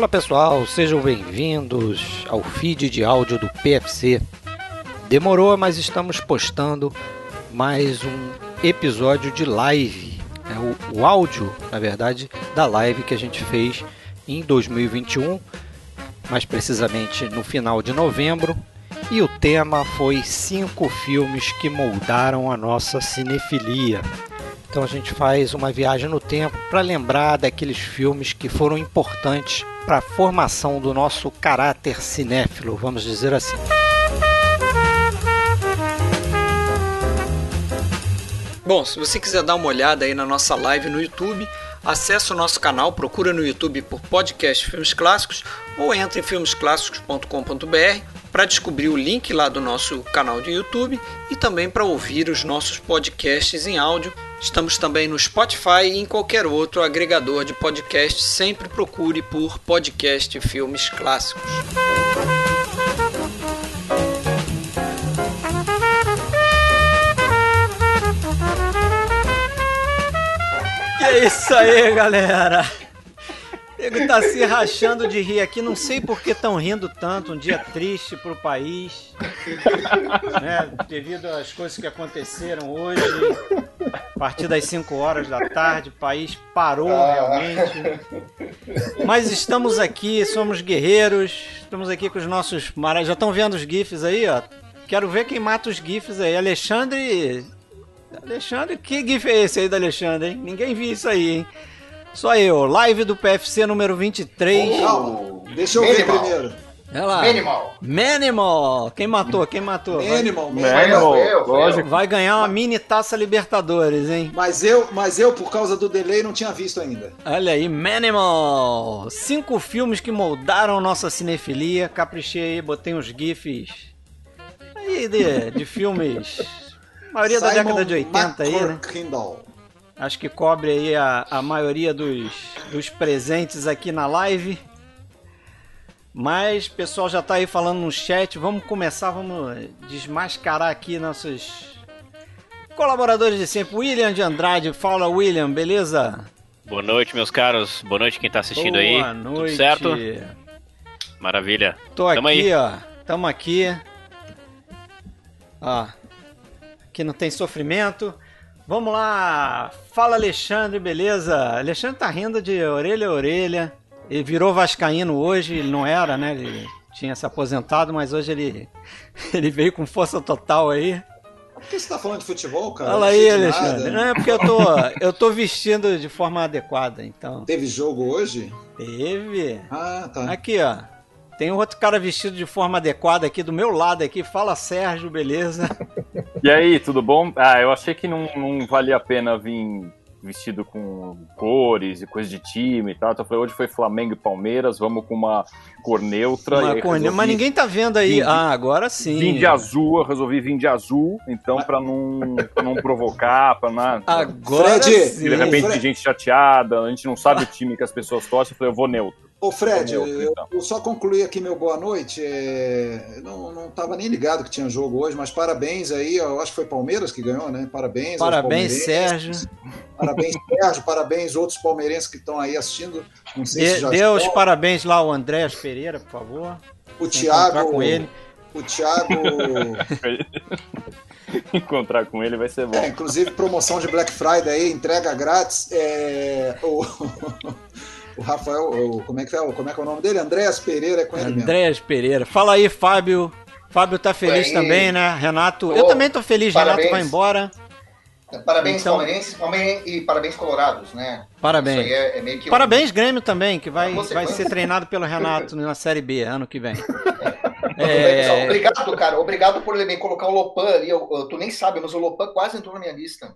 Fala pessoal, sejam bem-vindos ao feed de áudio do PFC. Demorou, mas estamos postando mais um episódio de live. É o, o áudio, na verdade, da live que a gente fez em 2021, mais precisamente no final de novembro. E o tema foi cinco filmes que moldaram a nossa cinefilia. Então a gente faz uma viagem no tempo para lembrar daqueles filmes que foram importantes para a formação do nosso caráter cinéfilo, vamos dizer assim. Bom, se você quiser dar uma olhada aí na nossa live no YouTube, acesse o nosso canal, procura no YouTube por podcast Filmes Clássicos ou entre em para descobrir o link lá do nosso canal de YouTube e também para ouvir os nossos podcasts em áudio. Estamos também no Spotify e em qualquer outro agregador de podcast. Sempre procure por podcast Filmes Clássicos. É isso aí, galera. Nego tá se rachando de rir aqui, não sei por que estão rindo tanto, um dia triste pro país, né? Devido às coisas que aconteceram hoje, a partir das 5 horas da tarde, o país parou realmente. Mas estamos aqui, somos guerreiros, estamos aqui com os nossos maras. Já estão vendo os GIFs aí, ó? Quero ver quem mata os GIFs aí. Alexandre. Alexandre, que GIF é esse aí do Alexandre, hein? Ninguém viu isso aí, hein? Só eu, live do PFC número 23. Calma, deixa eu ver Minimal. primeiro. Olha lá. Minimal. Manimal. Quem matou? Quem matou? Vai, Animal, Animal. man. eu, eu. lógico. vai ganhar uma mini taça Libertadores, hein? Mas eu, mas eu, por causa do delay, não tinha visto ainda. Olha aí, Manimal. Cinco filmes que moldaram nossa cinefilia. Caprichei aí, botei uns GIFs aí de, de filmes. Maioria da Simon década de 80 aí, né? Acho que cobre aí a, a maioria dos, dos presentes aqui na live. Mas o pessoal já tá aí falando no chat. Vamos começar, vamos desmascarar aqui nossos colaboradores de sempre. William de Andrade, fala William, beleza? Boa noite, meus caros. Boa noite quem tá assistindo aí. Boa noite. Tudo certo? Maravilha. Tô Tamo aqui, aí. ó. Tamo aqui. Ó. Aqui não tem sofrimento. Vamos lá. Fala Alexandre, beleza? Alexandre tá rindo de orelha a orelha. Ele virou vascaíno hoje, ele não era, né? Ele tinha se aposentado, mas hoje ele ele veio com força total aí. Por que você tá falando de futebol, cara? Fala aí, Alexandre. Não é porque eu tô eu tô vestindo de forma adequada, então. Teve jogo hoje? Teve. Ah, tá. Aqui, ó. Tem outro cara vestido de forma adequada aqui do meu lado aqui. Fala Sérgio, beleza? E aí, tudo bom? Ah, eu achei que não, não valia a pena vir vestido com cores e coisa de time e tal. Então eu falei, hoje foi Flamengo e Palmeiras, vamos com uma cor neutra. Uma cor- resolvi Mas ninguém tá vendo aí. Vim- Ah, agora sim. Vim de azul, eu resolvi vir de azul, então pra não, pra não provocar, pra não. Agora Fred, sim. de repente Fred. tem gente chateada, a gente não sabe o time que as pessoas torcem, eu falei, eu vou neutro. Ô, Fred, eu, então. eu só concluí aqui meu boa noite. é, eu Não, não tava nem ligado que tinha jogo hoje, mas parabéns aí. Eu acho que foi Palmeiras que ganhou, né? Parabéns. Parabéns. Sérgio. Parabéns, Sérgio. Parabéns, outros palmeirenses que estão aí assistindo. Não sei se Dê, já dê os estão. parabéns lá ao Andréas Pereira, por favor. O Encontrar Thiago. com ele. O Thiago. Encontrar com ele vai ser bom. É, inclusive, promoção de Black Friday aí, entrega grátis. É, o, o Rafael, o- como, é que é, o- como é que é o nome dele? Andréas Pereira é com ele. Andréas Pereira. Fala aí, Fábio. Fábio tá feliz Aí. também, né? Renato. Ô, eu também tô feliz, Renato parabéns. vai embora. Parabéns, Então- palmeirenses e parabéns colorados, né? Parabéns. Isso aí é, é meio que um- Parabéns, Grêmio também, que vai, vai ser treinado pelo Renato na Série B ano que vem. Bem, É. Obrigado, cara. Obrigado por me colocar o Lopan ali. Eu- eu- tu nem sabe, mas o Lopan quase entrou na minha lista.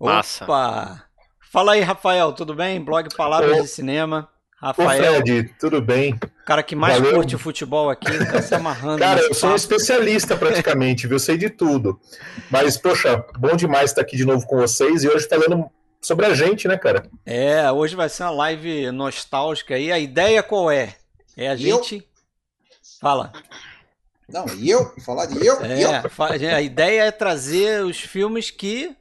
Massa. Opa! Fala aí, Rafael, tudo bem? Blog Palavras Ô. de Cinema. Ô Rafael, Fred, tudo bem? o cara que mais Valeu. curte futebol aqui, tá se amarrando. Cara, eu sou um especialista praticamente, viu? Eu sei de tudo. Mas, poxa, bom demais estar aqui de novo com vocês e hoje falando sobre a gente, né, cara? É, hoje vai ser uma live nostálgica aí. A ideia qual é? É a E eu? gente. Fala. Não, e eu? Falar de eu? Eu? É, fa- a ideia é trazer os filmes que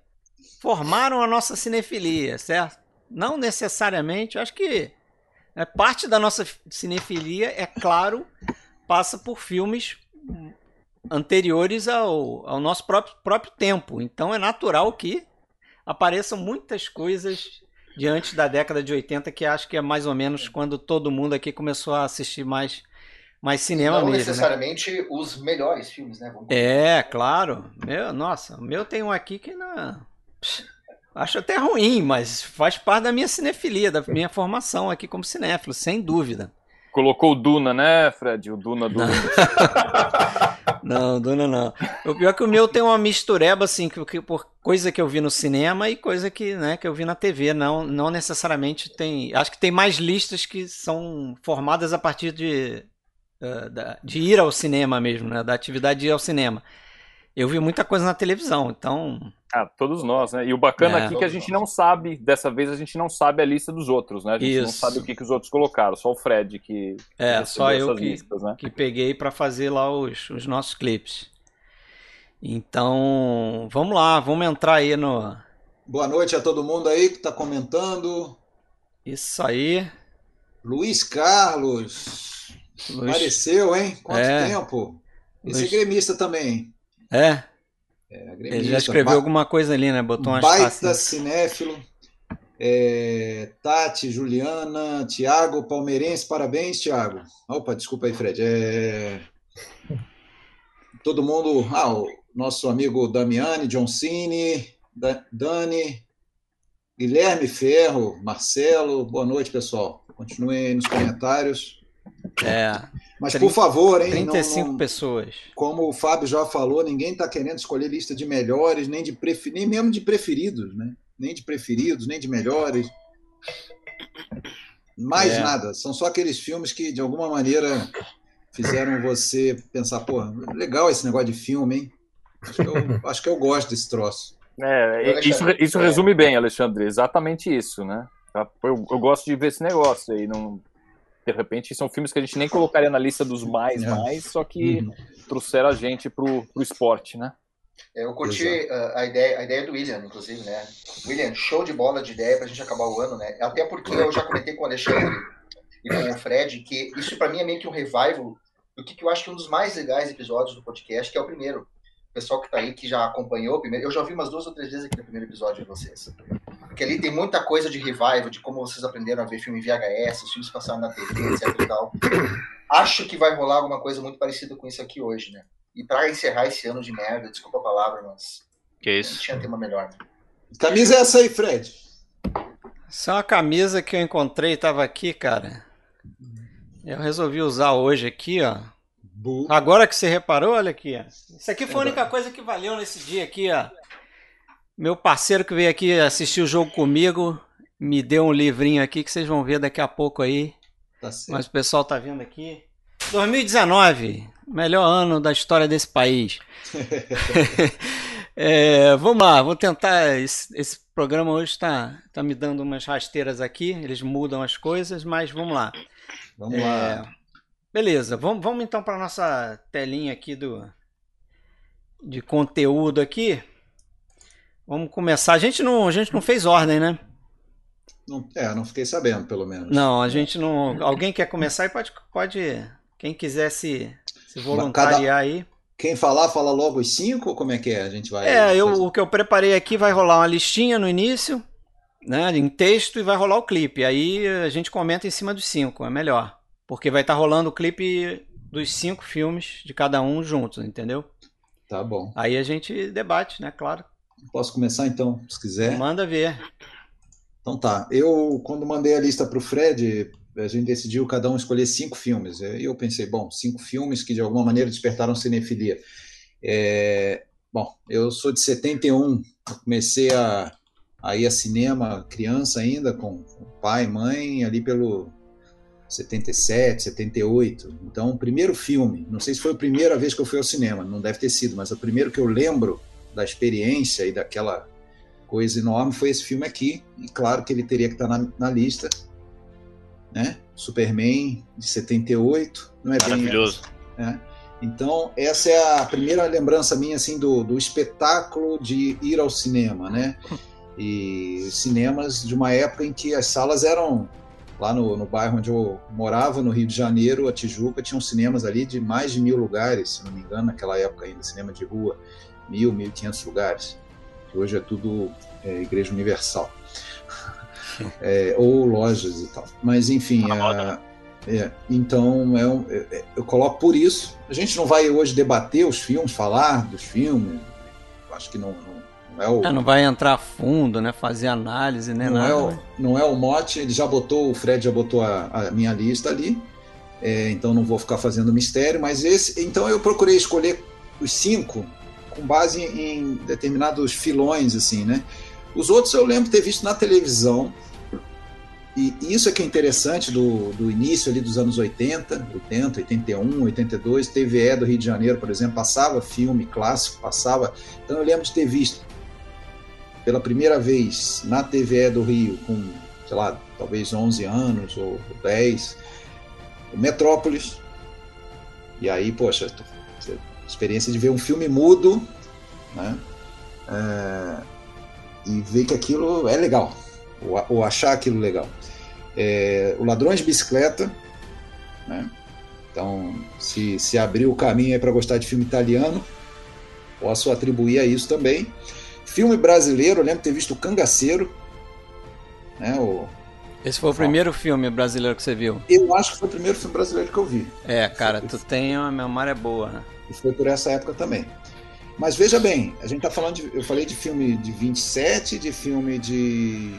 formaram a nossa cinefilia, certo? Não necessariamente, eu acho que É, parte da nossa cinefilia, é claro, passa por filmes anteriores ao, ao nosso próprio, próprio tempo. Então é natural que apareçam muitas coisas diante da década de 80, que acho que é mais ou menos quando todo mundo aqui começou a assistir mais, mais cinema Não mesmo. né? necessariamente os melhores filmes, né? É, claro. Meu, nossa, o meu tem um aqui que não. Acho até ruim, mas faz parte da minha cinefilia, da minha formação aqui como cinéfilo, sem dúvida. Colocou o Duna, né, Fred? O Duna do. Não, Duna não. O pior é que o meu tem uma mistureba, assim, que, que- por coisa que eu vi no cinema e coisa que, né, que eu vi na TV. Não, não necessariamente tem. Acho que tem mais listas que são formadas a partir de, eh, de ir ao cinema mesmo, né? Da atividade de ir ao cinema. Eu vi muita coisa na televisão, então. Ah, todos nós, né? E o bacana É. aqui é que a gente não sabe, dessa vez a gente não sabe a lista dos outros, né? A gente não Isso. sabe o que, que os outros colocaram, só o Fred que É, só eu essas que, listas, né? que peguei para fazer lá os, os nossos clipes. Então, vamos lá, vamos entrar aí no. Boa noite a todo mundo aí que está comentando. Isso aí. Luiz Carlos. Luiz- Apareceu, hein? Quanto É. tempo? Esse Luiz- é gremista também. É, É ele já escreveu alguma coisa ali, né? Botou umas Baita cinéfilo. É, Tati, Juliana, Tiago, palmeirense, parabéns, Tiago. Opa, desculpa aí, Fred. É, Todo mundo. Ah, o nosso amigo Damiani, John Cine, Da- Dani, Guilherme Ferro, Marcelo. Boa noite, pessoal. Continuem aí nos comentários. É, Mas, por favor, hein? não- 35 não- pessoas. como o Fábio já falou, ninguém está querendo escolher lista de melhores, nem de prefe... nem mesmo de preferidos, né? Nem de preferidos, nem de melhores. Mais É. nada. São só aqueles filmes que, de alguma maneira, fizeram você pensar, pô, legal esse negócio de filme, hein? Acho que eu, acho que eu gosto desse troço. É, isso, achei- isso é. resume bem, Alexandre, exatamente isso, né? Eu, eu gosto de ver esse negócio aí, não... De repente são filmes que a gente nem colocaria na lista dos mais, É. mais, só que Uhum. trouxeram a gente pro, pro esporte, né? É, Eu curti uh, a, ideia, a ideia do William, inclusive, né? William, show de bola de ideia pra gente acabar o ano, né? Até porque eu já comentei com o Alexandre e com o Fred que isso pra mim é meio que um revival do que, que eu acho que é um dos mais legais episódios do podcast, que é o primeiro. O pessoal que tá aí, que já acompanhou o primeiro, eu já ouvi umas duas ou três vezes aqui no primeiro episódio de vocês. Porque ali tem muita coisa de revival, de como vocês aprenderam a ver filme em VHS, os filmes passaram na TV, etc e tal. Acho que vai rolar alguma coisa muito parecida com isso aqui hoje, né? E pra encerrar esse ano de merda, desculpa a palavra, mas Que não isso? tinha tema melhor. né? Camisa é essa aí, Fred? Essa é uma camisa que eu encontrei, tava aqui, cara. Eu resolvi usar hoje aqui, ó. Bu. Agora que você reparou, olha aqui, ó. Isso aqui foi a única coisa que valeu nesse dia aqui, ó. Meu parceiro que veio aqui assistir o jogo comigo me deu um livrinho aqui que vocês vão ver daqui a pouco aí. Tá certo. Mas o pessoal tá vendo aqui. 2019, melhor ano da história desse país. É, vamos lá, vou tentar. Esse, esse programa hoje está tá me dando umas rasteiras aqui, eles mudam as coisas, mas vamos lá. Vamos É, lá. Beleza, vamos, vamos então para nossa telinha aqui do de conteúdo aqui. Vamos começar. A gente não, a gente não fez ordem, né? Não, é, não fiquei sabendo, pelo menos. Não, a gente não. Alguém quer começar e pode, pode quem quiser se, se voluntariar aí. Quem falar, fala logo os cinco ou como é que é? A gente vai. É, eu, o que eu preparei aqui vai rolar uma listinha no início, né, em texto e vai rolar o clipe. Aí a gente comenta em cima dos cinco, é melhor, porque vai estar rolando o clipe dos cinco filmes de cada um juntos, entendeu? Tá bom. Aí a gente debate, né, claro. Posso começar então, se quiser? Manda ver. Então tá. Eu, quando mandei a lista para o Fred, a gente decidiu cada um escolher cinco filmes. E eu pensei, bom, cinco filmes que de alguma maneira despertaram cinefilia. É, bom, eu sou de 71, eu comecei a, a ir a cinema criança ainda, com, com pai, mãe, ali pelo 77, 78. Então, o primeiro filme, não sei se foi a primeira vez que eu fui ao cinema, não deve ter sido, mas o primeiro que eu lembro da experiência e daquela coisa enorme foi esse filme aqui. E claro que ele teria que estar na, na lista, né? Superman de 78, não é bem Maravilhoso. né? Então, essa é a primeira lembrança minha assim do, do espetáculo de ir ao cinema, né? E cinemas de uma época em que as salas eram lá no, no bairro onde eu morava, no Rio de Janeiro, a Tijuca, tinham cinemas ali de mais de mil lugares, se não me engano, naquela época ainda, cinema de rua, mil, mil e quinhentos lugares. Hoje é tudo é, Igreja Universal. É, ou lojas e tal. Mas, enfim, a, é, então é um, é, é, eu coloco por isso. A gente não vai hoje debater os filmes, falar dos filmes. Acho que não, não não, é o, é, não vai entrar a fundo, né? Fazer análise, né? Não, nada, é o, não é o mote, ele já botou, o Fred já botou a, a minha lista ali, é, então não vou ficar fazendo mistério, mas esse. Então eu procurei escolher os cinco com base em determinados filões, assim, né? Os outros eu lembro ter visto na televisão, e isso é que é interessante do, do início ali dos anos 80, 80, 81, 82, TVE do Rio de Janeiro, por exemplo, passava filme clássico, passava. Então eu lembro de ter visto pela primeira vez na TVE do Rio, com, sei lá, talvez 11 anos ou 10, o Metrópolis. E aí, poxa, experiência de ver um filme mudo, né? É, e ver que aquilo é legal, ou, ou achar aquilo legal. É, o Ladrões de Bicicleta, né? Então, se, se abrir o caminho para gostar de filme italiano, posso atribuir a isso também. Filme brasileiro, eu lembro de ter visto o Cangaceiro. Né, o... Esse foi o primeiro filme brasileiro que você viu? Eu acho que foi o primeiro filme brasileiro que eu vi. É, cara, tu tem uma memória boa, né? E foi por essa época também. Mas veja bem, a gente tá falando de. Eu falei de filme de 27, de filme de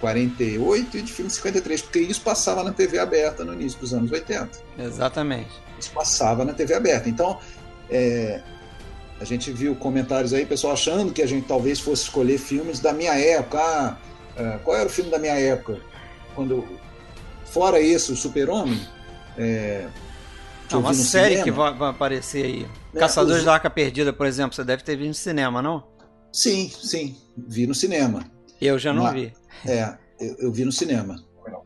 48 e de filme de 53, porque isso passava na TV aberta no início dos anos 80. Exatamente. Isso passava na TV aberta. Então, é, a gente viu comentários aí, pessoal achando que a gente talvez fosse escolher filmes da minha época. Ah, é, qual era o filme da minha época? Quando, fora esse, o Super-Homem. É, que uma série cinema. que vai, vai, aparecer aí. É, Caçadores os... da Arca Perdida, por exemplo, você deve ter visto no cinema, não? Sim, sim, vi no cinema. Eu já não Mas, vi. É, eu, eu vi no cinema.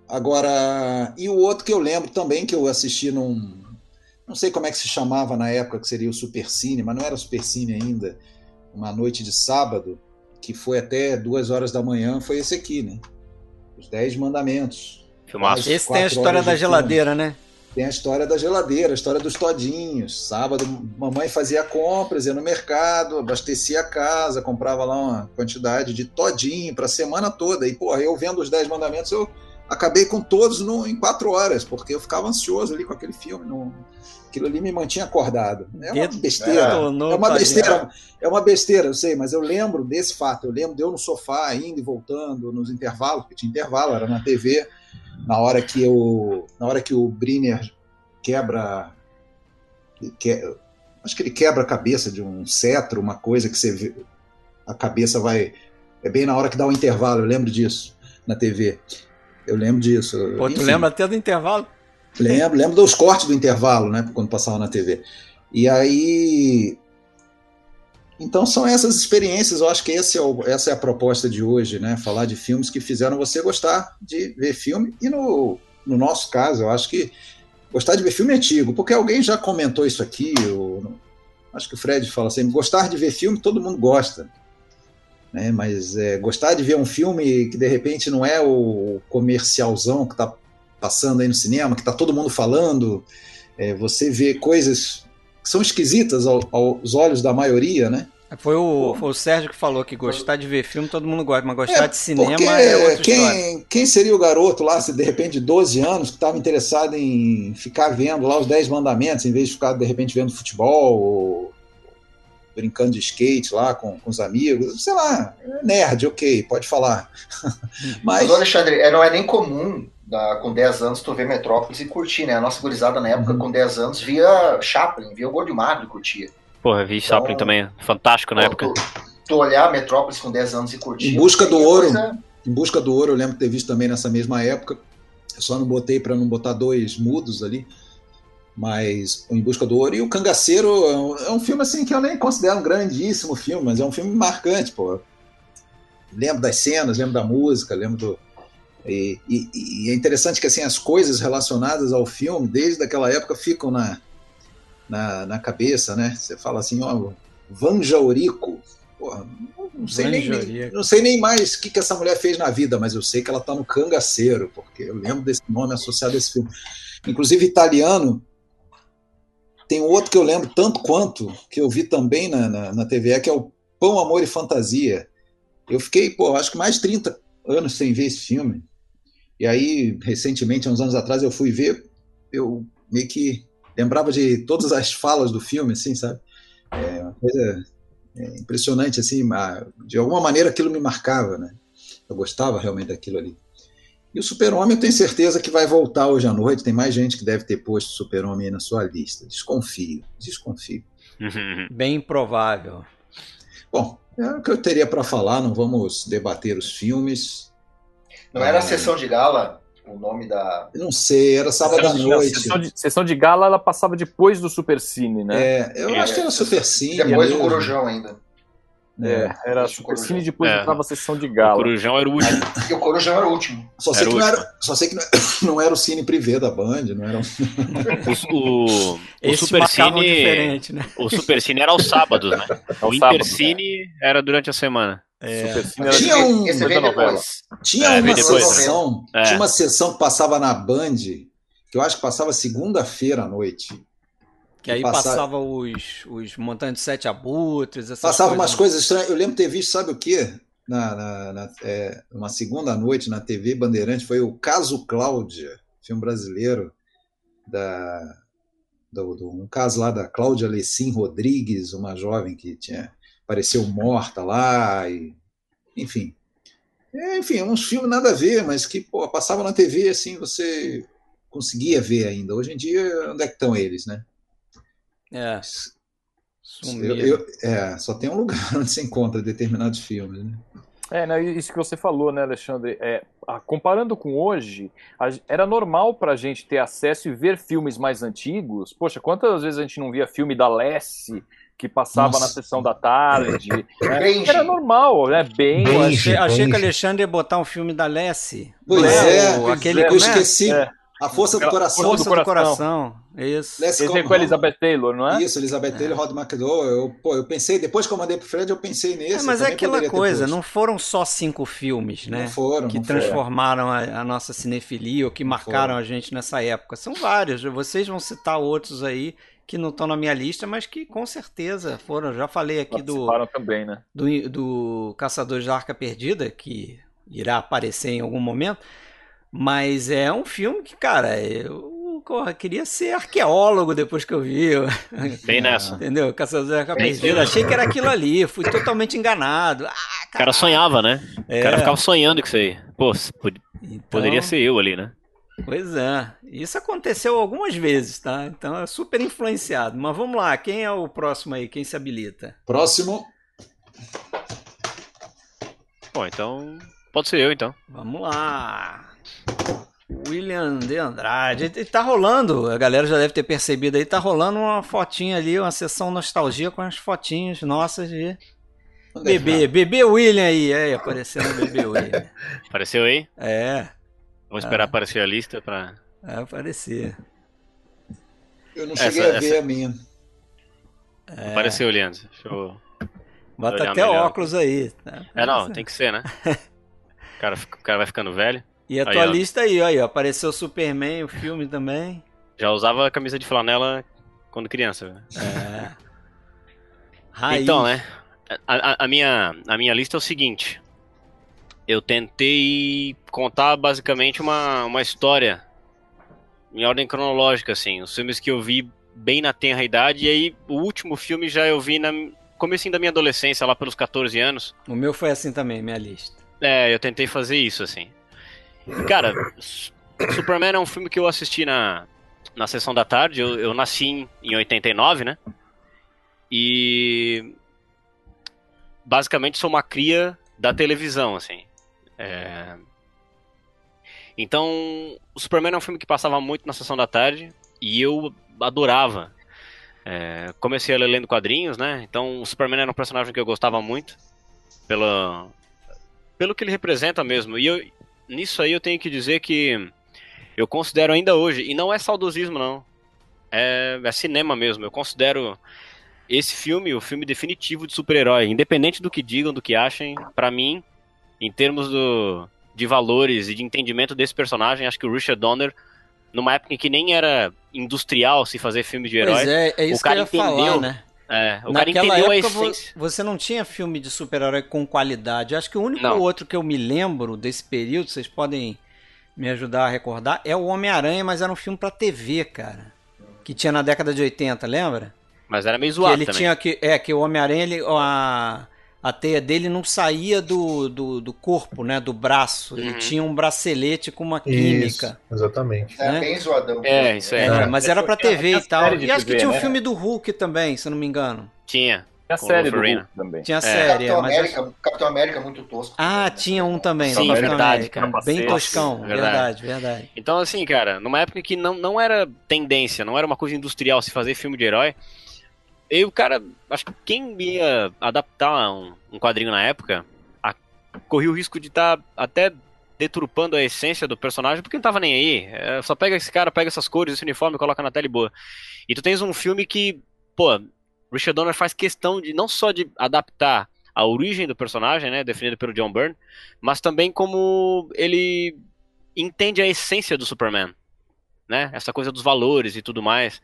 Agora, e o outro que eu lembro também que eu assisti num, não sei como é que se chamava na época, que seria o Supercine, mas não era o Supercine ainda, uma noite de sábado, que foi até duas horas da manhã, foi esse aqui, né? Os Dez Mandamentos. Filmaço. Esse tem a história da geladeira, filme. né? Tem a história da geladeira, a história dos todinhos. Sábado, mamãe fazia compras, ia no mercado, abastecia a casa, comprava lá uma quantidade de todinho para a semana toda. E, porra, eu vendo os Dez Mandamentos, eu acabei com todos no, em quatro horas, porque eu ficava ansioso ali com aquele filme. No, aquilo ali me mantinha acordado. É uma besteira. É, uma besteira. É uma besteira, eu sei, mas eu lembro desse fato. Eu lembro de eu no sofá, indo e voltando nos intervalos, porque tinha intervalo, era na TV, na hora que eu, na hora que o Briner quebra, que, acho que ele quebra a cabeça de um cetro, uma coisa que você vê, a cabeça vai é bem na hora que dá o intervalo, eu lembro disso na TV. Eu lembro disso. Pô, tu lembra até do intervalo? Lembro, lembro dos cortes do intervalo, né? Quando passava na TV. E aí. Então são essas experiências, eu acho que é o, essa é a proposta de hoje, né? Falar de filmes que fizeram você gostar de ver filme. E no, no nosso caso, eu acho que gostar de ver filme antigo, porque alguém já comentou isso aqui, eu, acho que o Fred fala assim, gostar de ver filme todo mundo gosta. Né? Mas é, gostar de ver um filme que de repente não é o comercialzão que está passando aí no cinema, que está todo mundo falando, é, você vê coisas são esquisitas ao, aos olhos da maioria, né? Foi o, foi o Sérgio que falou que gostar de ver filme todo mundo gosta, mas gostar é, de cinema é outra quem, história. Quem seria o garoto lá, se de repente de 12 anos, que estava interessado em ficar vendo lá os 10 mandamentos, em vez de ficar de repente vendo futebol ou brincando de skate lá com, com os amigos, sei lá, nerd, ok, pode falar. mas, mas Alexandre, é, não é nem comum da, com 10 anos, tu vê Metrópolis e curtir, né? A nossa gurizada na época, uhum. com 10 anos, via Chaplin, via o Gordo Magro e curtia. Porra, vi então, Chaplin também, fantástico na pô, época. Tu, tu, olhar Metrópolis com 10 anos e curtir. Em Busca do Ouro, coisa... em Busca do Ouro, eu lembro de ter visto também nessa mesma época, eu só não botei para não botar dois mudos ali, mas Em Busca do Ouro e o Cangaceiro é um, é um, filme assim que eu nem considero um grandíssimo filme, mas é um filme marcante, pô. Lembro das cenas, lembro da música, lembro do, e, e, e, é interessante que assim as coisas relacionadas ao filme, desde aquela época, ficam na, na, na cabeça, né? Você fala assim, ó, Van Jaurico, porra, não sei, nem, não sei nem mais o que, que essa mulher fez na vida, mas eu sei que ela tá no Cangaceiro, porque eu lembro desse nome associado a esse filme. Inclusive, italiano, tem outro que eu lembro tanto quanto, que eu vi também na, na, na TVE, que é o Pão, Amor e Fantasia. Eu fiquei, pô, acho que mais de 30 anos sem ver esse filme. E aí, recentemente, há uns anos atrás, eu fui ver, eu meio que lembrava de todas as falas do filme, assim, sabe? É uma coisa é, impressionante, assim, de alguma maneira aquilo me marcava, né? Eu gostava realmente daquilo ali. E o Super-Homem eu tenho certeza que vai voltar hoje à noite. Tem mais gente que deve ter posto o Super-Homem aí na sua lista. Desconfio, desconfio. Bem improvável. Bom, é o que eu teria para falar. Não vamos debater os filmes. Não era a sessão de gala o nome da. Eu não sei, era sábado à noite. Sessão de, sessão de gala, ela passava depois do Supercine, né? É, eu É, acho que era Super Cine. Depois do. Corujão ainda. É, era Isso, Supercine e depois É. entrava a sessão de O gala. Corujão era o último. E o Corujão era o último. Só sei, Era que o não último. era, só sei que não, não era o Cine Privé da Band, não era um... O, o, o Supercine. diferente, né? O Supercine era aos sábados, né? Ao O sábado. Era era durante a semana. É. Tinha um-. Tinha É, uma depois, né? sessão, É. tinha uma sessão que passava na Band, que eu acho que passava segunda-feira à noite. Que aí Passava- passava os, os montantes de sete abutres, essas Passava coisas. umas coisas estranhas. Eu lembro de ter visto, sabe o quê? Na, na, na- é, uma segunda noite na TV Bandeirante, foi o Caso Cláudia, filme brasileiro, da, do, do- um caso lá da Cláudia Lecim Rodrigues, uma jovem que tinha apareceu morta lá, e, enfim. É, enfim, uns filmes nada a ver, mas que pô, passava na TV assim, você conseguia ver ainda. Hoje em dia, onde é que estão eles, né? É. Eu, eu- é, só tem um lugar onde se encontra determinados filmes, né? É, né, isso que você falou, né, Alexandre? É, a- comparando com hoje, a- era normal pra gente ter acesso e ver filmes mais antigos. Poxa, quantas vezes a gente não via filme da Lessie que passava Nossa. na sessão da tarde? É, Benji. era normal, né? Bem. Benji, achei, achei que o. Alexandre ia botar um filme da Lessie. Pois Não é, aquele é, eu como é? esqueci. É. A Força do Coração. Força do do coração. Isso. Leslie Esse é com. Elizabeth Taylor, não é? Isso, Elizabeth Taylor, Rod McDowell. Eu, pô, eu pensei, depois que eu mandei pro Fred, eu pensei nesse. É, mas é aquela coisa, não foram só cinco filmes, né? Não foram, que não transformaram a, a nossa cinefilia ou que marcaram foram. a gente nessa época. São vários. Vocês vão citar outros aí que não estão na minha lista, mas que com certeza foram. Já falei aqui do, também, né? do, do Caçadores da Arca Perdida, que irá aparecer em algum momento. Mas é um filme que, cara, eu porra, queria ser arqueólogo depois que eu vi. Bem nessa. Entendeu? Caçadores da Arca Bem Perdida. Achei que era aquilo ali. Fui totalmente enganado. Ah, O cara sonhava, né? É. O cara ficava sonhando com isso aí. Pô, Então, poderia ser eu ali, né? Pois é. Isso aconteceu algumas vezes, tá? Então é super influenciado. Mas vamos lá, quem é o próximo aí? Quem se habilita? Próximo. Bom, então. Pode ser eu, então. Vamos lá. William de Andrade. E tá rolando, a galera já deve ter percebido aí, tá rolando uma fotinha ali, uma sessão nostalgia com as fotinhas nossas de bebê. Bebê William aí, é, aparecendo o bebê William. Apareceu aí? É, Vamos esperar Ah. aparecer a lista pra. vai aparecer. Eu não Essa- cheguei a essa- ver a minha. É, Apareceu, Leandro. Deixa eu. bota até melhor. óculos aí. tá? É, não, tem que ser, né? O cara, o cara vai ficando velho. E a Aí, tua ó. lista aí, ó, aí, ó, apareceu o Superman, o filme também. Já usava a camisa de flanela quando criança. É. Raiz. Então, né? A, a- a minha, a minha lista é o seguinte. Eu tentei contar basicamente uma, uma história em ordem cronológica, assim. Os filmes que eu vi bem na tenra idade. E aí, o último filme já eu vi na comecinho da minha adolescência, lá pelos 14 anos. O meu foi assim também, minha lista. É, eu tentei fazer isso, assim. Cara, Superman é um filme que eu assisti na, na sessão da tarde. Eu, eu nasci em, em 89, né? E. Basicamente sou uma cria da televisão, assim. É, Então, o Superman é um filme que passava muito na sessão da tarde e eu adorava. É, Comecei a ler lendo quadrinhos, né? Então, o Superman era um personagem que eu gostava muito. Pela, pelo que ele representa mesmo. E eu, nisso aí eu tenho que dizer que eu considero ainda hoje, e não é saudosismo não, é, é cinema mesmo, eu considero esse filme, o filme definitivo de super-herói, independente do que digam, do que achem, para mim, em termos do, de valores e de entendimento desse personagem, acho que o Richard Donner, numa época em que nem era industrial se fazer filme de herói, é, é isso o cara que eu ia entendeu, falar, né? é, o cara Naquela entendeu a época vo- essência. você não tinha filme de super-herói com qualidade. Eu acho que o único Não. outro que eu me lembro desse período, vocês podem me ajudar a recordar, é o Homem-Aranha, mas era um filme pra TV, cara. Que tinha na década de 80, lembra? Mas era meio Que zoado ele também. tinha que. É, que o Homem-Aranha, ele- a, a teia dele não saía do, do, do corpo, né? Do braço. Ele Uhum. tinha um bracelete com uma Isso, química. exatamente. É né? bem zoadão. É, isso aí. É, mas era pra TV e tal. E acho que TV, tinha um né? filme do Hulk também, se eu não me engano. Tinha. Tinha a série do. Hulk também. Tinha a série, Capitão, mas. acho- América, Capitão América é muito tosco. Ah, né? tinha um também. Sim, Capitão verdade, América, capacete. Bem toscão, Verdade. verdade, verdade. Então, assim, cara, numa época que não, não era tendência, não era uma coisa industrial se fazer filme de herói, eu, cara, acho que quem ia adaptar um, um quadrinho na época a- corria o risco de estar até deturpando a essência do personagem, porque não tava nem aí. É, só pega esse cara, pega essas cores, esse uniforme, coloca na tela e boa. E tu tens um filme que, pô, Richard Donner faz questão de não só de adaptar a origem do personagem, né, definido pelo John Byrne, mas também como ele entende a essência do Superman, né? Essa coisa dos valores e tudo mais.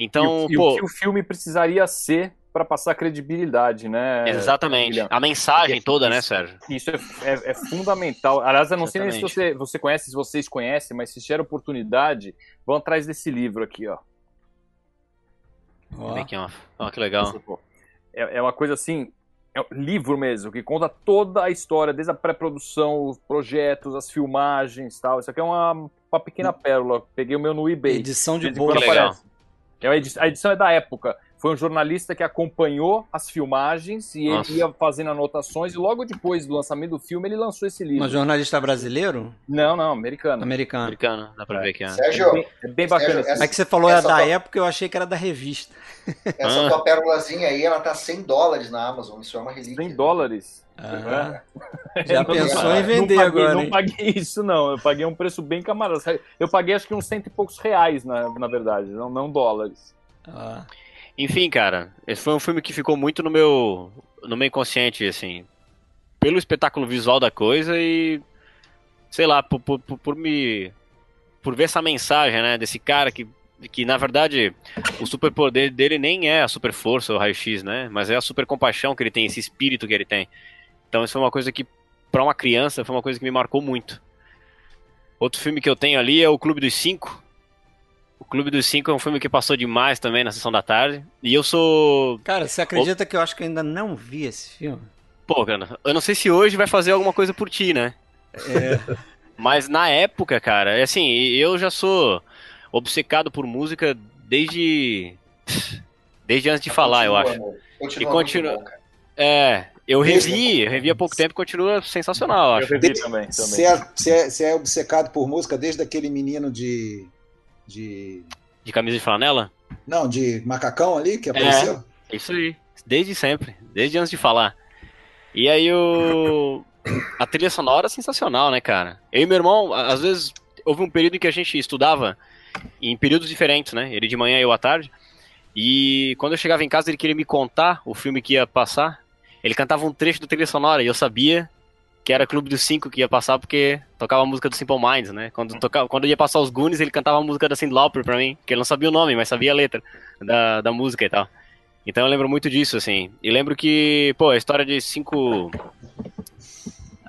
Então, e, o- e pô, o que o filme precisaria ser pra passar credibilidade, né? exatamente. William? A mensagem Isso- toda, né, isso- Sérgio? Isso é, é- é fundamental. Aliás, eu não sei nem se Exatamente. você, você conhece, se vocês conhecem, mas se tiver oportunidade, vão atrás desse livro aqui, ó. Ó. Que legal. É, é uma coisa assim, é um livro mesmo, que conta toda a história, desde a pré-produção, os projetos, as filmagens e tal. Isso aqui é uma, uma pequena pérola. Peguei o meu no eBay. Edição de De a edi- a edição é da época. Foi um jornalista que acompanhou as filmagens e Nossa. ele ia fazendo anotações e logo depois do lançamento do filme ele lançou esse livro. Mas jornalista brasileiro? Não, não, americano. Americano. Americano, dá pra ver que é. É Sérgio, bem, é bem bacana. Sérgio, esse Mas que você falou era Essa da tua- época, eu achei que era da revista. essa Ah. tua pérolazinha aí, ela tá 100 dólares na Amazon. Isso é uma relíquia. 100 dólares. Ah, É. já pensou em vender não paguei, agora, Não hein? paguei isso, não. Eu paguei um preço bem camarada. Eu paguei acho que uns cento e poucos reais, na, na verdade, não, não dólares. Ah, Enfim, cara, esse foi um filme que ficou muito no meu no meu inconsciente, assim, pelo espetáculo visual da coisa e sei lá, por, por, por- por me por ver essa mensagem, né, desse cara que que na verdade o superpoder dele nem é a super força, o raio-x, né, mas é a super compaixão que ele tem, esse espírito que ele tem. Então isso foi uma coisa que pra uma criança foi uma coisa que me marcou muito. Outro filme que eu tenho ali é o Clube dos Cinco. O Clube dos Cinco é um filme que passou demais também na sessão da tarde. E eu sou. Cara, você acredita que eu acho que eu ainda não vi esse filme? Pô, cara, eu não sei se hoje vai fazer alguma coisa por ti, né? É. Mas na época, cara, é assim, eu já sou obcecado por música desde. Desde antes de falar, eu acho. Continua, E continua- bom, cara. É, eu revi, eu revi há pouco tempo e continua sensacional, eu Eu acho. revi também. Você é, você é- você é obcecado por música desde aquele menino de. de. De camisa de flanela? Não, de macacão ali que apareceu? Isso aí. Desde sempre. Desde antes de falar. E aí o. A trilha sonora é sensacional, né, cara? Eu e meu irmão, às vezes, houve um período em que a gente estudava em períodos diferentes, né? Ele de manhã e eu à tarde. E quando eu chegava em casa, ele queria me contar o filme que ia passar. Ele cantava um trecho da trilha sonora e eu sabia que era Clube dos Cinco que ia passar porque tocava a música do Simple Minds, né? Quando, tocava, quando ia passar os Goonies, ele cantava a música da Cyndi Lauper pra mim, que ele não sabia o nome, mas sabia a letra da, da música e tal. Então eu lembro muito disso, assim. E lembro que, pô, a história de cinco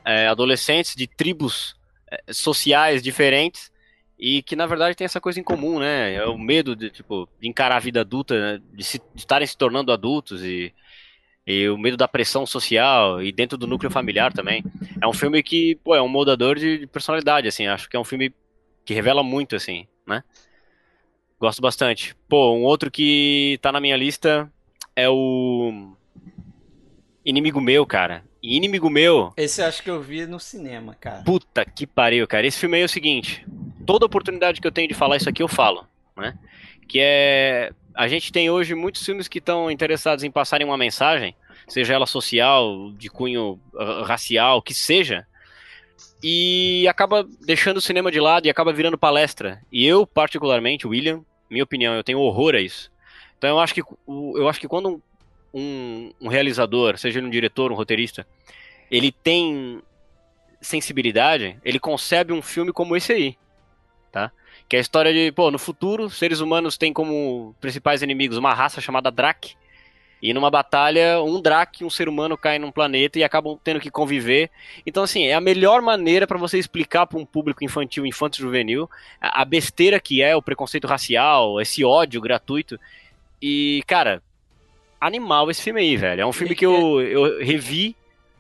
é, adolescentes de tribos é, sociais diferentes e que na verdade tem essa coisa em comum, né? É o medo de, tipo, de encarar a vida adulta, né? de, se, de estarem se tornando adultos e, e o medo da pressão social e dentro do núcleo familiar também. É um filme que, pô, é um moldador de, de personalidade, assim. Acho que é um filme que revela muito, assim, né? Gosto bastante. Pô, um outro que tá na minha lista é o Inimigo Meu, cara. E Inimigo Meu, Esse eu acho que eu vi no cinema, cara. puta que pariu, cara. Esse filme aí é o seguinte: toda oportunidade que eu tenho de falar isso aqui, eu falo, né? Que é. A gente tem hoje muitos filmes que estão interessados em passarem uma mensagem, seja ela social, de cunho uh, racial, que seja, e acaba deixando o cinema de lado e acaba virando palestra. E eu, particularmente, William, minha opinião, eu tenho horror a isso. Então eu acho que, eu acho que quando um um, um realizador, seja ele um diretor, um roteirista, ele tem sensibilidade, ele concebe um filme como esse aí, tá? Que é a história de, pô, no futuro, seres humanos têm como principais inimigos uma raça chamada Drak, e numa batalha, um Drak e um ser humano caem num planeta e acabam tendo que conviver. Então, assim, é a melhor maneira para você explicar para um público infantil, infanto juvenil, a besteira que é o preconceito racial, esse ódio gratuito. E, cara, animal esse filme aí, velho. É um filme que eu, eu revi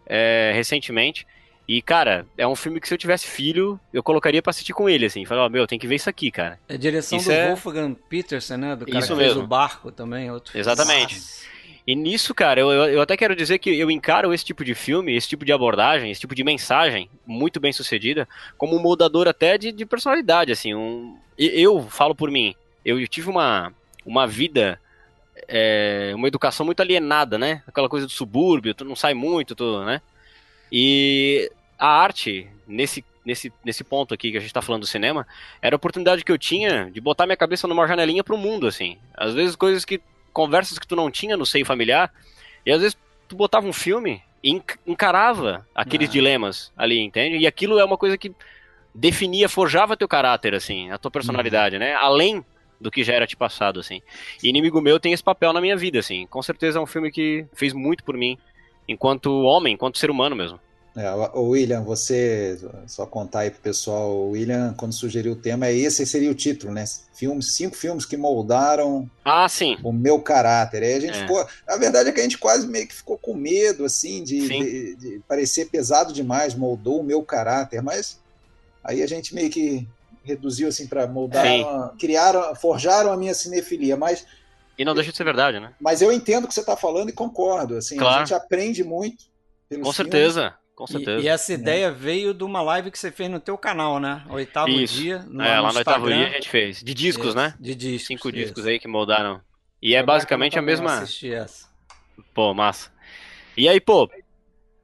é, recentemente. E, cara, é um filme que se eu tivesse filho, eu colocaria pra assistir com ele, assim. Falar, oh, meu, tem que ver isso aqui, cara. É a direção Isso do é- Wolfgang Peterson, né? Do cara Isso que fez mesmo. o barco também. Outro. Exatamente. Nossa. E nisso, cara, eu, eu, eu até quero dizer que eu encaro esse tipo de filme, esse tipo de abordagem, esse tipo de mensagem, muito bem sucedida, como um moldador até de, de personalidade, assim. Um, eu falo por mim, eu tive uma, uma vida, é, uma educação muito alienada, né? Aquela coisa do subúrbio, tu não sai muito, tu, né? E a arte, nesse, nesse, nesse ponto aqui que a gente tá falando do cinema, era a oportunidade que eu tinha de botar minha cabeça numa janelinha pro mundo, assim. Às vezes coisas que conversas que tu não tinha no seio familiar, e às vezes tu botava um filme e enc- encarava aqueles Ah. dilemas ali, entende? E aquilo é uma coisa que definia, forjava teu caráter, assim, a tua personalidade, né? Além do que já era te passado, assim. E Inimigo Meu tem esse papel na minha vida, assim. Com certeza é um filme que fez muito por mim, enquanto homem, enquanto ser humano mesmo. É, o William, você, só contar aí pro pessoal, o William, quando sugeriu o tema, é esse seria o título, né? Filmes, cinco filmes que moldaram Ah, sim. o meu caráter. Aí a gente É. ficou. A verdade é que a gente quase meio que ficou com medo, assim, de, de- de parecer pesado demais, moldou o meu caráter, mas aí a gente meio que reduziu assim para moldar, uma- criaram, forjaram a minha cinefilia, mas, E não deixa de ser verdade, né? mas eu entendo o que você está falando e concordo. Assim, Claro. A gente aprende muito. Com filmes. certeza. Com E, certeza. e essa ideia veio de uma live que você fez no teu canal, né? Oitavo Isso. dia. No, é, lá no oitavo dia a gente fez. De discos, Isso, né? De discos. Cinco isso. discos aí que moldaram. E é basicamente a mesma. essa. Pô, massa. E aí, pô,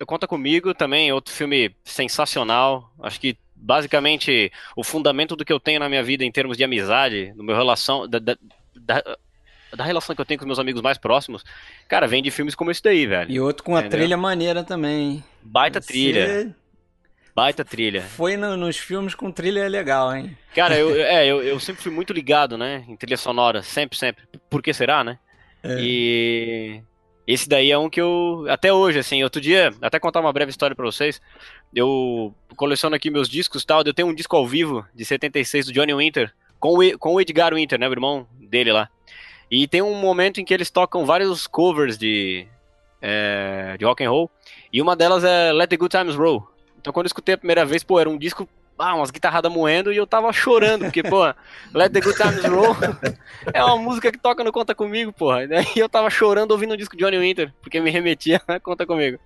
conta comigo também, outro filme sensacional. Acho que basicamente o fundamento do que eu tenho na minha vida em termos de amizade, no meu relação. Da, da, da- da relação que eu tenho com os meus amigos mais próximos, cara, vem de filmes como esse daí, velho. E outro com a Entendeu? trilha maneira também. Baita Você trilha, baita trilha. Foi no- nos filmes com trilha legal, hein? Cara, eu, é, eu, eu sempre fui muito ligado, né, em trilha sonora, sempre, sempre. Por que será, né? É. E esse daí é um que eu até hoje assim, outro dia, até contar uma breve história pra vocês. Eu coleciono aqui meus discos, e tal, eu tenho um disco ao vivo de 76 do Johnny Winter com o, com o Edgar Winter, né, o irmão dele lá. E tem um momento em que eles tocam vários covers de é, de rock and roll, e uma delas é Let the Good Times Roll. Então quando eu escutei a primeira vez, pô, era um disco ah, umas guitarradas moendo e eu tava chorando, porque, pô, Let the Good Times Roll é uma música que toca no Conta Comigo, porra. E eu tava chorando ouvindo o disco de Johnny Winter, porque me remetia a Conta Comigo.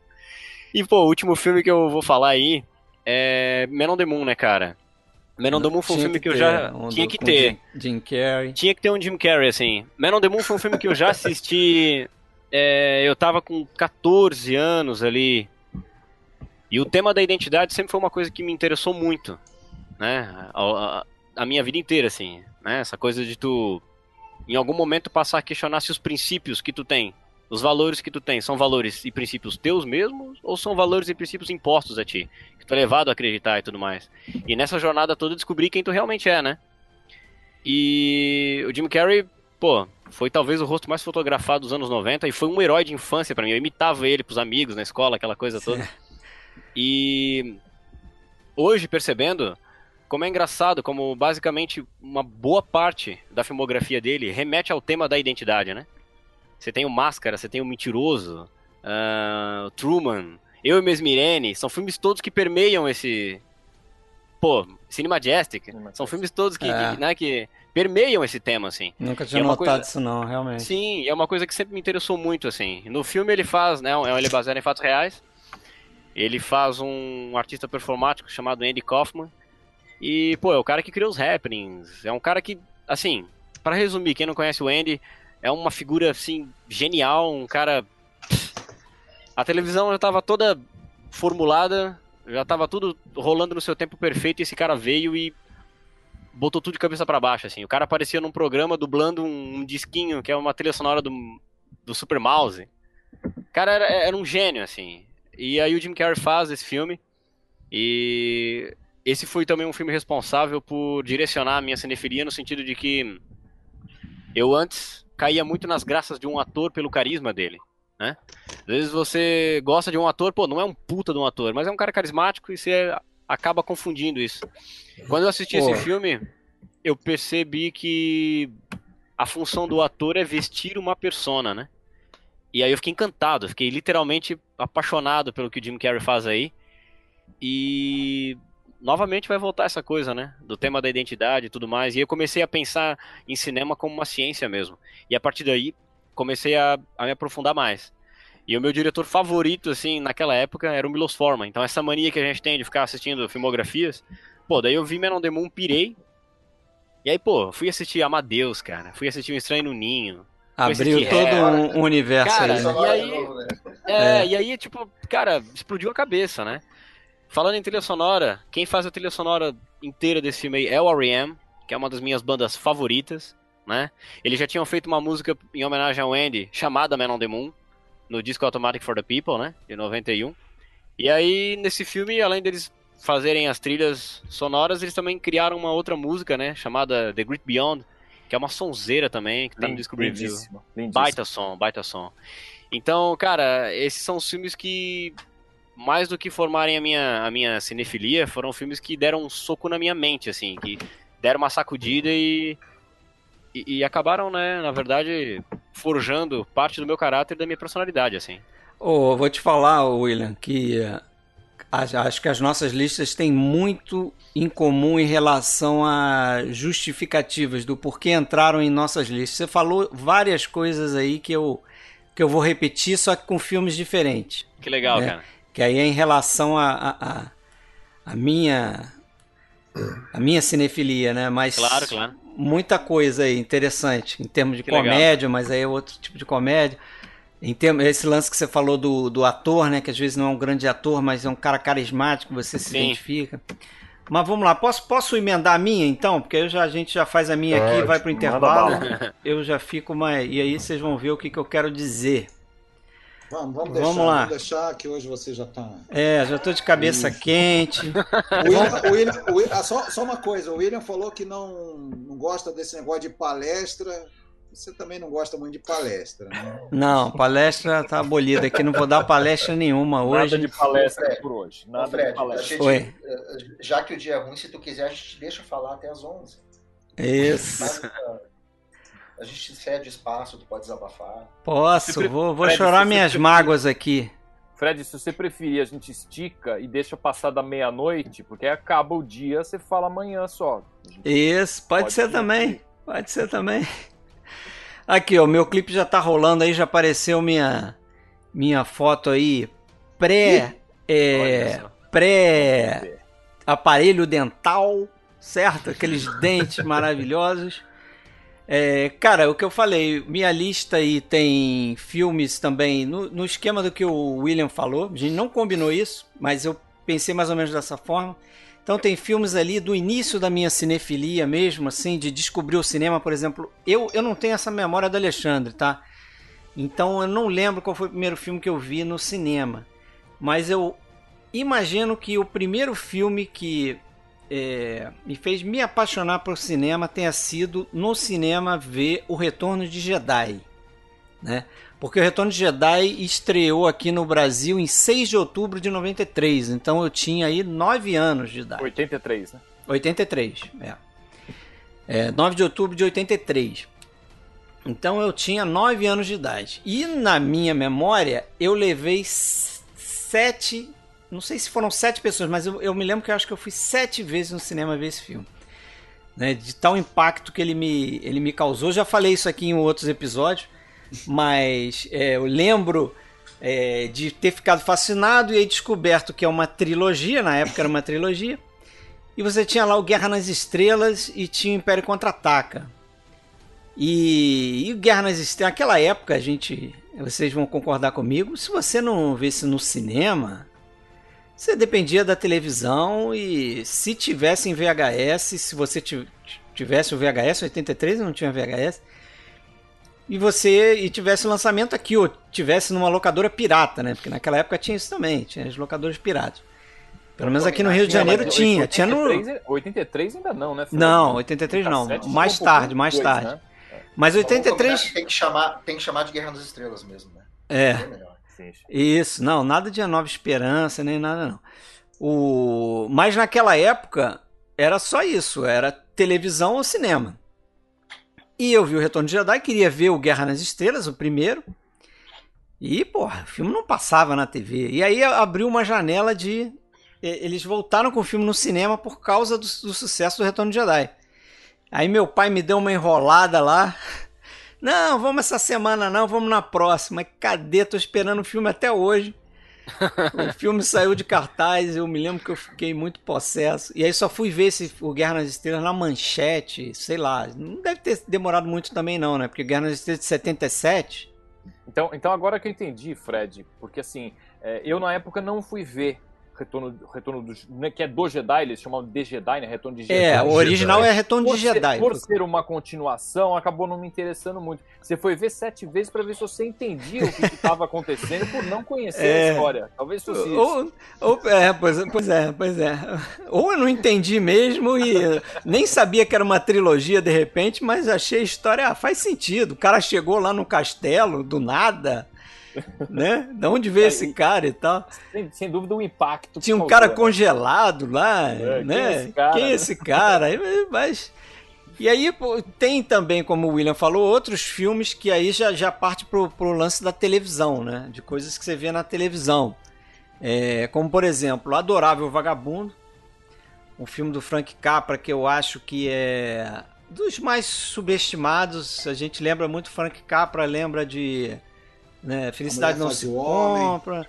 E, pô, o último filme que eu vou falar aí é Men on the Moon, né, cara? Men on the Moon foi um filme que, eu ter já um tinha do- que ter. Jim, Jim Carrey. Tinha que ter um Jim Carrey, assim. Man on the Moon foi um filme que eu já assisti. é, eu tava com 14 anos ali. E o tema da identidade sempre foi uma coisa que me interessou muito. Né? A, a- a minha vida inteira, assim. Né? Essa coisa de tu, em algum momento, passar a questionar se os princípios que tu tem, os valores que tu tem, são valores e princípios teus mesmos ou são valores e princípios impostos a ti? Que tu é levado a acreditar e tudo mais. E nessa jornada toda eu descobri quem tu realmente é, né? E o Jim Carrey, pô, foi talvez o rosto mais fotografado dos anos 90 e foi um herói de infância pra mim. Eu imitava ele pros amigos na escola, aquela coisa toda. E hoje percebendo como é engraçado, como basicamente uma boa parte da filmografia dele remete ao tema da identidade, né? Você tem o Máscara, você tem o Mentiroso, ah, o Truman, Eu e Mesmirene, são filmes todos que permeiam esse. Pô, Cine Majestic. Cine São filmes todos que, É. que, né, que permeiam esse tema, assim. Nunca tinha E é notado coisa- isso não, realmente. Sim, é uma coisa que sempre me interessou muito, assim. No filme ele faz, né, é ele é baseado em fatos reais. Ele faz um artista performático chamado Andy Kaufman. E, pô, é o cara que criou os happenings. É um cara que, assim, pra resumir, quem não conhece o Andy, é uma figura, assim, genial, um cara... A televisão já tava toda formulada, já tava tudo rolando no seu tempo perfeito e esse cara veio e botou tudo de cabeça pra baixo, assim. O cara aparecia num programa dublando um, disquinho, que é uma trilha sonora do, do Super Mouse. Cara, era, era um gênio, assim. E aí o Jim Carrey faz esse filme. E esse foi também um filme responsável por direcionar a minha cinefilia no sentido de que eu antes caía muito nas graças de um ator pelo carisma dele, né? Às vezes você gosta de um ator, pô, não é um puta de um ator, mas é um cara carismático e você acaba confundindo isso. Quando eu assisti pô. esse filme, eu percebi que a função do ator é vestir uma persona, né? E aí eu fiquei encantado, fiquei literalmente apaixonado pelo que o Jim Carrey faz aí. E novamente vai voltar essa coisa, né? Do tema da identidade e tudo mais. E eu comecei a pensar em cinema como uma ciência mesmo. E a partir daí comecei a, a me aprofundar mais. E o meu diretor favorito, assim, naquela época era o Milos Forman. Então essa mania que a gente tem de ficar assistindo filmografias, pô, daí eu vi Men on the Moon, pirei. E aí, pô, fui assistir Amadeus, cara. Fui assistir Um Estranho no Ninho. Abriu todo um, um universo cara, aí. Né? E aí, é, é, e aí, tipo, cara, explodiu a cabeça, né? Falando em trilha sonora, quem faz a trilha sonora inteira desse filme aí é o R.E.M., que é uma das minhas bandas favoritas, né? Eles já tinham feito uma música em homenagem ao Andy, chamada Man on the Moon, no disco Automatic for the People, né? De 91. E aí, nesse filme, além deles fazerem as trilhas sonoras, eles também criaram uma outra música, né? Chamada The Great Beyond, que é uma sonzeira também, que tá no disco review. Baita som, baita som. Então, cara, esses são os filmes que, mais do que formarem a minha, a minha cinefilia, foram filmes que deram um soco na minha mente, assim, que deram uma sacudida e, e, e acabaram, né, na verdade, forjando parte do meu caráter e da minha personalidade, assim. Oh, vou te falar, William, que acho que as nossas listas têm muito em comum em relação a justificativas do porquê entraram em nossas listas. Você falou várias coisas aí que eu, que eu vou repetir, só que com filmes diferentes. Que legal, né? cara. Que aí é em relação a, a, a, a minha a minha cinefilia, né? Mas claro, claro. muita coisa aí interessante em termos de que comédia, legal. mas aí é outro tipo de comédia. Em termos, esse lance que você falou do, do ator, né? Que às vezes não é um grande ator, mas é um cara carismático, você se Sim. identifica. Mas vamos lá, posso, posso emendar a minha então? Porque já, a gente já faz a minha aqui e vai pro intervalo. Eu já fico mais. E aí vocês vão ver o que, que eu quero dizer. Vamos, vamos, deixar, vamos lá. Vamos deixar que hoje você já está. É, já estou de cabeça Isso. quente. o William, o William, o William, ah, só, só uma coisa, o William falou que não, não gosta desse negócio de palestra. Você também não gosta muito de palestra, né? Não, palestra tá abolida aqui, não vou dar palestra nenhuma hoje. Nada de palestra Fred, por hoje. Nada Fred, de palestra. Gente, Oi. Eh, já que o dia é ruim, se tu quiser, a gente deixa falar até as 11. Isso. A gente cede espaço, tu pode desabafar. Posso, pre... vou, vou Fred, chorar minhas preferir... mágoas aqui. Fred, se você preferir, a gente estica e deixa passar da meia-noite, porque acaba o dia, você fala amanhã só. Isso, pode, pode ser também. Pode ser também. Aqui, ó, meu clipe já tá rolando aí, já apareceu minha minha foto aí pré é, pré aparelho dental, certo? Aqueles dentes maravilhosos. É, cara, o que eu falei, minha lista aí tem filmes também no, no esquema do que o William falou. A gente não combinou isso, mas eu pensei mais ou menos dessa forma. Então tem filmes ali do início da minha cinefilia mesmo, assim, de descobrir o cinema, por exemplo. Eu, eu não tenho essa memória do Alexandre, tá? Então eu não lembro qual foi o primeiro filme que eu vi no cinema. Mas eu imagino que o primeiro filme que é, me fez me apaixonar por cinema tenha sido no cinema ver O Retorno de Jedi. Né? Porque o Retorno de Jedi estreou aqui no Brasil em 6 de outubro de 93. Então eu tinha aí 9 anos de idade. 83, né? 83, é. é 9 de outubro de 83. Então eu tinha 9 anos de idade. E na minha memória, eu levei sete. Não sei se foram sete pessoas, mas eu, eu me lembro que eu acho que eu fui sete vezes no cinema ver esse filme. Né, de tal impacto que ele me, ele me causou. Já falei isso aqui em outros episódios mas é, eu lembro é, de ter ficado fascinado e aí descoberto que é uma trilogia, na época era uma trilogia, e você tinha lá o Guerra nas Estrelas e tinha o Império Contra-Ataca. E, e Guerra nas Estrelas, naquela época, a gente, vocês vão concordar comigo, se você não visse no cinema, você dependia da televisão e se tivesse em VHS, se você tivesse o VHS, 83 não tinha VHS, e você e tivesse lançamento aqui, ou tivesse numa locadora pirata, né? Porque naquela época tinha isso também, tinha as locadoras piratas. Pelo menos aqui no Rio de Janeiro tinha. Tinha no. 83 ainda não, né? Não, 83 não. Mais tarde, mais tarde. Né? Mas 83. Tem que, chamar, tem que chamar de Guerra nas Estrelas mesmo, né? É. Isso, não, nada de A Nova Esperança, nem nada não. O... Mas naquela época era só isso, era televisão ou cinema. E eu vi o Retorno de Jedi, queria ver o Guerra nas Estrelas, o primeiro. E, porra, o filme não passava na TV. E aí abriu uma janela de. Eles voltaram com o filme no cinema por causa do, do sucesso do Retorno de Jedi. Aí meu pai me deu uma enrolada lá. Não, vamos essa semana não, vamos na próxima. Cadê? Tô esperando o filme até hoje. o filme saiu de cartaz, eu me lembro que eu fiquei muito possesso. E aí só fui ver esse, o Guerra nas Estrelas na manchete, sei lá. Não deve ter demorado muito também, não, né? Porque Guerra nas Estrelas de 77. Então, então agora que eu entendi, Fred, porque assim, é, eu na época não fui ver Retorno, retorno do, né, que é do Jedi, eles chamam de Jedi, né? Retorno de Jedi. É, o original Jedi. é Retorno por de Jedi. Ser, por ser uma continuação, acabou não me interessando muito. Você foi ver sete vezes para ver se você entendia o que estava acontecendo por não conhecer é, a história. Talvez fosse ou, isso. Ou, é, pois, pois é, pois é. Ou eu não entendi mesmo e nem sabia que era uma trilogia de repente, mas achei a história, ah, faz sentido. O cara chegou lá no castelo do nada né? De onde veio é, esse cara e tal? Sem, sem dúvida um impacto. Tinha um cara congelado lá, é, né? Quem é esse cara? É esse cara? Mas... E aí tem também, como o William falou, outros filmes que aí já, já parte pro, pro lance da televisão, né? De coisas que você vê na televisão. É, como, por exemplo, Adorável Vagabundo, um filme do Frank Capra que eu acho que é dos mais subestimados. A gente lembra muito Frank Capra, lembra de né? Felicidade não se compra.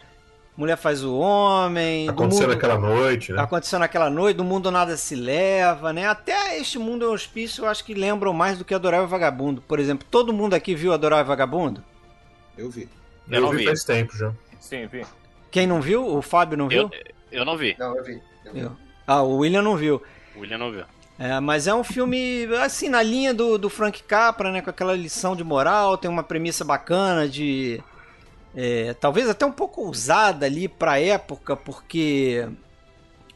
Mulher faz o homem. Aconteceu mundo, naquela noite, né? Aconteceu naquela noite, do mundo nada se leva, né? Até este mundo é um hospício, eu acho que lembram mais do que Adorável Vagabundo. Por exemplo, todo mundo aqui viu Adorável Vagabundo? Eu vi. Eu, eu não vi. faz tempo já. Sim, vi. Quem não viu? O Fábio não viu? Eu, eu não vi. Não, eu vi. Eu vi. Ah, o William não viu. O William não viu. É, mas é um filme, assim, na linha do, do Frank Capra, né? Com aquela lição de moral, tem uma premissa bacana de é, talvez até um pouco ousada ali para a época, porque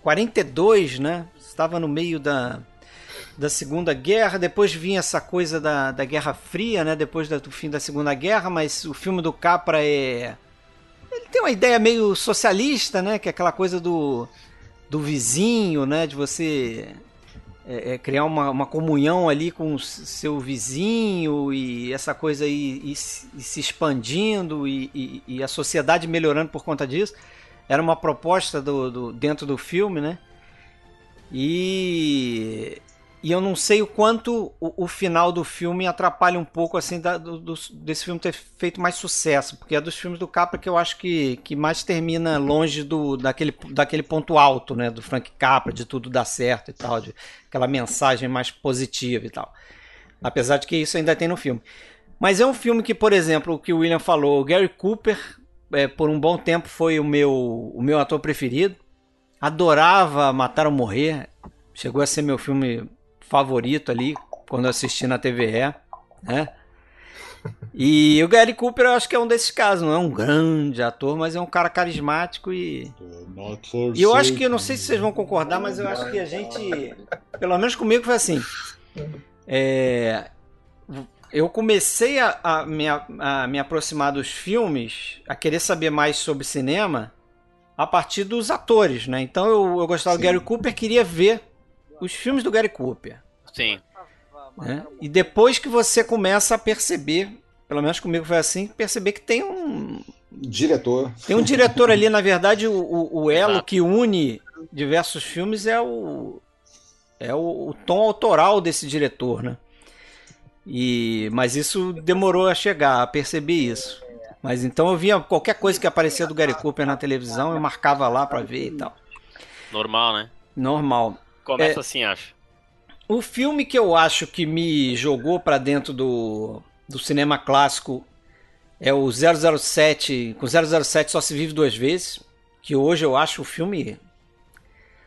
42, né? Estava no meio da, da Segunda Guerra, depois vinha essa coisa da, da Guerra Fria, né? Depois do fim da Segunda Guerra, mas o filme do Capra é. Ele tem uma ideia meio socialista, né? Que é aquela coisa do, do vizinho, né? De você é, é, criar uma, uma comunhão ali com o seu vizinho e essa coisa aí e, e se expandindo e, e, a sociedade melhorando por conta disso. Era uma proposta do, do dentro do filme, né? E e eu não sei o quanto o, o final do filme atrapalha um pouco assim da, do, do, desse filme ter feito mais sucesso, porque é dos filmes do Capra que eu acho que, que mais termina longe do daquele, daquele ponto alto, né, do Frank Capra, de tudo dar certo e tal, de aquela mensagem mais positiva e tal. Apesar de que isso ainda tem no filme. Mas é um filme que, por exemplo, o que o William falou, o Gary Cooper, é, por um bom tempo foi o meu, o meu ator preferido. Adorava Matar ou Morrer. Chegou a ser meu filme favorito ali quando assisti na TVE, né? E o Gary Cooper eu acho que é um desses casos, não é um grande ator, mas é um cara carismático e. E eu acho que, eu não sei se vocês vão concordar, mas eu acho que a gente. Pelo menos comigo foi assim. É, eu comecei a, a, me, a me aproximar dos filmes, a querer saber mais sobre cinema, a partir dos atores, né? Então eu, eu gostava Sim. do Gary Cooper, queria ver os filmes do Gary Cooper. Sim. Né? E depois que você começa a perceber, pelo menos comigo foi assim, perceber que tem um. Diretor. Tem um diretor ali, na verdade, o, o, elo Exato. que une diversos filmes é o. É o, o tom autoral desse diretor, né? E, mas isso demorou a chegar, a perceber isso. Mas então eu via qualquer coisa que aparecia do Gary Cooper na televisão, eu marcava lá para ver e tal. Normal, né? Normal. Começa é, assim, acho. O filme que eu acho que me jogou para dentro do, do cinema clássico é o 007. Com 007 só se vive duas vezes. Que hoje eu acho o filme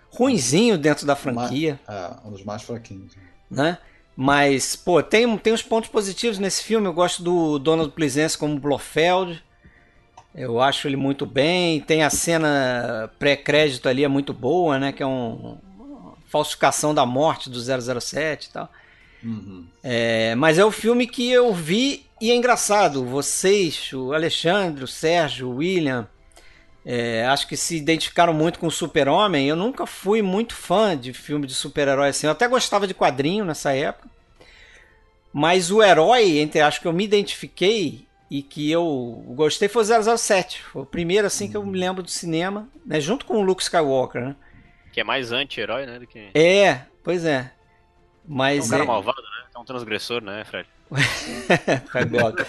ruinzinho dentro da franquia. É, um dos mais fraquinhos. Né? Mas, pô, tem, tem uns pontos positivos nesse filme. Eu gosto do Donald Pleasence como Blofeld. Eu acho ele muito bem. Tem a cena pré-crédito ali, é muito boa, né? Que é um, falsificação da morte do 007 e tal. Uhum. É, mas é o filme que eu vi e é engraçado. Vocês, o Alexandre, o Sérgio, o William, é, acho que se identificaram muito com o Super-Homem. Eu nunca fui muito fã de filme de super-herói assim. Eu até gostava de quadrinho nessa época. Mas o herói, entre acho que eu me identifiquei e que eu gostei foi o 007. Foi o primeiro assim que eu me lembro do cinema, né, junto com o Luke Skywalker, né? Que é mais anti-herói, né? Do que... É, pois é. É Mas um cara é... malvado, né? É um transgressor, né, Fred? Cagota.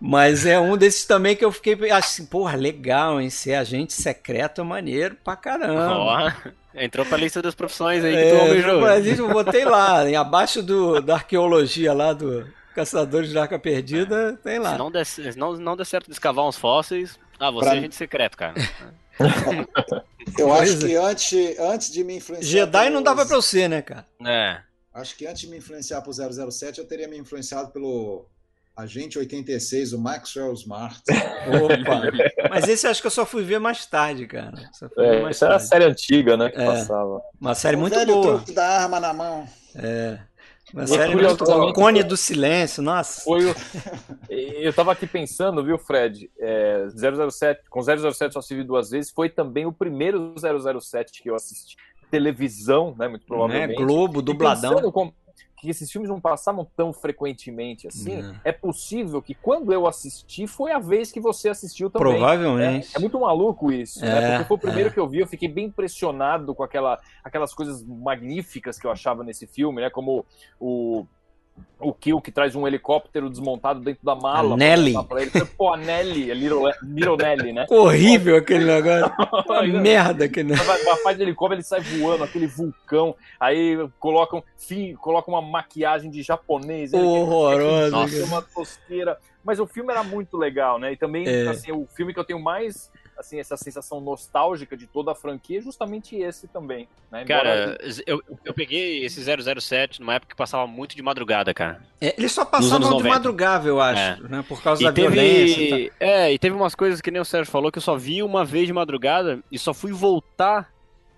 Mas é um desses também que eu fiquei assim, porra, legal, hein? Ser agente secreto é maneiro pra caramba. Ó, entrou pra lista das profissões aí que É, tu almejou. mas isso eu botei lá, em abaixo do, da arqueologia lá do Caçadores de Arca Perdida, tem lá. Se não der, se não, não der certo de escavar uns fósseis, ah, você Pra- é agente secreto, cara. Eu acho que antes, antes de me influenciar. Jedi não dava pra eu ser, né, cara? É. Acho que antes de me influenciar pro 007, eu teria me influenciado pelo Agente 86, o Maxwell Smart. Opa! Mas esse acho que eu só fui ver mais tarde, cara. Só fui ver É, mais essa era a tarde. série antiga, né? Que É. passava. Uma série O muito velho boa. truque da arma na mão. É. Uma série muito curiosamente, boa. Cone do Silêncio, nossa. Foi o... Eu tava aqui pensando, viu, Fred? É, 007, com 007 só assisti duas vezes. Foi também o primeiro 007 que eu assisti. Televisão, né? Muito Né? provavelmente. Globo, dubladão. pensando como- que esses filmes não passavam tão frequentemente assim, Não. é possível que quando eu assisti foi a vez que você assistiu também. Provavelmente. É muito maluco isso, É, né? Porque foi o primeiro é. que eu vi, eu fiquei bem impressionado com aquela, aquelas coisas magníficas que eu achava nesse filme, né? Como o, o Kill que traz um helicóptero desmontado dentro da mala. A Nelly. pra- ele. Pô, a Nelly, a Little, Little Nelly, né? Horrível aquele negócio. Uma merda aquele negócio. Faz de helicóptero, ele sai voando, aquele vulcão. Aí colocam, fim, colocam uma maquiagem de japonês. Horroroso. Nossa. uma tosqueira. Mas o filme era muito legal, né? E também, É. assim, o filme que eu tenho mais, assim, essa sensação nostálgica de toda a franquia é justamente esse também, né? Cara, eu, eu peguei esse 007 numa época que passava muito de madrugada, cara. É, eles só passavam anos de 90. madrugada, eu acho, É. né? Por causa E da violência. e tal. teve, é, e teve umas coisas que nem o Sérgio falou que eu só vi uma vez de madrugada e só fui voltar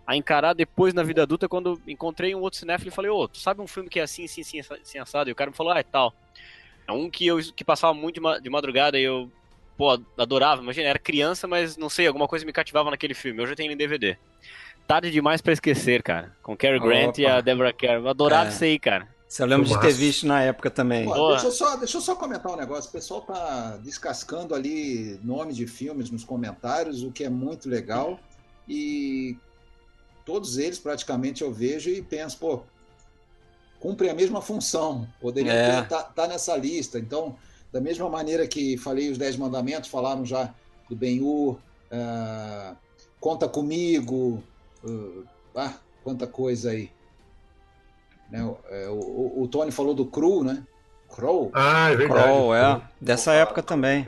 a encarar depois na vida adulta quando encontrei um outro cinéfilo e falei, ô, tu sabe um filme que é assim, assim, assim, assim, assado? E o cara me falou, ah, é tal. É um que eu que passava muito de madrugada e eu, pô, adorava. Imagina, era criança, mas não sei, alguma coisa me cativava naquele filme. Hoje eu tenho ele em DVD. Tarde demais pra esquecer, cara. Com Cary Grant e Opa. a Deborah Kerr. Adorava É. isso aí, cara. Isso eu lembro de ter visto na época também. Pô, deixa, eu só, deixa eu só comentar um negócio. O pessoal tá descascando ali nome de filmes nos comentários, o que é muito legal. E todos eles praticamente eu vejo e penso, pô, cumpre a mesma função. Poderia É. estar tá, nessa lista. Então, da mesma maneira que falei os Dez Mandamentos, falaram já do Ben-Hur, ah, Conta Comigo, ah, ah, quanta coisa aí. Né, o, é, o, o Tony falou do Cru, né? Crow, Ah, é verdade. Kroll, é. Dessa época também.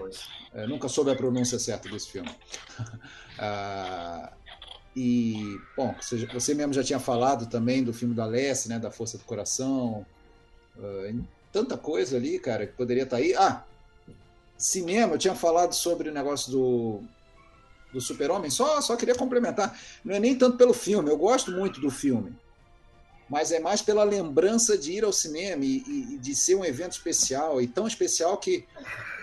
Eu nunca soube a pronúncia certa desse filme. Ah, e, bom, você, você mesmo já tinha falado também do filme da Lessie, né? Da Força do Coração. E tanta coisa ali, cara, que poderia estar aí. Ah, cinema, eu tinha falado sobre o negócio do, do Super-Homem. Só, só queria complementar. Não é nem tanto pelo filme, eu gosto muito do filme. Mas é mais pela lembrança de ir ao cinema e, e- e de ser um evento especial. E tão especial que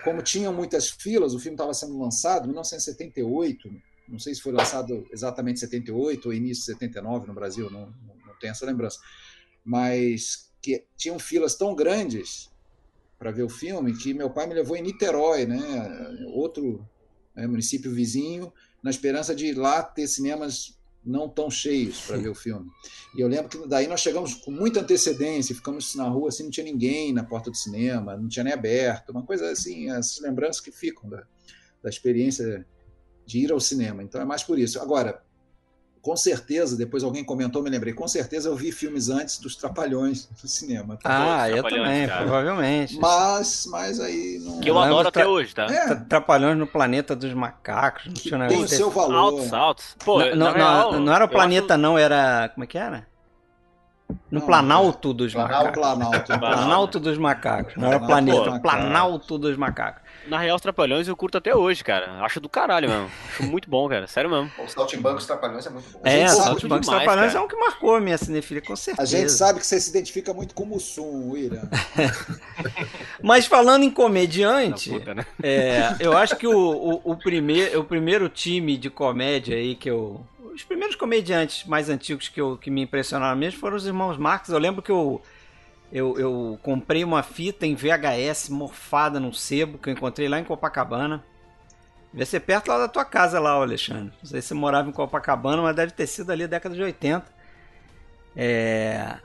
como tinham muitas filas, o filme estava sendo lançado em 1978, não sei se foi lançado exatamente em 78 ou início de 79 no Brasil, não, não, não tenho essa lembrança, mas que tinham filas tão grandes para ver o filme que meu pai me levou em Niterói, né, outro né, município vizinho, na esperança de ir lá ter cinemas não tão cheios para ver o filme. E eu lembro que daí nós chegamos com muita antecedência, ficamos na rua assim, não tinha ninguém na porta do cinema, não tinha nem aberto, uma coisa assim, as lembranças que ficam da, da experiência de ir ao cinema. Então é mais por isso. Agora, com certeza, depois alguém comentou, me lembrei, com certeza eu vi filmes antes dos Trapalhões no cinema. Ah, eu também, cara. provavelmente. Mas, mas aí não. Que eu adoro até hoje, tá? É, Trapalhões no planeta dos macacos. Não tinha tem o desse. seu valor. Altos, altos. Pô, não, não, real, não, não era o planeta, acho- não, era. Como é que era? No Não, Planalto dos Planalto. Macacos. Planalto. Planalto dos Macacos. Não era Planalto. Planalto dos Macacos. Na real, os Trapalhões eu curto até hoje, cara. Acho do caralho mesmo. Acho muito bom, cara. Sério mesmo. O Saltimbancos Trapalhões é muito bom. É, Saltos Bancos demais, Trapalhões cara. é um que marcou a minha cinefilia, com certeza. A gente sabe que você se identifica muito com o Mussum, William. Mas falando em comediante, Da puta, né? é, eu acho que o, o, o, primeiro, o primeiro time de comédia aí que eu. Os primeiros comediantes mais antigos que, eu, que me impressionaram mesmo foram os irmãos Marx. Eu lembro que eu, eu, eu comprei uma fita em VHS morfada num sebo que eu encontrei lá em Copacabana. Devia ser perto lá da tua casa, lá, Alexandre. Não sei se você morava em Copacabana, mas deve ter sido ali década de 80. É,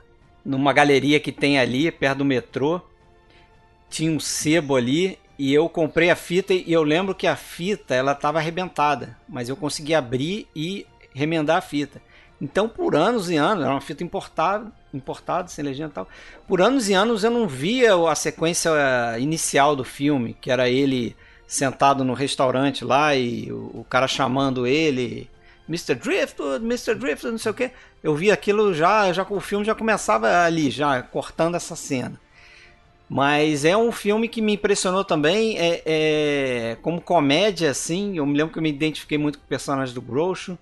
numa galeria que tem ali, perto do metrô. Tinha um sebo ali e eu comprei a fita e eu lembro que a fita ela estava arrebentada, mas eu consegui abrir e remendar a fita. Então, por anos e anos, era uma fita importada, importada sem legenda e tal. Por anos e anos eu não via a sequência inicial do filme, que era ele sentado no restaurante lá e o, cara chamando ele, Mr. Driftwood, Mr. Driftwood, não sei o que. Eu vi aquilo já, já o filme já começava ali, já cortando essa cena. Mas é um filme que me impressionou também é, é, como comédia, assim. Eu me lembro que eu me identifiquei muito com o personagem do Groucho.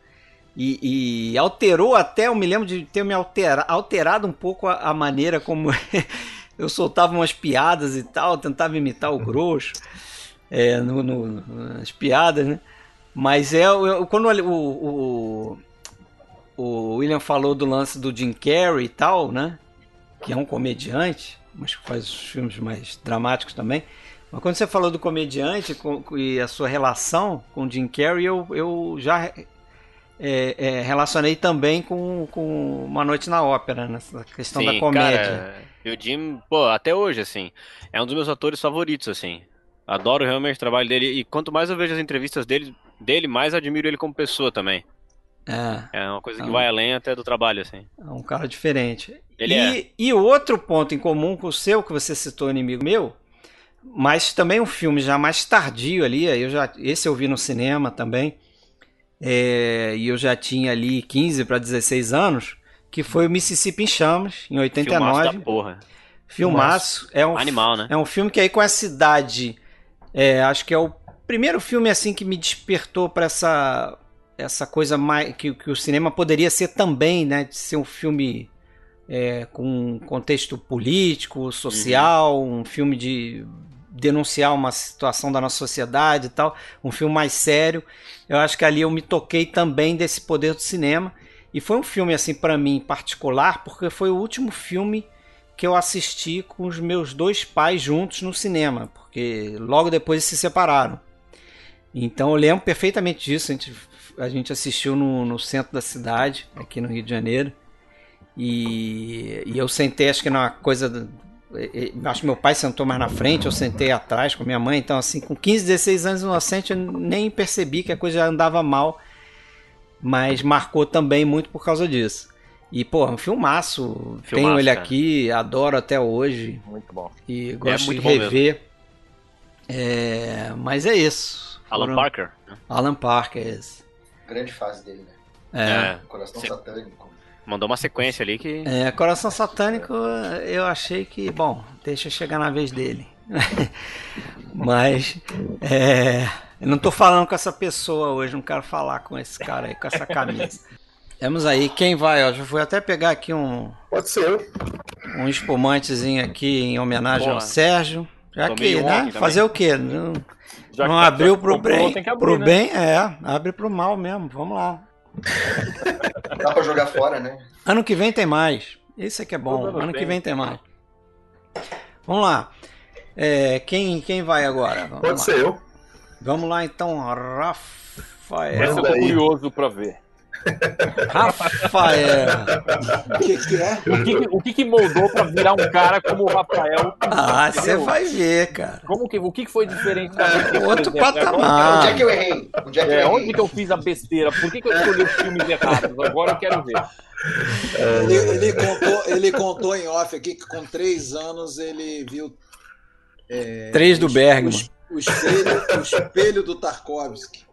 E, e alterou até, eu me lembro de ter me altera, alterado um pouco a, a maneira como eu soltava umas piadas e tal, tentava imitar o Groucho é, no, no, nas piadas, né? Mas é eu, quando o, o, o William falou do lance do Jim Carrey e tal, né? Que é um comediante, mas que faz os filmes mais dramáticos também. Mas quando você falou do comediante com, e a sua relação com o Jim Carrey, eu, eu já é, é, relacionei também com, com Uma Noite na Ópera, nessa questão Sim, da comédia. Cara, e o Jim, pô, até hoje, assim, é um dos meus atores favoritos, assim. Adoro realmente o trabalho dele. E quanto mais eu vejo as entrevistas dele, dele mais admiro ele como pessoa também. É, É uma coisa que Ah. vai além até do trabalho, assim. é um cara diferente. Ele e, é. e outro ponto em comum com o seu, que você citou, inimigo meu, mas também um filme já mais tardio ali, eu já, esse eu vi no cinema também, é, e eu já tinha ali 15 para 16 anos, que foi o Mississippi em Chamas, em Filmaço 89. da porra. Filmaço. É um, Animal, né? é um filme que aí com essa idade, é, acho que é o primeiro filme assim que me despertou para essa essa coisa mais que, que o cinema poderia ser também, né, de ser um filme é, com um contexto político, social, um filme de denunciar uma situação da nossa sociedade e tal, um filme mais sério. Eu acho que ali eu me toquei também desse poder do cinema e foi um filme assim para mim particular porque foi o último filme que eu assisti com os meus dois pais juntos no cinema, porque logo depois eles se separaram. Então eu lembro perfeitamente disso. A gente, a gente assistiu no, no centro da cidade, aqui no Rio de Janeiro. E, e eu sentei, acho que numa coisa. Acho que meu pai sentou mais na frente, eu sentei atrás com minha mãe. Então, assim, com 15, 16 anos inocente, eu nem percebi que a coisa já andava mal. Mas marcou também muito por causa disso. E, pô, é um filmaço. Tenho Filmaço, ele cara. aqui, adoro até hoje. Muito bom. E gosto muito de rever. É, mas é isso. Alan Foram- Parker. né? Alan Parker, esse. Grande fase dele, né? É. Coração Sim. satânico. Mandou uma sequência ali que. É, Coração Satânico, eu achei que, bom, deixa chegar na vez dele. Mas, é, eu não tô falando com essa pessoa hoje, não quero falar com esse cara aí, com essa camisa. Temos aí, quem vai? Ó, já fui até pegar aqui um, Pode ser eu. um espumantezinho aqui em homenagem ao Porra. Sérgio. Já Tomei que, um né? Fazer o quê? Não, Já não que- abriu já pro bem. que abrir, pro né? bem, é. Abre pro mal mesmo. Vamos lá. Dá pra jogar fora, né? Ano que vem tem mais. Isso é que é bom. Ano que bem. vem tem mais. Vamos lá. É, quem, quem vai agora? Vamos Pode lá. ser eu. Vamos lá então, Rafael. Essa eu tô curioso pra ver. Rafael. O que, que é? O que, que- o que, que moldou pra virar um cara como o Rafael? Ah, você vai ver, cara. Como que, o que, que foi diferente da por Outro exemplo, patamar. Onde é que eu errei? Onde é que eu É, errei? onde que eu fiz a besteira? Por que, que eu escolhi os filmes errados? Agora eu quero ver. Ele, ele contou, ele contou em off aqui que com três anos ele viu. é, Três do Bergman. O, o espelho, o espelho do Tarkovsky.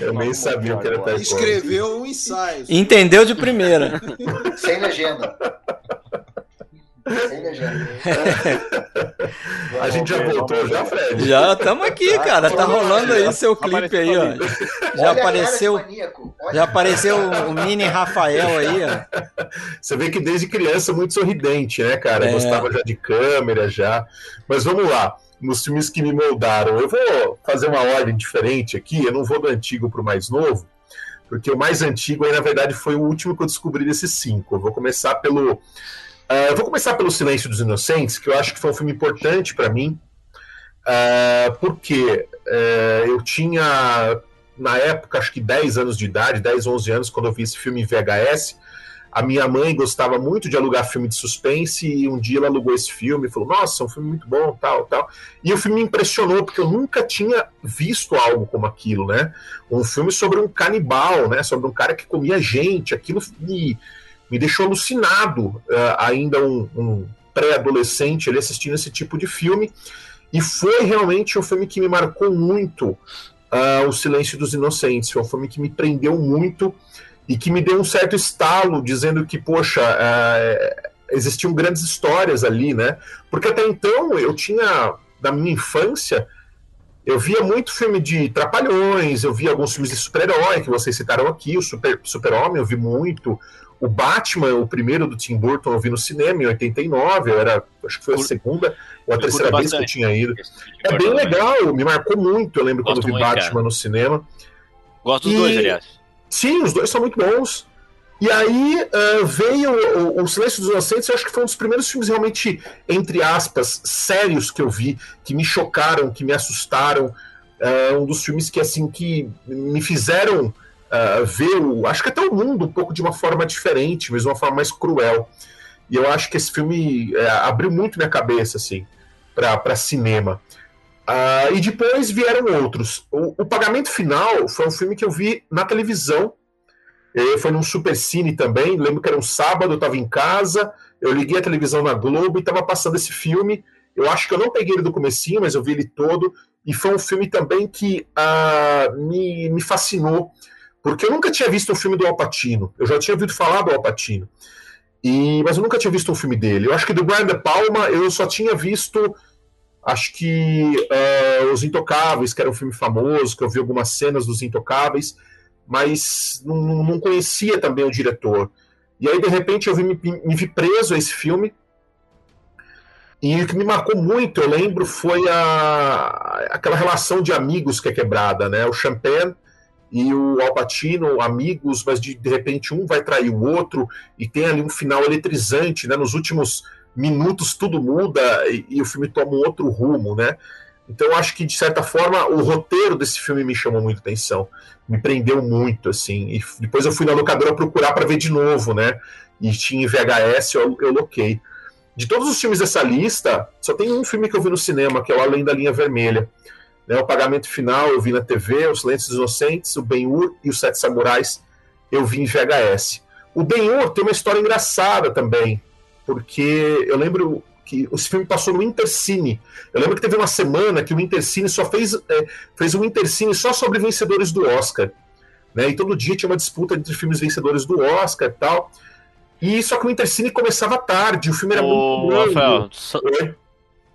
Eu nem sabia o que era Tarkovsky. Escreveu um ensaio. Entendeu de primeira. Sem legenda. Sem legenda. A gente já voltou já, Fred? Já estamos aqui, cara. Tá rolando aí seu clipe aí, ó. Já apareceu, já apareceu o mini Rafael aí, ó. Você vê que desde criança muito sorridente, né, cara? É. Gostava já de câmera, já. Mas vamos lá. Nos filmes que me moldaram, eu vou fazer uma ordem diferente aqui. Eu não vou do antigo pro mais novo, porque o mais antigo aí, na verdade, foi o último que eu descobri desses cinco. Eu vou começar pelo Uh, vou começar pelo Silêncio dos Inocentes, que eu acho que foi um filme importante para mim, uh, porque uh, eu tinha, na época, acho que 10 anos de idade, 10, 11 anos, quando eu vi esse filme em VHS. A minha mãe gostava muito de alugar filme de suspense e um dia ela alugou esse filme e falou: Nossa, é um filme muito bom, tal, tal. E o filme me impressionou porque eu nunca tinha visto algo como aquilo, né? Um filme sobre um canibal, né? Sobre um cara que comia gente. Aquilo me me deixou alucinado, uh, ainda um, um pré-adolescente, ele assistindo esse tipo de filme. E foi realmente um filme que me marcou muito, uh, O Silêncio dos Inocentes. Foi um filme que me prendeu muito e que me deu um certo estalo, dizendo que, poxa, uh, existiam grandes histórias ali, né? Porque até então eu tinha, da minha infância, eu via muito filme de Trapalhões, eu via alguns filmes de super-herói que vocês citaram aqui, o Super-Homem super eu vi muito, o Batman, o primeiro do Tim Burton, eu vi no cinema em 89, eu era, acho que foi a segunda ou a terceira vez que eu tinha ido. É bem legal, me marcou muito, eu lembro Gosto quando eu vi muito, Batman cara. no cinema. Gosto dos e... dois, aliás. Sim, os dois são muito bons. E aí uh, veio o, o, Silêncio dos Inocentes, eu acho que foi um dos primeiros filmes realmente, entre aspas, sérios que eu vi, que me chocaram, que me assustaram. Uh, um dos filmes que, assim, que me fizeram uh, ver, o, acho que até o mundo um pouco de uma forma diferente, mas uma forma mais cruel. E eu acho que esse filme abriu muito minha cabeça, assim, para cinema. Uh, e depois vieram outros. O, o, Pagamento Final foi um filme que eu vi na televisão. foi num supercine também. Lembro que era um sábado, eu estava em casa, eu liguei a televisão na Globo e estava passando esse filme. Eu acho que eu não peguei ele do comecinho, mas eu vi ele todo. E foi um filme também que uh, me, me fascinou porque eu nunca tinha visto um filme do Alpatino. Eu já tinha ouvido falar do Alpatino. E, mas eu nunca tinha visto um filme dele. Eu acho que do Brian De Palma eu só tinha visto, acho que uh, Os Intocáveis, que era um filme famoso, que eu vi algumas cenas dos Intocáveis, mas não, não conhecia também o diretor. E aí, de repente, eu vi, me, me vi preso a esse filme. E o que me marcou muito, eu lembro, foi a, aquela relação de amigos que é quebrada, né? O Champagne e o Alpatino, amigos, mas de, de repente um vai trair o outro e tem ali um final eletrizante, né? Nos últimos minutos tudo muda e, e o filme toma um outro rumo, né? Então acho que de certa forma o roteiro desse filme me chamou muito atenção, me prendeu muito assim. E depois eu fui na locadora procurar para ver de novo, né? E tinha em VHS, eu, eu loquei. De todos os filmes dessa lista, só tem um filme que eu vi no cinema, que é o Além da Linha Vermelha. Né, o Pagamento Final eu vi na TV, Os Lentes Inocentes, o Ben-Hur e os Sete Samurais eu vi em VHS. O Ben-Hur tem uma história engraçada também, porque eu lembro que esse filme passou no Intercine. Eu lembro que teve uma semana que o Intercine só fez, é, fez um Intercine só sobre vencedores do Oscar. Né? E todo dia tinha uma disputa entre filmes vencedores do Oscar e tal. E só que o Intercine começava tarde, o filme era Ô, muito longo. Rafael, só,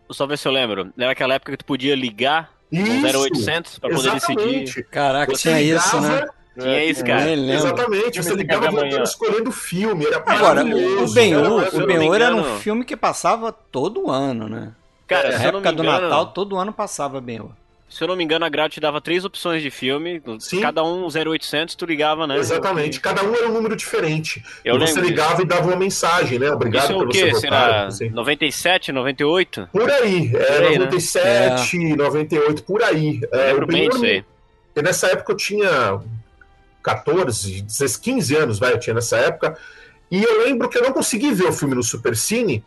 só ver se eu lembro. Era aquela época que tu podia ligar isso, 0800 para poder decidir. Caraca, você tinha ligava, isso, né? Tinha isso, cara. Exatamente, você ligava escolhendo o filme. Era Agora, o Ben-Hur o ben era um filme que passava todo ano, né? Cara, Na época do Natal, todo ano passava Ben-Hur. Se eu não me engano, a Grau te dava três opções de filme, Sim. cada um 0800, tu ligava, né? Exatamente, cada um era um número diferente. Eu e você ligava disso. e dava uma mensagem, né? Obrigado Isso é o quê? Será assim. 97, 98? Por aí, é, por aí 97, né? 98, por aí. É, lembro bem disso aí. E nessa época eu tinha 14, 15 anos, vai, eu tinha nessa época. E eu lembro que eu não consegui ver o filme no Supercine.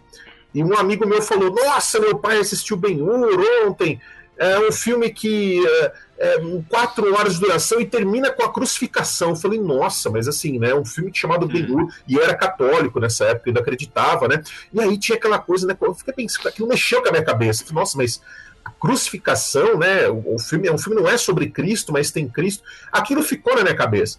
E um amigo meu falou: Nossa, meu pai assistiu Ben-Hur ontem é um filme que é, é, quatro horas de duração e termina com a crucificação. Eu falei, nossa, mas assim, né? Um filme chamado Ben Hur, e eu era católico nessa época, ainda acreditava, né? E aí tinha aquela coisa, né? Eu fiquei pensando, aquilo mexeu com a minha cabeça. Falei, nossa, mas crucificação, né? O, o, filme, o filme não é sobre Cristo, mas tem Cristo. Aquilo ficou na minha cabeça.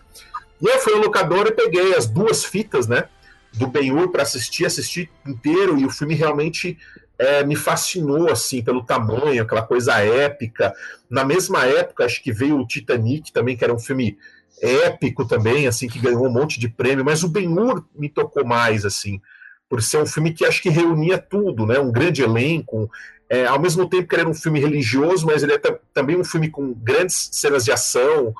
E eu fui ao locador e peguei as duas fitas, né? Do Ben-Hur para assistir, assistir inteiro, e o filme realmente é, me fascinou, assim, pelo tamanho, aquela coisa épica. Na mesma época, acho que veio o Titanic também, que era um filme épico também, assim, que ganhou um monte de prêmio, mas o Ben-Hur me tocou mais, assim, por ser um filme que acho que reunia tudo, né? Um grande elenco, é, ao mesmo tempo que ele era um filme religioso, mas ele é também um filme com grandes cenas de ação,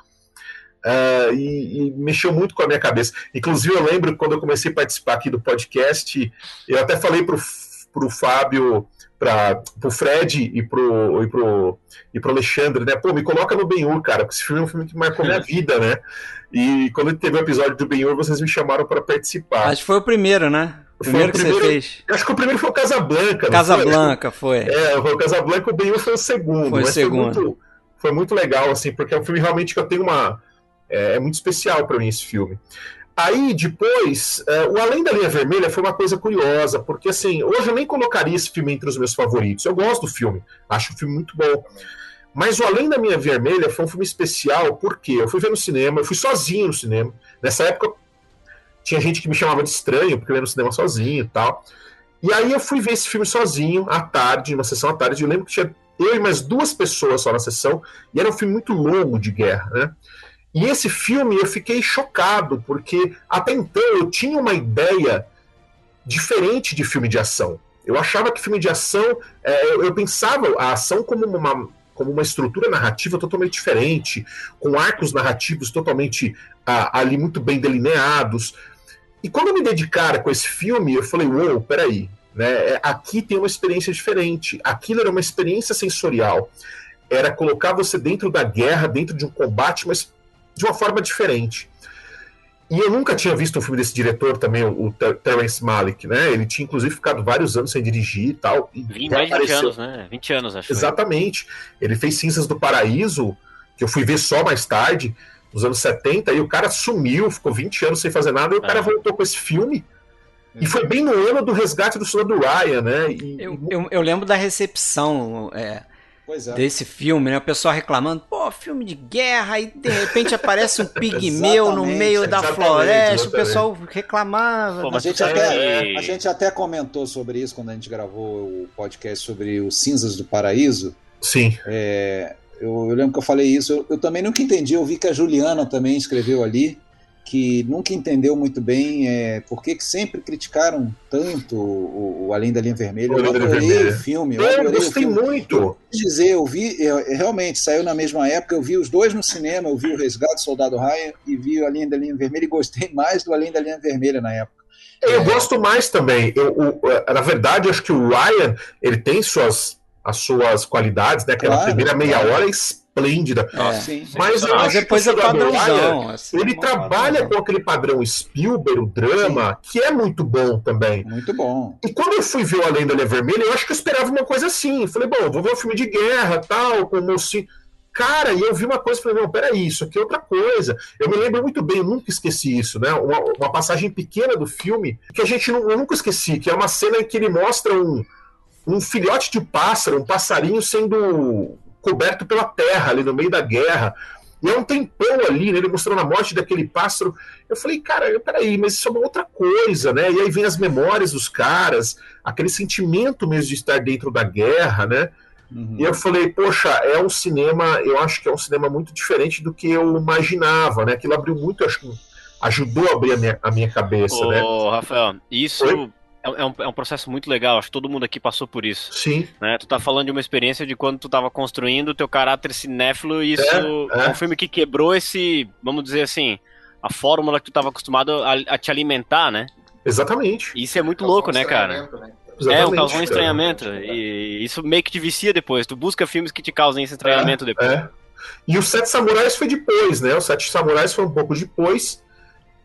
Uh, e, e, mexeu muito com a minha cabeça. Inclusive, eu lembro quando eu comecei a participar aqui do podcast, eu até falei pro, pro Fábio, para pro Fred e pro, e, pro, e pro Alexandre, né? Pô, me coloca no Ben-Hur, cara, porque esse filme é um filme que marcou minha vida, né? E quando teve o episódio do Ben-Hur, vocês me chamaram para participar. Acho que foi o primeiro, né? O primeiro que primeiro, você fez. Acho que o primeiro foi o Casablanca. Casablanca, foi? foi. É, foi o Casablanca, o Ben-Hur foi o segundo. Foi o segundo. Foi muito, foi muito legal, assim, porque é um filme realmente que eu tenho uma... É, é muito especial para mim esse filme. Aí, depois, é, o Além da Linha Vermelha foi uma coisa curiosa, porque assim, hoje eu nem colocaria esse filme entre os meus favoritos. Eu gosto do filme, acho o filme muito bom. Mas o Além da Linha Vermelha foi um filme especial, porque eu fui ver no cinema, eu fui sozinho no cinema. Nessa época, tinha gente que me chamava de estranho, porque eu ia no cinema sozinho e tal. E aí eu fui ver esse filme sozinho, à tarde, uma sessão à tarde. Eu lembro que tinha eu e mais duas pessoas só na sessão, e era um filme muito longo de guerra, né? E esse filme eu fiquei chocado, porque até então eu tinha uma ideia diferente de filme de ação. Eu achava que filme de ação, é, eu pensava a ação como uma, como uma estrutura narrativa totalmente diferente, com arcos narrativos totalmente ah, ali muito bem delineados. E quando eu me dedicara com esse filme, eu falei, uou, peraí, né, é, aqui tem uma experiência diferente. Aquilo era uma experiência sensorial. Era colocar você dentro da guerra, dentro de um combate, mas de uma forma diferente. E eu nunca tinha visto um filme desse diretor também, o Terence Malick, né? Ele tinha inclusive ficado vários anos sem dirigir e tal. E mais de 20 anos, né? 20 anos, acho. Exatamente. Ele fez Cinzas do Paraíso, que eu fui ver só mais tarde, nos anos 70, e o cara sumiu, ficou 20 anos sem fazer nada, e o cara voltou com esse filme. E foi bem no ano do resgate do soldado Ryan, né? E, eu, eu, eu, lembro da recepção. É é. desse filme, né? O pessoal reclamando, pô, filme de guerra, e de repente aparece um pigmeu no meio da floresta, exatamente. o pessoal reclamava. Pô, a, gente até, a gente até comentou sobre isso quando a gente gravou o podcast sobre os Cinzas do Paraíso. Sim. É, eu, eu, lembro que eu falei isso, eu, eu também nunca entendi, eu vi que a Juliana também escreveu ali, que nunca entendeu muito bem é, por que, sempre criticaram tanto o, o Além da Linha Vermelha. Eu adorei o filme. Eu, gostei muito. Eu dizer, eu vi, eu, realmente, saiu na mesma época, eu vi os dois no cinema, eu vi o Resgate Soldado Ryan e vi o Além da Linha Vermelha e gostei mais do Além da Linha Vermelha na época. Eu é... gosto mais também. Eu, na verdade, acho que o Ryan ele tem suas, as suas qualidades, né? Aquela claro, primeira meia claro. hora é esplêndida. É, sim, sim. Mas, eu mas depois é padrãozão. Assim, ele trabalha padrão. com aquele padrão Spielberg, o drama, sim. que é muito bom também. Muito bom. E quando eu fui ver o Além da Linha Vermelha, eu acho que eu esperava uma coisa assim. Falei, bom, vou ver um filme de guerra, tal, com o mocinho. Cara, e eu vi uma coisa e falei, não, peraí, isso aqui é outra coisa. Eu me lembro muito bem, eu nunca esqueci isso, né? Uma, uma passagem pequena do filme que a gente não, eu nunca esqueci, que é uma cena em que ele mostra um, um filhote de pássaro, um passarinho sendo coberto pela terra ali no meio da guerra. E é um tempão ali, né, ele mostrando a morte daquele pássaro. Eu falei, cara, peraí, mas isso é uma outra coisa, né? E aí vem as memórias dos caras, aquele sentimento mesmo de estar dentro da guerra, né? Uhum. E eu falei, poxa, é um cinema, eu acho que é um cinema muito diferente do que eu imaginava, né? Aquilo abriu muito, acho que ajudou a abrir a minha, a minha cabeça, Ô, né? Rafael, isso Oi? É, é um, é um processo muito legal, acho que todo mundo aqui passou por isso. Sim. Né? Tu tá falando de uma experiência de quando tu tava construindo o teu caráter cinéfilo e isso é, é. é um filme que quebrou esse, vamos dizer assim, a fórmula que tu tava acostumado a, a te alimentar, né? Exatamente. Isso é muito louco, né, cara? Né? é, um causou um estranhamento. E isso meio que te vicia depois. Tu busca filmes que te causem esse estranhamento é, depois. É. E o Sete Samurais foi depois, né? O Sete Samurais foi um pouco depois.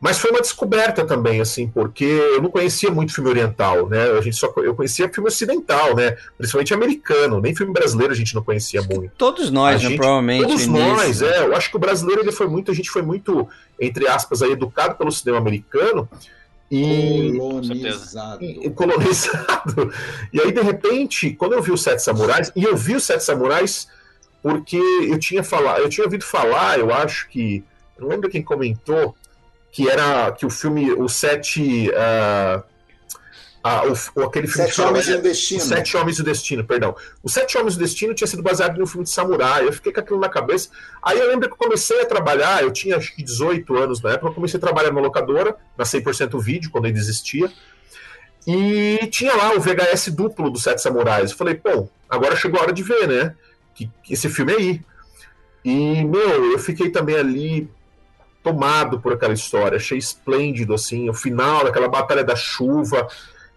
Mas foi uma descoberta também, assim, porque eu não conhecia muito filme oriental, né? A gente só eu conhecia filme ocidental, né? Principalmente americano, nem filme brasileiro a gente não conhecia muito. Todos nós, né, provavelmente. Todos nós, é. Eu acho que o brasileiro ele foi muito, a gente foi muito, entre aspas, aí, educado pelo cinema americano. E, Colonizado. e- colonizado. E aí, de repente, quando eu vi os Sete Samurais, e eu vi os Sete Samurais porque eu tinha falado, eu tinha ouvido falar, eu acho que. Não lembro quem comentou que era que o filme, o Sete. ah, o, o- aquele filme Sete Homens e um Destino. Os Sete Homens do Destino, perdão. Os Sete Homens do Destino tinha sido baseado em um filme de samurai. Eu fiquei com aquilo na cabeça. Aí eu lembro que eu comecei a trabalhar, eu tinha acho que 18 anos na época, eu comecei a trabalhar numa locadora, na 100% Vídeo, quando ainda existia. E tinha lá o VHS duplo dos Sete Samurais. Eu falei, pô, agora chegou a hora de ver, né? Que, que esse filme aí. E, meu, eu fiquei também ali tomado por aquela história. Achei esplêndido, assim, o final daquela batalha da chuva.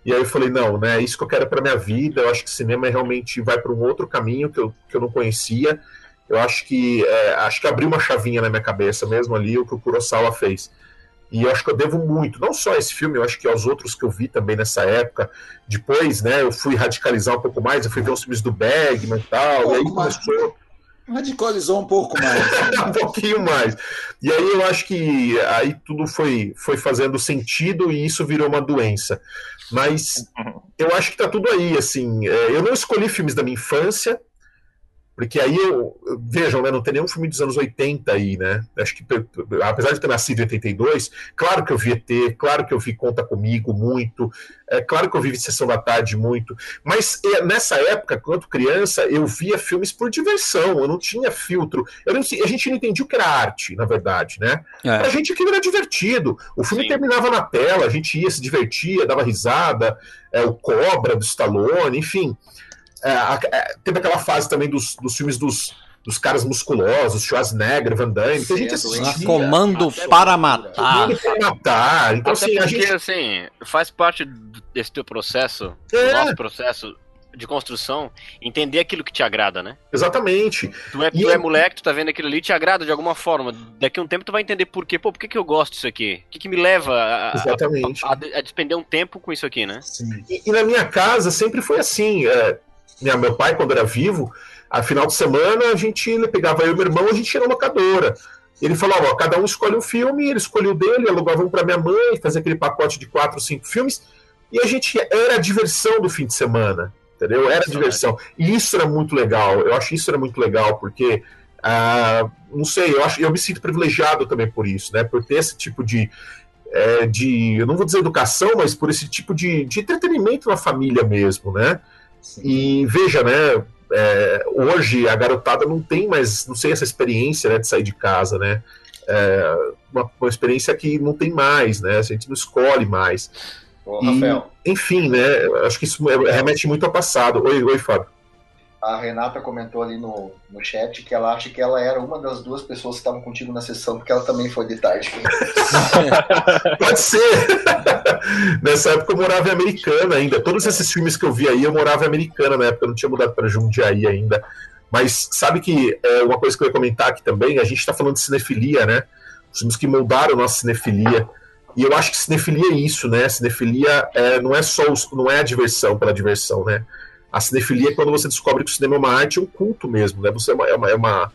E aí eu falei, não, né, é isso que eu quero para minha vida. Eu acho que cinema realmente vai para um outro caminho que eu, que eu não conhecia. Eu acho que é, acho que abriu uma chavinha na minha cabeça mesmo ali o que o Kurosawa fez. E eu acho que eu devo muito, não só a esse filme, eu acho que aos outros que eu vi também nessa época. Depois, né, eu fui radicalizar um pouco mais, eu fui ver os filmes do Bergman e tal, e aí começou Radicalizou um pouco mais. um pouquinho mais. E aí eu acho que aí tudo foi, foi fazendo sentido e isso virou uma doença. Mas eu acho que tá tudo aí, assim. é, Eu não escolhi filmes da minha infância, porque aí eu. Vejam, né? Não tem nenhum filme dos anos 80 aí, né? Acho que, apesar de ter nascido em 82, claro que eu vi ET, claro que eu vi Conta Comigo muito, é claro que eu vi Sessão da Tarde muito, mas é, nessa época, quando criança, eu via filmes por diversão, eu não tinha filtro. Eu não, a gente não entendia o que era arte, na verdade, né? É. Pra gente aquilo era divertido. O filme Sim. terminava na tela, a gente ia, se divertia, dava risada, é, o Cobra do Stallone, enfim. É, a- é, teve aquela fase também dos, dos filmes dos, dos caras musculosos, Schwarzenegger, Van Damme, que a gente assistia. Comando Até para matar. Tudo pra matar. Então, Até assim, a porque, gente. assim, faz parte desse teu processo, do É. nosso processo de construção, entender aquilo que te agrada, né? Exatamente. Tu é, tu eu- é moleque, tu tá vendo aquilo ali, te agrada de alguma forma. Daqui a um tempo tu vai entender por quê. Pô, por que, que eu gosto disso aqui? O que, que me leva a, a, Exatamente. a, a despender um tempo com isso aqui, né? Sim. E, e na minha casa sempre foi assim. é, minha- meu pai, quando era vivo, a final de semana a gente ele pegava eu e meu irmão, a gente ia na locadora. Ele falava, ó, cada um escolhe um filme, ele escolheu o dele, alugava um para minha mãe, fazia aquele pacote de quatro, cinco filmes, e a gente era a diversão do fim de semana, entendeu? Era a diversão. E isso era muito legal. Eu acho isso era muito legal, porque ah, não sei, eu acho, eu me sinto privilegiado também por isso, né? Por ter esse tipo de é, de, eu não vou dizer educação, mas por esse tipo de, de entretenimento na família mesmo, né? Sim. E veja, né? é, hoje a garotada não tem mais, não sei essa experiência né, de sair de casa, né? É, uma, uma experiência que não tem mais, né? A gente não escolhe mais. Ô, E, Rafael, enfim, né? Acho que isso é- remete muito ao passado. Oi, oi, Fábio. A Renata comentou ali no, no chat que ela acha que ela era uma das duas pessoas que estavam contigo na sessão, porque ela também foi de tarde. Pode ser. Nessa época eu morava em Americana ainda. Todos esses filmes que eu vi aí, eu morava em Americana na época, eu não tinha mudado para Jundiaí ainda. Mas sabe que é uma coisa que eu ia comentar aqui também, a gente está falando de cinefilia, né? Os filmes que moldaram nossa cinefilia. E eu acho que cinefilia é isso, né? Cinefilia é, não é só os- não é a diversão pela diversão, né? A cinefilia é quando você descobre que o cinema é uma arte, é um culto mesmo, né? Você é uma, é uma, é uma-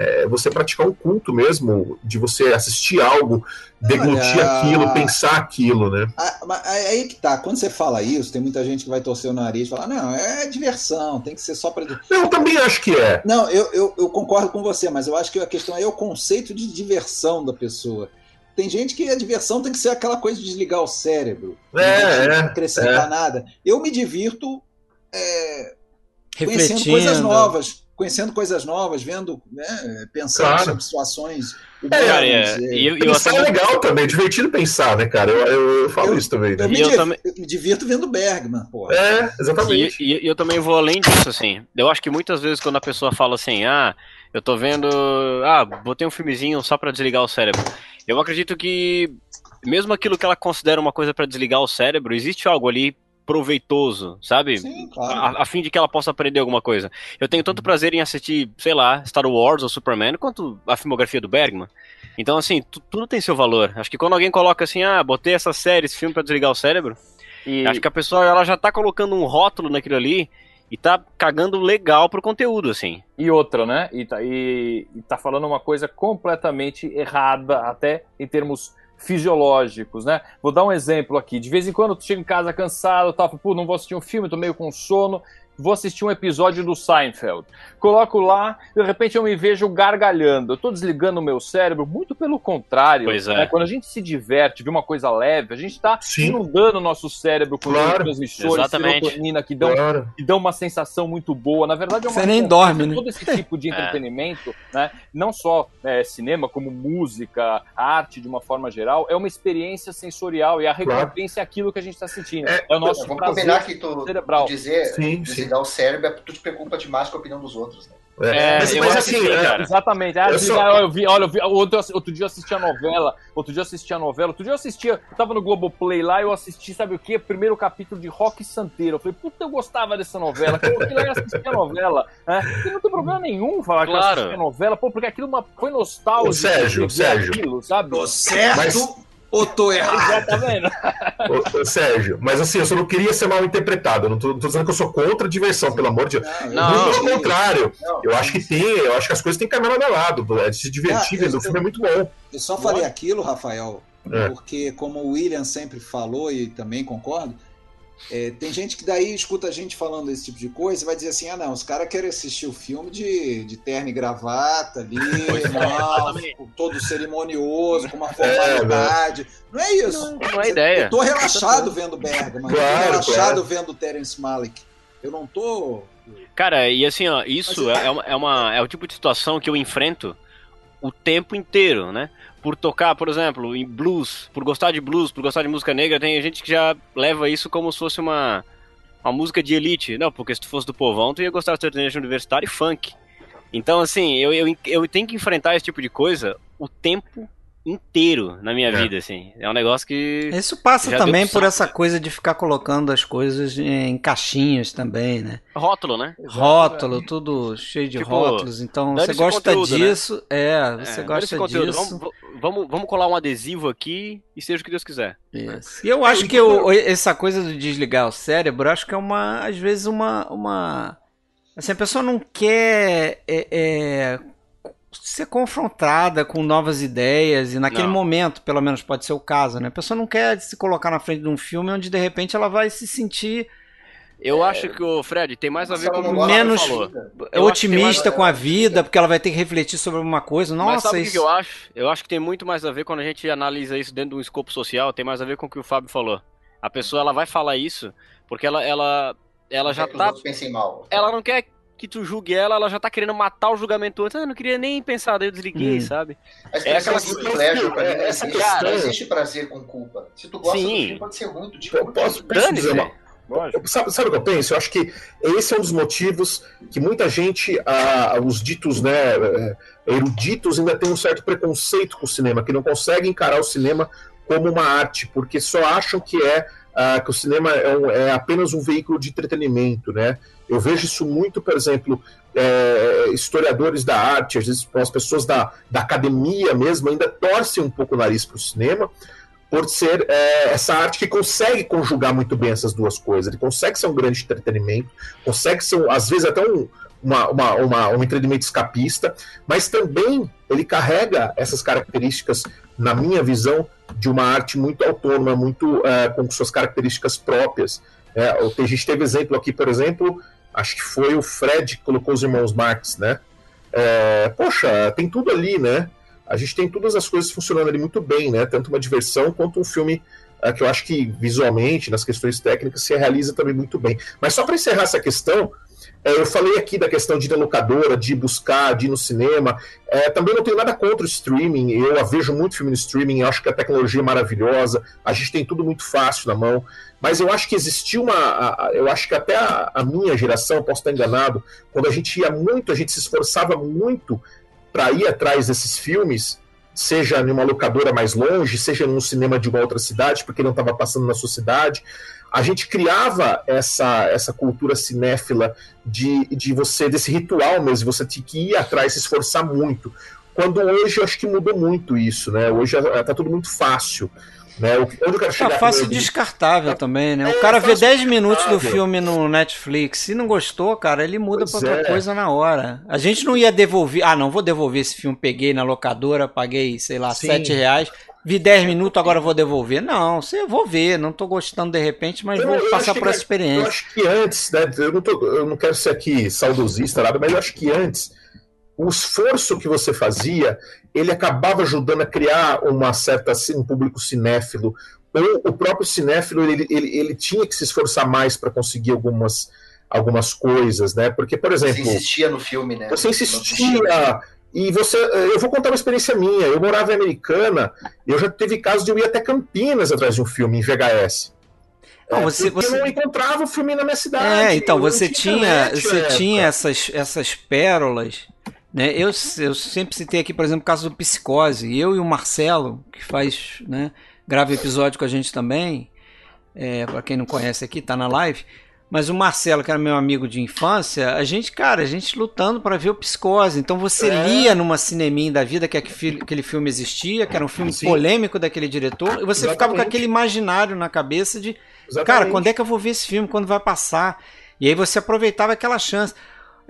é você praticar um culto mesmo, de você assistir algo, deglutir Olha- aquilo, pensar aquilo, né? Mas aí que tá, quando você fala isso, tem muita gente que vai torcer o nariz e falar, não, é diversão, tem que ser só para. Não, eu também acho que é. Não, eu, eu, eu concordo com você, mas eu acho que a questão é o conceito de diversão da pessoa. Tem gente que a diversão tem que ser aquela coisa de desligar o cérebro, É, não é, acrescentar nada. Eu me divirto é, conhecendo coisas novas, conhecendo coisas novas, vendo, né, pensando Claro. sobre situações. Cara, humanas, é, é. e eu, eu até é legal também, é divertido pensar, né, cara? Eu, eu, eu falo Eu- isso também, né? Eu me, eu div- também- eu me divirto vendo Bergman, pô. É, exatamente. E, e- e eu também vou além disso, assim. Eu acho que muitas vezes quando a pessoa fala assim, ah, eu tô vendo. Ah, botei um filmezinho só pra desligar o cérebro. Eu acredito que, mesmo aquilo que ela considera uma coisa pra desligar o cérebro, existe algo ali proveitoso, sabe? Sim, claro. A, a fim de que ela possa aprender alguma coisa. Eu tenho tanto prazer em assistir, sei lá, Star Wars ou Superman, quanto a filmografia do Bergman. Então, assim, tu- tudo tem seu valor. Acho que quando alguém coloca assim, ah, botei essa série, esse filme pra desligar o cérebro, E, Acho que a pessoa ela já tá colocando um rótulo naquilo ali e tá cagando legal pro conteúdo, assim. e outra, né? E tá, e, e tá falando uma coisa completamente errada, até em termos fisiológicos, né? Vou dar um exemplo aqui. De vez em quando tu chega em casa cansado, tá, pô, não vou assistir um filme, tô meio com sono, vou assistir um episódio do Seinfeld. Coloco lá, de repente eu me vejo gargalhando. Eu tô desligando o meu cérebro, muito pelo contrário. Pois é. né? Quando a gente se diverte, vê uma coisa leve, a gente tá Sim. inundando o nosso cérebro com Claro. transmissores, Exatamente. serotonina, que dão, Claro. que dão uma sensação muito boa. Na verdade, é uma Você nem dorme, né? Todo esse tipo de É. entretenimento, né? não só é, cinema, como música, arte de uma forma geral, é uma experiência sensorial e a recompensa é aquilo que a gente está sentindo. É, É, o nosso Vamos prazer combinar que tu, cerebral. tu dizer, Sim, desligar o cérebro, é porque tu te preocupa demais com a opinião dos outros. Né? É, mas, eu mas acho assim, que sim, é, cara. Exatamente. Ah, Eu só- eu vi, olha, eu vi, outro, outro dia eu assisti a novela, outro dia eu assisti a novela, outro dia eu assistia, eu tava no Globoplay lá, eu assisti, sabe o quê? Primeiro capítulo de Rock Santeiro. Eu falei, puta, eu gostava dessa novela, eu fui lá e assisti a novela. Né? E não tem problema nenhum falar que eu Claro. assisti a novela, pô, porque aquilo uma, foi nostálgico. Sérgio, Sérgio. Aquilo, sabe? Tô certo Mas- ou tô errado? Já tá vendo? Ô, Sérgio, mas assim, eu só não queria ser mal interpretado. Eu não tô, não tô dizendo que eu sou contra a diversão, pelo amor de Deus. Não, Muito eu- pelo contrário. Não, Eu acho que tem, eu acho que as coisas têm que caminhar lado. É de se divertir Ah, o filme é muito bom. Eu só falei aquilo, Rafael, É. porque como o William sempre falou e também concordo, é, tem gente que daí escuta a gente falando esse tipo de coisa e vai dizer assim, ah não, os caras querem assistir o filme de, de terno e gravata ali, mal, todo cerimonioso, com uma formalidade. não é isso. Não, não é ideia. Eu tô relaxado vendo Bergman, eu Claro, tô relaxado claro. vendo Terence Malick. Eu não tô... Cara, e assim, ó, isso Mas- é, é uma, é, uma- é o tipo de situação que eu enfrento o tempo inteiro, né? Por tocar, por exemplo, em blues, por gostar de blues, por gostar de música negra, tem gente que já leva isso como se fosse uma, uma música de elite. Não, porque se tu fosse do povão, tu ia gostar de sertanejo universitário e funk. Então, assim, eu, eu, eu tenho que enfrentar esse tipo de coisa o tempo inteiro na minha É. vida, assim. É um negócio que... Isso passa também por essa né? coisa de ficar colocando as coisas em caixinhas também, né? Rótulo, né? Rótulo, tudo cheio de Tipo, rótulos. Então você gosta conteúdo, né? disso, é, você É, gosta disso. Vamos, vamos, vamos colar um adesivo aqui e seja o que Deus quiser. Isso. E eu acho que o- essa coisa de desligar o cérebro, eu acho que é uma, às vezes, uma. uma assim, a pessoa não quer é, é, ser confrontada com novas ideias, e naquele Não. momento, pelo menos pode ser o caso, né? A pessoa não quer se colocar na frente de um filme onde de repente ela vai se sentir Eu acho que o Fred tem mais a ver com o não menos- tem otimista mais- com a vida, porque ela vai ter que refletir sobre alguma coisa. Nossa, Mas sabe o que isso... que eu acho? Eu acho que tem muito mais a ver quando a gente analisa isso dentro de um escopo social, tem mais a ver com o que o Fábio falou. A pessoa ela vai falar isso porque ela ela ela já que os tá mal. ela não quer que tu julgue ela, ela já tá querendo matar o julgamento antes. Ah, eu não queria nem pensar, daí eu desliguei, Hum. sabe? A expressão É aquela guilty pleasure pra mim não existe. questão- Não existe prazer com culpa. Se tu gosta do Sim. filme, pode ser ruim, tu Eu posso, posso dizer uma, Sabe, sabe o que eu penso? Eu acho que esse é um dos motivos que muita gente, ah, os ditos né, eh, eruditos, ainda tem um certo preconceito com o cinema, que não conseguem encarar o cinema como uma arte, porque só acham que é ah, que o cinema é, um- é apenas um veículo de entretenimento, né? Eu vejo isso muito, por exemplo, eh, historiadores da arte, às vezes as pessoas da, da academia mesmo ainda torcem um pouco o nariz para o cinema, por ser é, essa arte que consegue conjugar muito bem essas duas coisas. Ele consegue ser um grande entretenimento, consegue ser, um- às vezes, até um, uma, uma, uma- um entretenimento escapista, mas também ele carrega essas características, na minha visão, de uma arte muito autônoma, muito é, com suas características próprias. É, a gente teve exemplo aqui, por exemplo, acho que foi o Fred que colocou os irmãos Marx, né? É, poxa, tem tudo ali, né? A gente tem todas as coisas funcionando ali muito bem, né? Tanto uma diversão quanto um filme eh, que eu acho que visualmente, nas questões técnicas, se realiza também muito bem. Mas só para encerrar essa questão, eh, eu falei aqui da questão de ir na locadora, de buscar, de ir no cinema. Eh, também não tenho nada contra o streaming. Eu vejo muito filme no streaming, acho que a tecnologia é maravilhosa, a gente tem tudo muito fácil na mão. Mas eu acho que existiu uma. Eu acho que até a, a minha geração, posso estar enganado, quando a gente ia muito, a gente se esforçava muito para ir atrás desses filmes, seja numa locadora mais longe, seja num cinema de uma outra cidade, porque não estava passando na sua cidade. A gente criava essa, essa cultura cinéfila de, de você, desse ritual mesmo, você tinha que ir atrás, se esforçar muito. Quando hoje eu acho que mudou muito isso, né? Hoje está tudo muito fácil. Né? O- Onde eu quero chegar Tá fácil e descartável também, né? É, O cara vê fácil 10 minutos do filme no Netflix. Se não gostou, cara, ele muda Pois pra outra é. coisa na hora. A gente não ia devolver. Ah, não vou devolver esse filme. Peguei na locadora, paguei, sei lá, Sim. 7 reais. vi 10 minutos, agora vou devolver. Não, você vou ver, não tô gostando de repente, mas Eu- vou eu passar por que- essa Eu experiência. acho que antes, né, eu, não tô- eu não quero ser aqui saudosista, nada, mas eu acho que antes, o esforço que você fazia, ele acabava ajudando a criar uma certa, um público cinéfilo. Ou o próprio cinéfilo, ele, ele, ele tinha que se esforçar mais para conseguir algumas, algumas coisas, né? Porque, por Você exemplo, insistia no filme, né? você insistia. E você, eu vou contar uma experiência minha. Eu morava em Americana, eu já teve casos de eu ir até Campinas atrás de um filme em VHS. Não, É, você- porque você- eu não encontrava o filme na minha cidade. É, então você tinha, internet você tinha época. essas, essas pérolas, né? Eu, eu sempre citei aqui, por exemplo, o caso do Psicose. Eu e o Marcelo, que faz, né, grava episódio com a gente também, é, para quem não conhece aqui, tá na live. Mas o Marcelo, que era meu amigo de infância, a gente, cara, a gente lutando para ver o Psicose. Então você É. lia numa cineminha da vida que aquele filme existia, que era um filme Sim. polêmico daquele diretor, e você ficava com Exatamente. aquele imaginário na cabeça de Exatamente. Cara, quando é que eu vou ver esse filme? Quando vai passar? E aí você aproveitava aquela chance.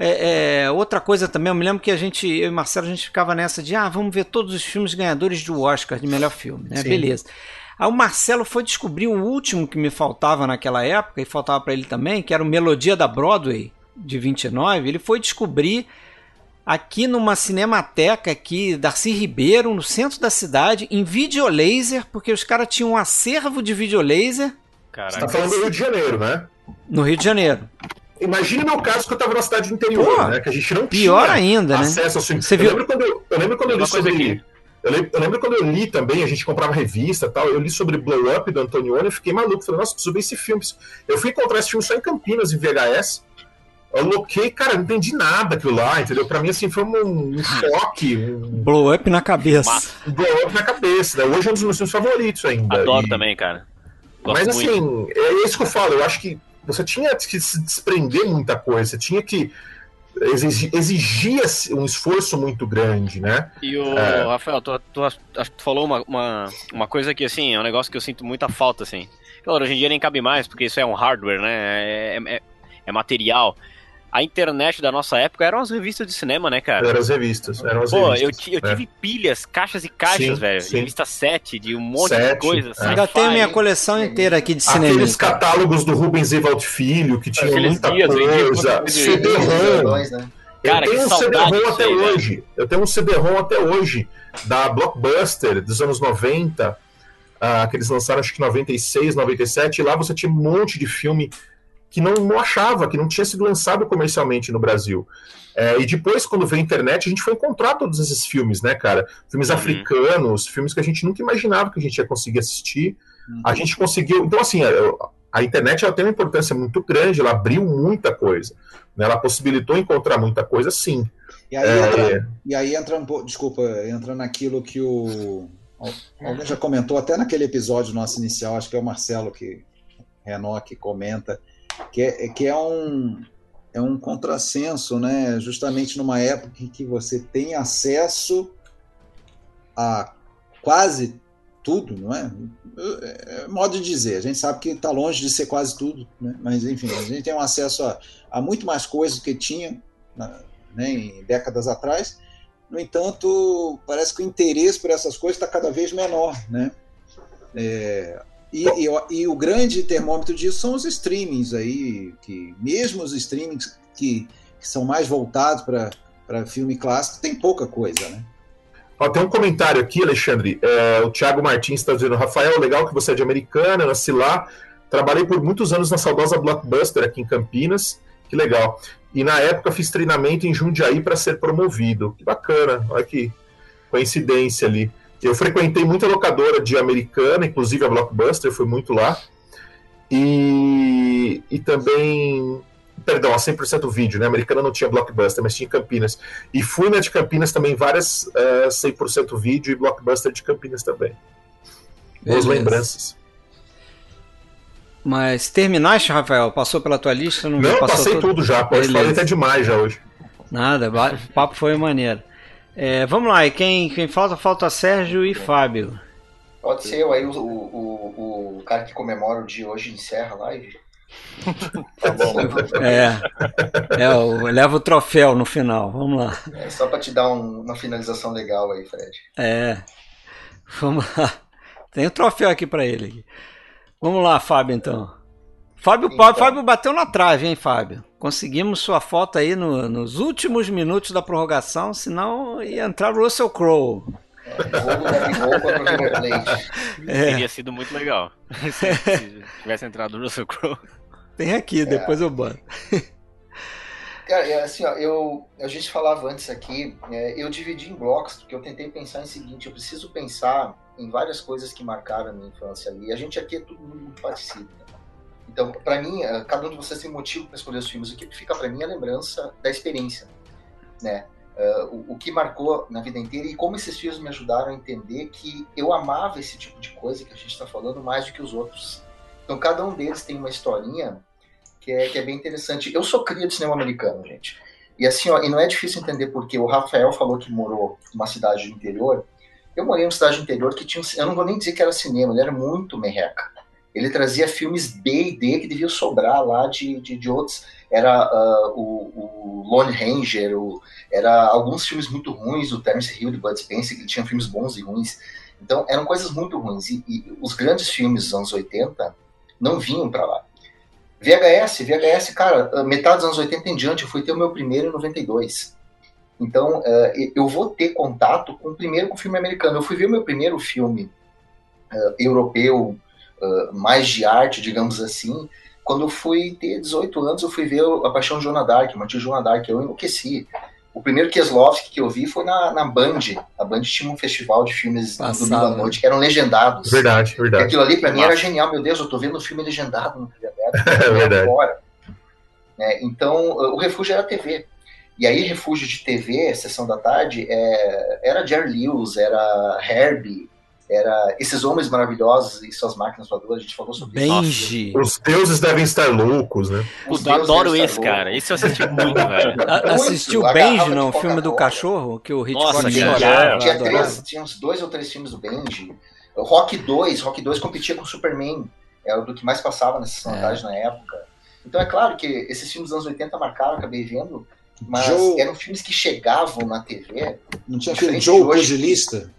É, é, outra coisa também, eu me lembro que a gente, eu e Marcelo, a gente ficava nessa de, ah, vamos ver todos os filmes ganhadores do Oscar de melhor filme, né? Sim. Beleza. Aí o Marcelo foi descobrir o último que me faltava naquela época, e faltava para ele também, que era o Melodia da Broadway, de 29. Ele foi descobrir aqui numa cinemateca aqui, Darcy Ribeiro, no centro da cidade, em videolaser, porque os caras tinham um acervo de videolaser Você Caraca. tá falando do Rio de Janeiro, né? no Rio de Janeiro. Imagina o meu caso que eu tava na cidade do interior, Pô, né? Que a gente não Pior tinha ainda, né? acesso ao filme. Você eu, viu- lembro quando eu, eu lembro quando eu li sobre. aqui. Eu lembro, eu lembro quando eu li também, a gente comprava revista e tal, eu li sobre Blow Up do Antonioni e fiquei maluco. Falei, nossa, preciso ver esse filme. Eu fui encontrar esse filme só em Campinas, em VHS. Eu loquei, cara, não entendi nada aquilo lá, entendeu? Pra mim, assim, foi um, um choque, um, Blow up na cabeça. Um blow up na cabeça. Né? Hoje é um dos meus filmes favoritos ainda. Adoro E- também, cara. Gosto Mas muito. assim, é isso que eu falo. Eu acho que você tinha que se desprender muita coisa. Você tinha que exigia um esforço muito grande, né? E o É. Rafael, tu, tu, tu falou uma, uma, uma coisa que, assim, é um negócio que eu sinto muita falta, assim. Claro, hoje em dia nem cabe mais, porque isso é um hardware, né? É, é, é material. A internet da nossa época eram as revistas de cinema, né, cara? Eram as revistas. Eram as Pô, eu, revistas, ti- eu né? tive pilhas, caixas e caixas, Sim, velho. sim. Revista 7, de um monte de coisa. é. Ainda tenho minha coleção inteira aqui de cinema. Aqueles catálogos do Rubens Evald Filho, que tinham Aqueles muita vendiam coisa. CD-ROM. Né? Cara, eu que tenho um CD-ROM até aí, hoje. Eu tenho um CD-ROM até hoje da Blockbuster dos anos 90, ah, que eles lançaram acho que 96, 97, e lá você tinha um monte de filme que não, não achava, que não tinha sido lançado comercialmente no Brasil. É, e depois, quando veio a internet, a gente foi encontrar todos esses filmes, né, cara? Filmes Uhum. africanos, filmes que a gente nunca imaginava que a gente ia conseguir assistir. Uhum. A gente conseguiu. Então, assim, a, a internet ela tem uma importância muito grande, ela abriu muita coisa. né? Ela possibilitou encontrar muita coisa, sim. E aí, É, entra, e aí entra um pouco, desculpa, entra naquilo que o. Alguém já comentou até naquele episódio nosso inicial, acho que é o Marcelo que Renault que comenta, que é, que é um é um contrassenso, né? Justamente numa época em que você tem acesso a quase tudo, não é? É modo de dizer, a gente sabe que está longe de ser quase tudo, né? mas enfim, a gente tem um acesso a, a muito mais coisas do que tinha na, né, em décadas atrás. No entanto, parece que o interesse por essas coisas está cada vez menor, né? É, e, e, e, o grande termômetro disso são os streamings aí, que mesmo os streamings que, que são mais voltados para filme clássico, tem pouca coisa, né? Ó, tem um comentário aqui, Alexandre. É, o Thiago Martins está dizendo: Rafael, legal que você é de Americana, nasci lá. Trabalhei por muitos anos na saudosa Blockbuster aqui em Campinas. Que legal. E na época fiz treinamento em Jundiaí para ser promovido. Que bacana, olha que coincidência ali. Eu frequentei muita locadora de Americana, inclusive a Blockbuster, fui muito lá. E, e também perdão, a 100% vídeo, né? A americana não tinha Blockbuster, mas tinha Campinas. E fui na de Campinas também, várias uh, 100% vídeo e Blockbuster de Campinas também. Boas lembranças. Mas terminaste, Rafael? Passou pela tua lista? Não, não passou passei tudo, tudo já. Pode falar até demais já hoje. Nada, o papo foi maneiro. É, vamos lá, e quem, quem falta? Falta Sérgio e Fábio. Pode ser eu aí, o, o, o cara que comemora o dia hoje encerra a live. Tá bom. É, é o, leva o troféu no final, vamos lá. É só para te dar um, uma finalização legal aí, Fred. É. Vamos lá. Tem um troféu aqui pra ele. Vamos lá, Fábio, então. Fábio, Então. Fábio bateu na trave, hein, Fábio? Conseguimos sua foto aí no- nos últimos minutos da prorrogação, senão ia entrar o Russell Crowe. Plate. É, Teria sido muito legal. se, se tivesse entrado o Russell Crowe. tem aqui, depois eu boto. Cara, é assim, ó, eu, a gente falava antes aqui, é, eu dividi em blocos, porque eu tentei pensar em seguinte, eu preciso pensar em várias coisas que marcaram a minha infância ali. A gente aqui é tudo muito parecido. né? Então, pra mim, é, cada um de vocês tem motivo para escolher os filmes. O que fica pra mim é a lembrança da experiência, né? É, o, o que marcou na vida inteira e como esses filmes me ajudaram a entender que eu amava esse tipo de coisa que a gente está falando mais do que os outros. Então, cada um deles tem uma historinha que é, que é bem interessante. Eu sou cria de cinema americano, gente. E assim, ó, e não é difícil entender porque o Rafael falou que morou numa cidade do interior. Eu morei numa cidade do interior que tinha, eu não vou nem dizer que era cinema, ele era muito merreca. Ele trazia filmes B e D que deviam sobrar lá de, de, de outros. Era ah, o, o Lone Ranger, o, era alguns filmes muito ruins, o Terence Hill de Bud Spencer, que ele tinha filmes bons e ruins. Então, eram coisas muito ruins. E, e os grandes filmes dos anos 80 não vinham para lá. VHS, VHS, cara, metade dos anos 80 em diante, eu fui ter o meu primeiro em 92. Então, eh, eu vou ter contato com primeiro com o filme americano. Eu fui ver o meu primeiro filme eh, europeu, eh, mais de arte, digamos assim, quando eu fui ter 18 anos, eu fui ver A Paixão de Joana Dark, Matilde Joana Dark, eu enlouqueci. O primeiro Kieslowski que eu vi foi na, na Band. A Band tinha um festival de filmes no Passava, domingo à né? noite, que eram legendados. Verdade, E verdade. aquilo ali pra mim era genial, meu Deus, eu tô vendo um filme legendado no TV aberto. É verdade. Né, então, o refúgio era TV. E aí, refúgio de TV, sessão da tarde, é, era Jerry Lewis, era Herbie, era esses homens maravilhosos e suas máquinas voadoras, a gente falou sobre isso. Benji. Os deuses devem estar loucos, né? Os eu adoro esse, cara. Esse eu assisti muito, velho. A- Muito, Assistiu a Benji, não? O filme do cachorro, que o Hitchcock Nossa, chorava. Tinha três, tinha uns dois ou três filmes do Benji. O Rock 2, Rock 2 competia com o Superman. Era do que mais passava na sessão da É. na época. Então é claro que esses filmes dos anos 80 marcaram, acabei vendo, mas Joe- eram filmes que chegavam na TV. Não tinha aquele Diferente Joe hoje. Pugilista?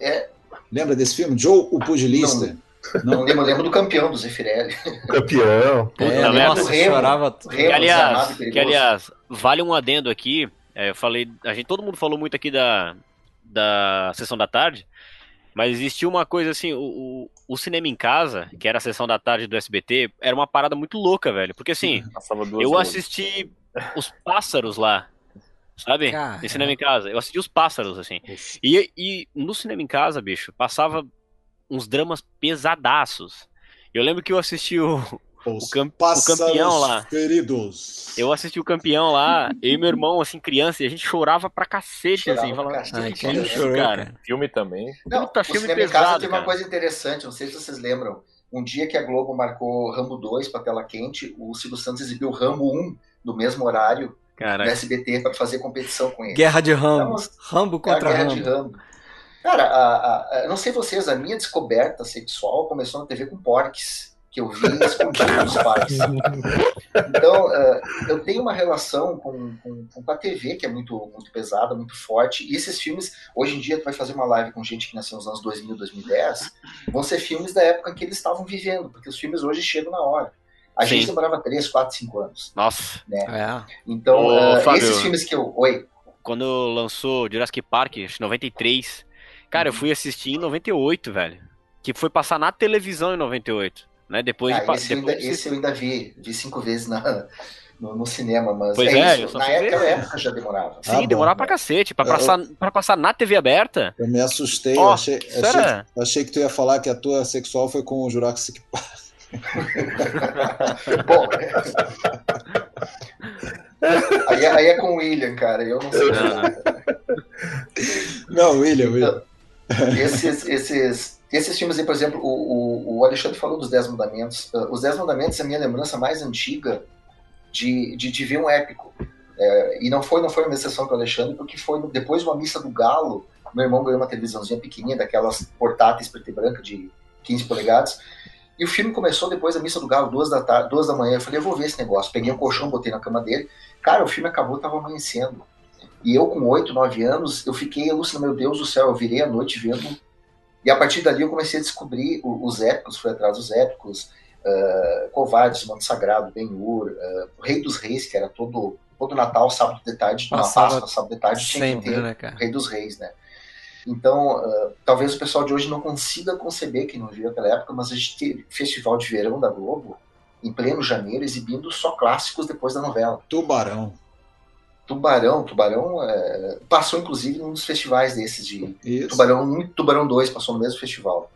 É. Lembra desse filme? Joe o Pugilista? Não lembro, eu lembro do campeão do Zeffirelli. Campeão. É, Puta merda. nossa, Remo. chorava. tudo. Remo. Que aliás, que, aliás, vale um adendo aqui. é, eu falei, a gente, todo mundo falou muito aqui da, da sessão da tarde, mas existia uma coisa assim, o, o, o cinema em casa, que era a sessão da tarde do SBT, era uma parada muito louca, velho. Porque assim, eu horas. assisti os pássaros lá, sabe? Cara. No cinema em casa. Eu assisti os pássaros, assim. E, e no cinema em casa, bicho, passava uns dramas pesadaços. Eu lembro que eu assisti o, o pássaros campeão lá. Feridos. Eu assisti o campeão lá, eu e meu irmão, assim, criança, e a gente chorava pra cacete, Chorava assim, pra falando, cacete, que cara? cara? Filme também. Não, Puta, o filme cinema em casa pesado, tem uma coisa interessante, não sei se vocês lembram. Um dia que a Globo marcou Rambo 2 pra tela quente, o Silvio Santos exibiu Rambo 1 no mesmo horário no Caraca. SBT pra fazer competição com ele. Guerra de Rambo. Vamos- Rambo É a contra guerra de Rambo. Rambo. Cara, a, a- a- eu não sei vocês, a minha descoberta sexual começou na TV com porques, que eu vi escondido dos pais. Então, eh, eu tenho uma relação com, com, com a TV que é muito, muito pesada, muito forte. E esses filmes, hoje em dia, tu vai fazer uma live com gente que nasceu nos anos 2000, 2010, vão ser filmes da época em que eles estavam vivendo, porque os filmes hoje chegam na hora. A gente Sim. demorava 3, 4, 5 anos. Nossa, É. Então, Ô, eh, Fábio. esses filmes que eu. Oi. quando lançou Jurassic Park, acho que 93, cara, eu Uhum. fui assistir em 98, velho. Que foi passar na televisão em 98, né? Depois Ah, de... esse, eu ainda, depois de- esse eu ainda vi, vi cinco vezes na, no, no cinema, mas Pois é, é, Na época, época já demorava. Sim, Ah, bom, demorava né? pra cacete, pra Eu- passar, pra passar na TV aberta. Eu me assustei, Ó, eu achei, achei, achei que tu ia falar que a tua sexual foi com o Jurassic Park. Bom, aí, é- aí é com o William, cara, eu não sei. Não, não. William, William. Esses, esses, esses filmes aí, por exemplo, o, o, o Alexandre falou dos Dez Mandamentos. Uh, Os Dez Mandamentos é a minha lembrança mais antiga de, de, de ver um épico. É, e não foi, não foi uma exceção com o Alexandre, porque foi depois de uma missa do Galo, meu irmão ganhou uma televisãozinha pequenininha, daquelas portáteis preto e branca de 15 polegadas. E o filme começou depois da missa do Galo, duas da, tarde, duas da manhã. Eu falei, eu vou ver esse negócio. Peguei um colchão, botei na cama dele. Cara, o filme acabou, tava amanhecendo. E eu, com 8, 9 anos, eu fiquei alucinando, meu Deus do céu, eu virei a noite vendo E a partir dali eu comecei a descobrir os épicos, fui atrás dos épicos, uh, Covardes, Manto Sagrado, Ben-Hur, uh, o Rei dos Reis, que era todo, todo Natal, sábado de tarde, na Páscoa, sábado de tarde, tinha sempre, que ter né, o Rei dos Reis, né? Então, uh, talvez o pessoal de hoje não consiga conceber, que não viu aquela época, mas a gente teve festival de verão da Globo, em pleno janeiro, exibindo só clássicos depois da novela. Tubarão. Tubarão, Tubarão é, passou inclusive num dos festivais desses de Isso. Tubarão 1 e Tubarão 2 passou no mesmo festival.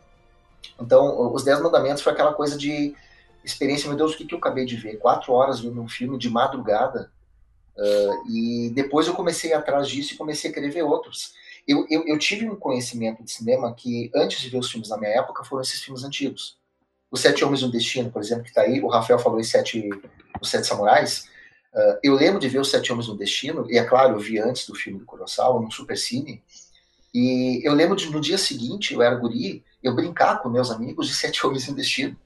Então, os Dez Mandamentos foi aquela coisa de experiência, meu Deus, o que, que eu acabei de ver? Quatro horas vendo um filme de madrugada uh, e depois eu comecei atrás disso e comecei a querer ver outros. Eu, eu, eu, tive um conhecimento de cinema que, antes de ver os filmes da minha época, foram esses filmes antigos. Os Sete Homens e um Destino, por exemplo, que está aí, o Rafael falou em Sete, Os Sete Samurais. Uh, eu lembro de ver Os Sete Homens no Destino, e é claro, eu vi antes do filme do Kurosawa, no Supercine, e eu lembro de no dia seguinte, eu era guri, eu brincar com meus amigos de Sete Homens no Destino.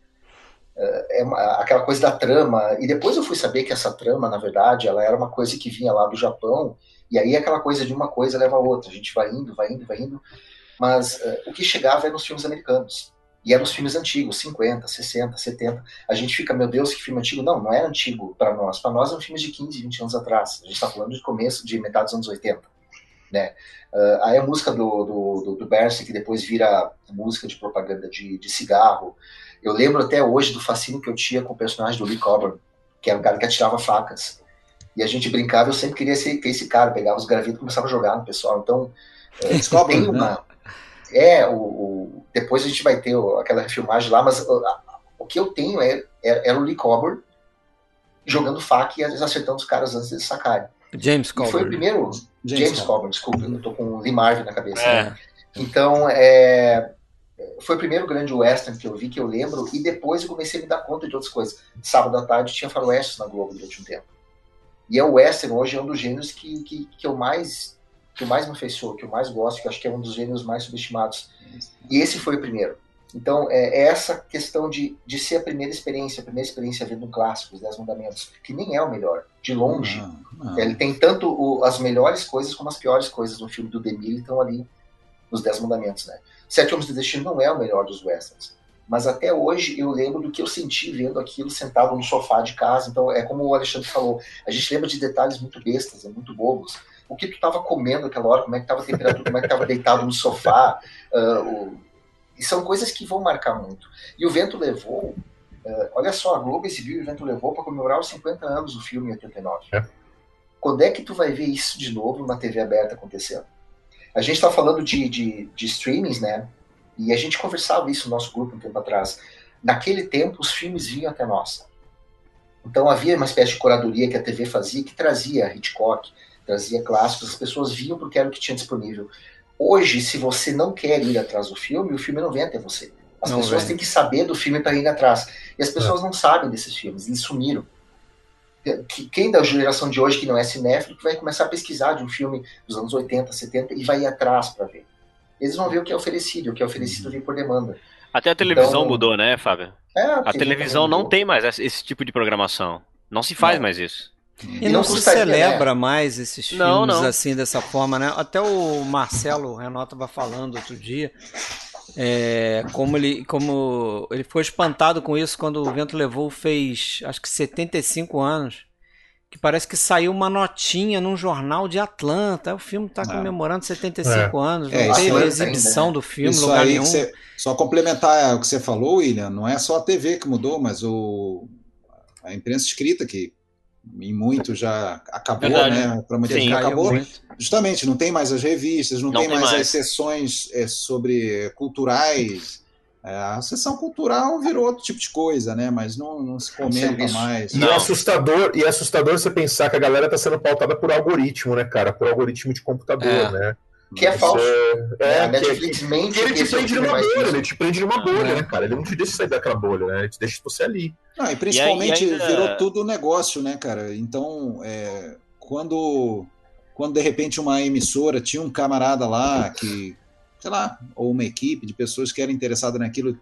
Uh, é uma, aquela coisa da trama, e depois eu fui saber que essa trama, na verdade, ela era uma coisa que vinha lá do Japão, e aí aquela coisa de uma coisa leva a outra, a gente vai indo, vai indo, vai indo, mas uh, o que chegava é nos filmes americanos. E eram os filmes antigos, 50, 60, 70. A gente fica, meu Deus, que filme antigo. Não, não é antigo para nós. Para nós é um filme de 15, 20 anos atrás. A gente está falando de começo, de metade dos anos 80. Né? Uh, aí a música do, do, do, do Berce, que depois vira música de propaganda de, de cigarro. Eu lembro até hoje do fascínio que eu tinha com o personagem do Lee Coburn, que era um cara que atirava facas. E a gente brincava, eu sempre queria ser esse cara, pegava os gravitos e começava a jogar no pessoal. Então, é, tem né? uma, é, o, o, depois a gente vai ter o, aquela filmagem lá, mas o, o que eu tenho é, é, era o Lee Coburn jogando faca e acertando os caras antes de sacarem. James Coburn. foi o primeiro. James, James Coburn, desculpa, eu tô com o Lee Marvin na cabeça. É. Né? Então, é, foi o primeiro grande western que eu vi, que eu lembro, e depois eu comecei a me dar conta de outras coisas. Sábado à tarde tinha faroeste na Globo durante um tempo. E é o western hoje é um dos gêneros que, que, que eu mais que mais me afeiçoou, que eu mais gosto, que acho que é um dos gêneros mais subestimados. E esse foi o primeiro. Então, é, é essa questão de, de ser a primeira experiência, a primeira experiência vendo um clássico, os Dez Mandamentos, que nem é o melhor, de longe. Não, não. Ele tem tanto o, as melhores coisas como as piores coisas no filme do Demille estão ali nos Dez Mandamentos, né? Sete Homens do Destino não é o melhor dos westerns, mas até hoje eu lembro do que eu senti vendo aquilo sentado no sofá de casa. Então, é como o Alexandre falou, a gente lembra de detalhes muito bestas, é muito bobos, o que tu estava comendo naquela hora, como é que estava a temperatura, como é que estava deitado no sofá. Uh, o... E são coisas que vão marcar muito. E o Vento Levou, uh, olha só, a Globo exibiu o Vento Levou para comemorar os 50 anos do filme em 89. É. Quando é que tu vai ver isso de novo na TV aberta acontecendo? A gente está falando de, de, de streamings, né? E a gente conversava isso no nosso grupo um tempo atrás. Naquele tempo, os filmes vinham até nós. Então havia uma espécie de curadoria que a TV fazia que trazia Hitchcock, trazia clássicos, as pessoas viam porque era o que tinha disponível. Hoje, se você não quer ir atrás do filme, o filme não vem até você. As não pessoas vem. têm que saber do filme para ir atrás. E as pessoas é. não sabem desses filmes, eles sumiram. Quem da geração de hoje que não é cinéfilo vai começar a pesquisar de um filme dos anos 80, 70 e vai ir atrás para ver. Eles vão ver o que é oferecido, o que é oferecido vem por demanda. Até a televisão então, mudou, né, Fábio? É, a televisão não tem mais esse tipo de programação. Não se faz não. mais isso. E não, não se celebra né? mais esses filmes não, não. assim, dessa forma, né? Até o Marcelo Renato estava falando outro dia, é, como, ele, como ele foi espantado com isso quando o Vento Levou fez, acho que 75 anos, que parece que saiu uma notinha num jornal de Atlanta. O filme está comemorando 75 é. anos, não é, teve exibição ainda, né? do filme, isso lugar nenhum. Você, só complementar o que você falou, William, não é só a TV que mudou, mas o, a imprensa escrita que em muito já acabou, Verdade. né? Para muita gente acabou. Muito. Justamente, não tem mais as revistas, não, não tem, tem mais, mais, as sessões é, sobre culturais. É, a sessão cultural virou outro tipo de coisa, né? Mas não, não se comenta mais. E é assustador, e é assustador você pensar que a galera está sendo pautada por algoritmo, né, cara? Por algoritmo de computador, é. né? Que é falso. É, é, a Netflix mente. Ele te prende numa bolha, ele te prende numa bolha, né, cara? Ele não te deixa sair daquela bolha, né? Ele te deixa você ali. Não, e principalmente e aí, ainda... virou tudo negócio, né, cara? Então, é, quando, quando de repente uma emissora tinha um camarada lá que, sei lá, ou uma equipe de pessoas que eram interessadas naquilo,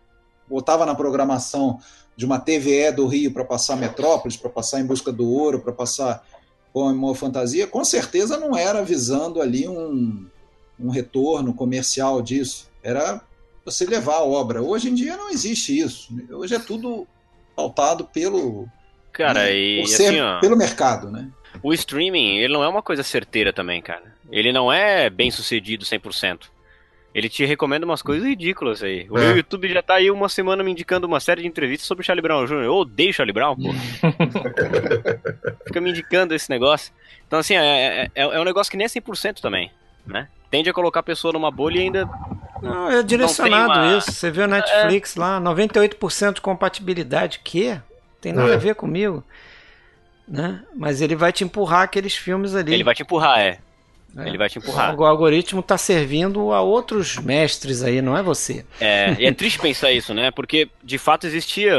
botava na programação de uma TVE do Rio para passar Metrópolis, para passar Em Busca do Ouro, para passar uma fantasia, com certeza não era visando ali um, um retorno comercial disso. Era você levar a obra. Hoje em dia não existe isso. Hoje é tudo pautado pelo Cara, né, e por ser assim, ó, pelo mercado, né? o streaming, ele não é uma coisa certeira também, cara. Ele não é bem sucedido 100%. Ele te recomenda umas coisas ridículas aí. O É. meu YouTube já tá aí uma semana me indicando uma série de entrevistas sobre Charlie Brown Jr. Eu odeio Charlie Brown, pô. Fica me indicando esse negócio. Então, assim, é, é, é um negócio que nem é 100% também, né? Tende a colocar a pessoa numa bolha e ainda... Não, é direcionado Não uma- isso. Você viu o Netflix lá, 98% de compatibilidade. Que? Tem nada É. a ver comigo. Né? Mas ele vai te empurrar aqueles filmes ali. Ele vai te empurrar, é. É. Ele vai te empurrar. O algoritmo tá servindo a outros mestres aí, não é você. É, e é triste pensar isso, né? Porque de fato existia,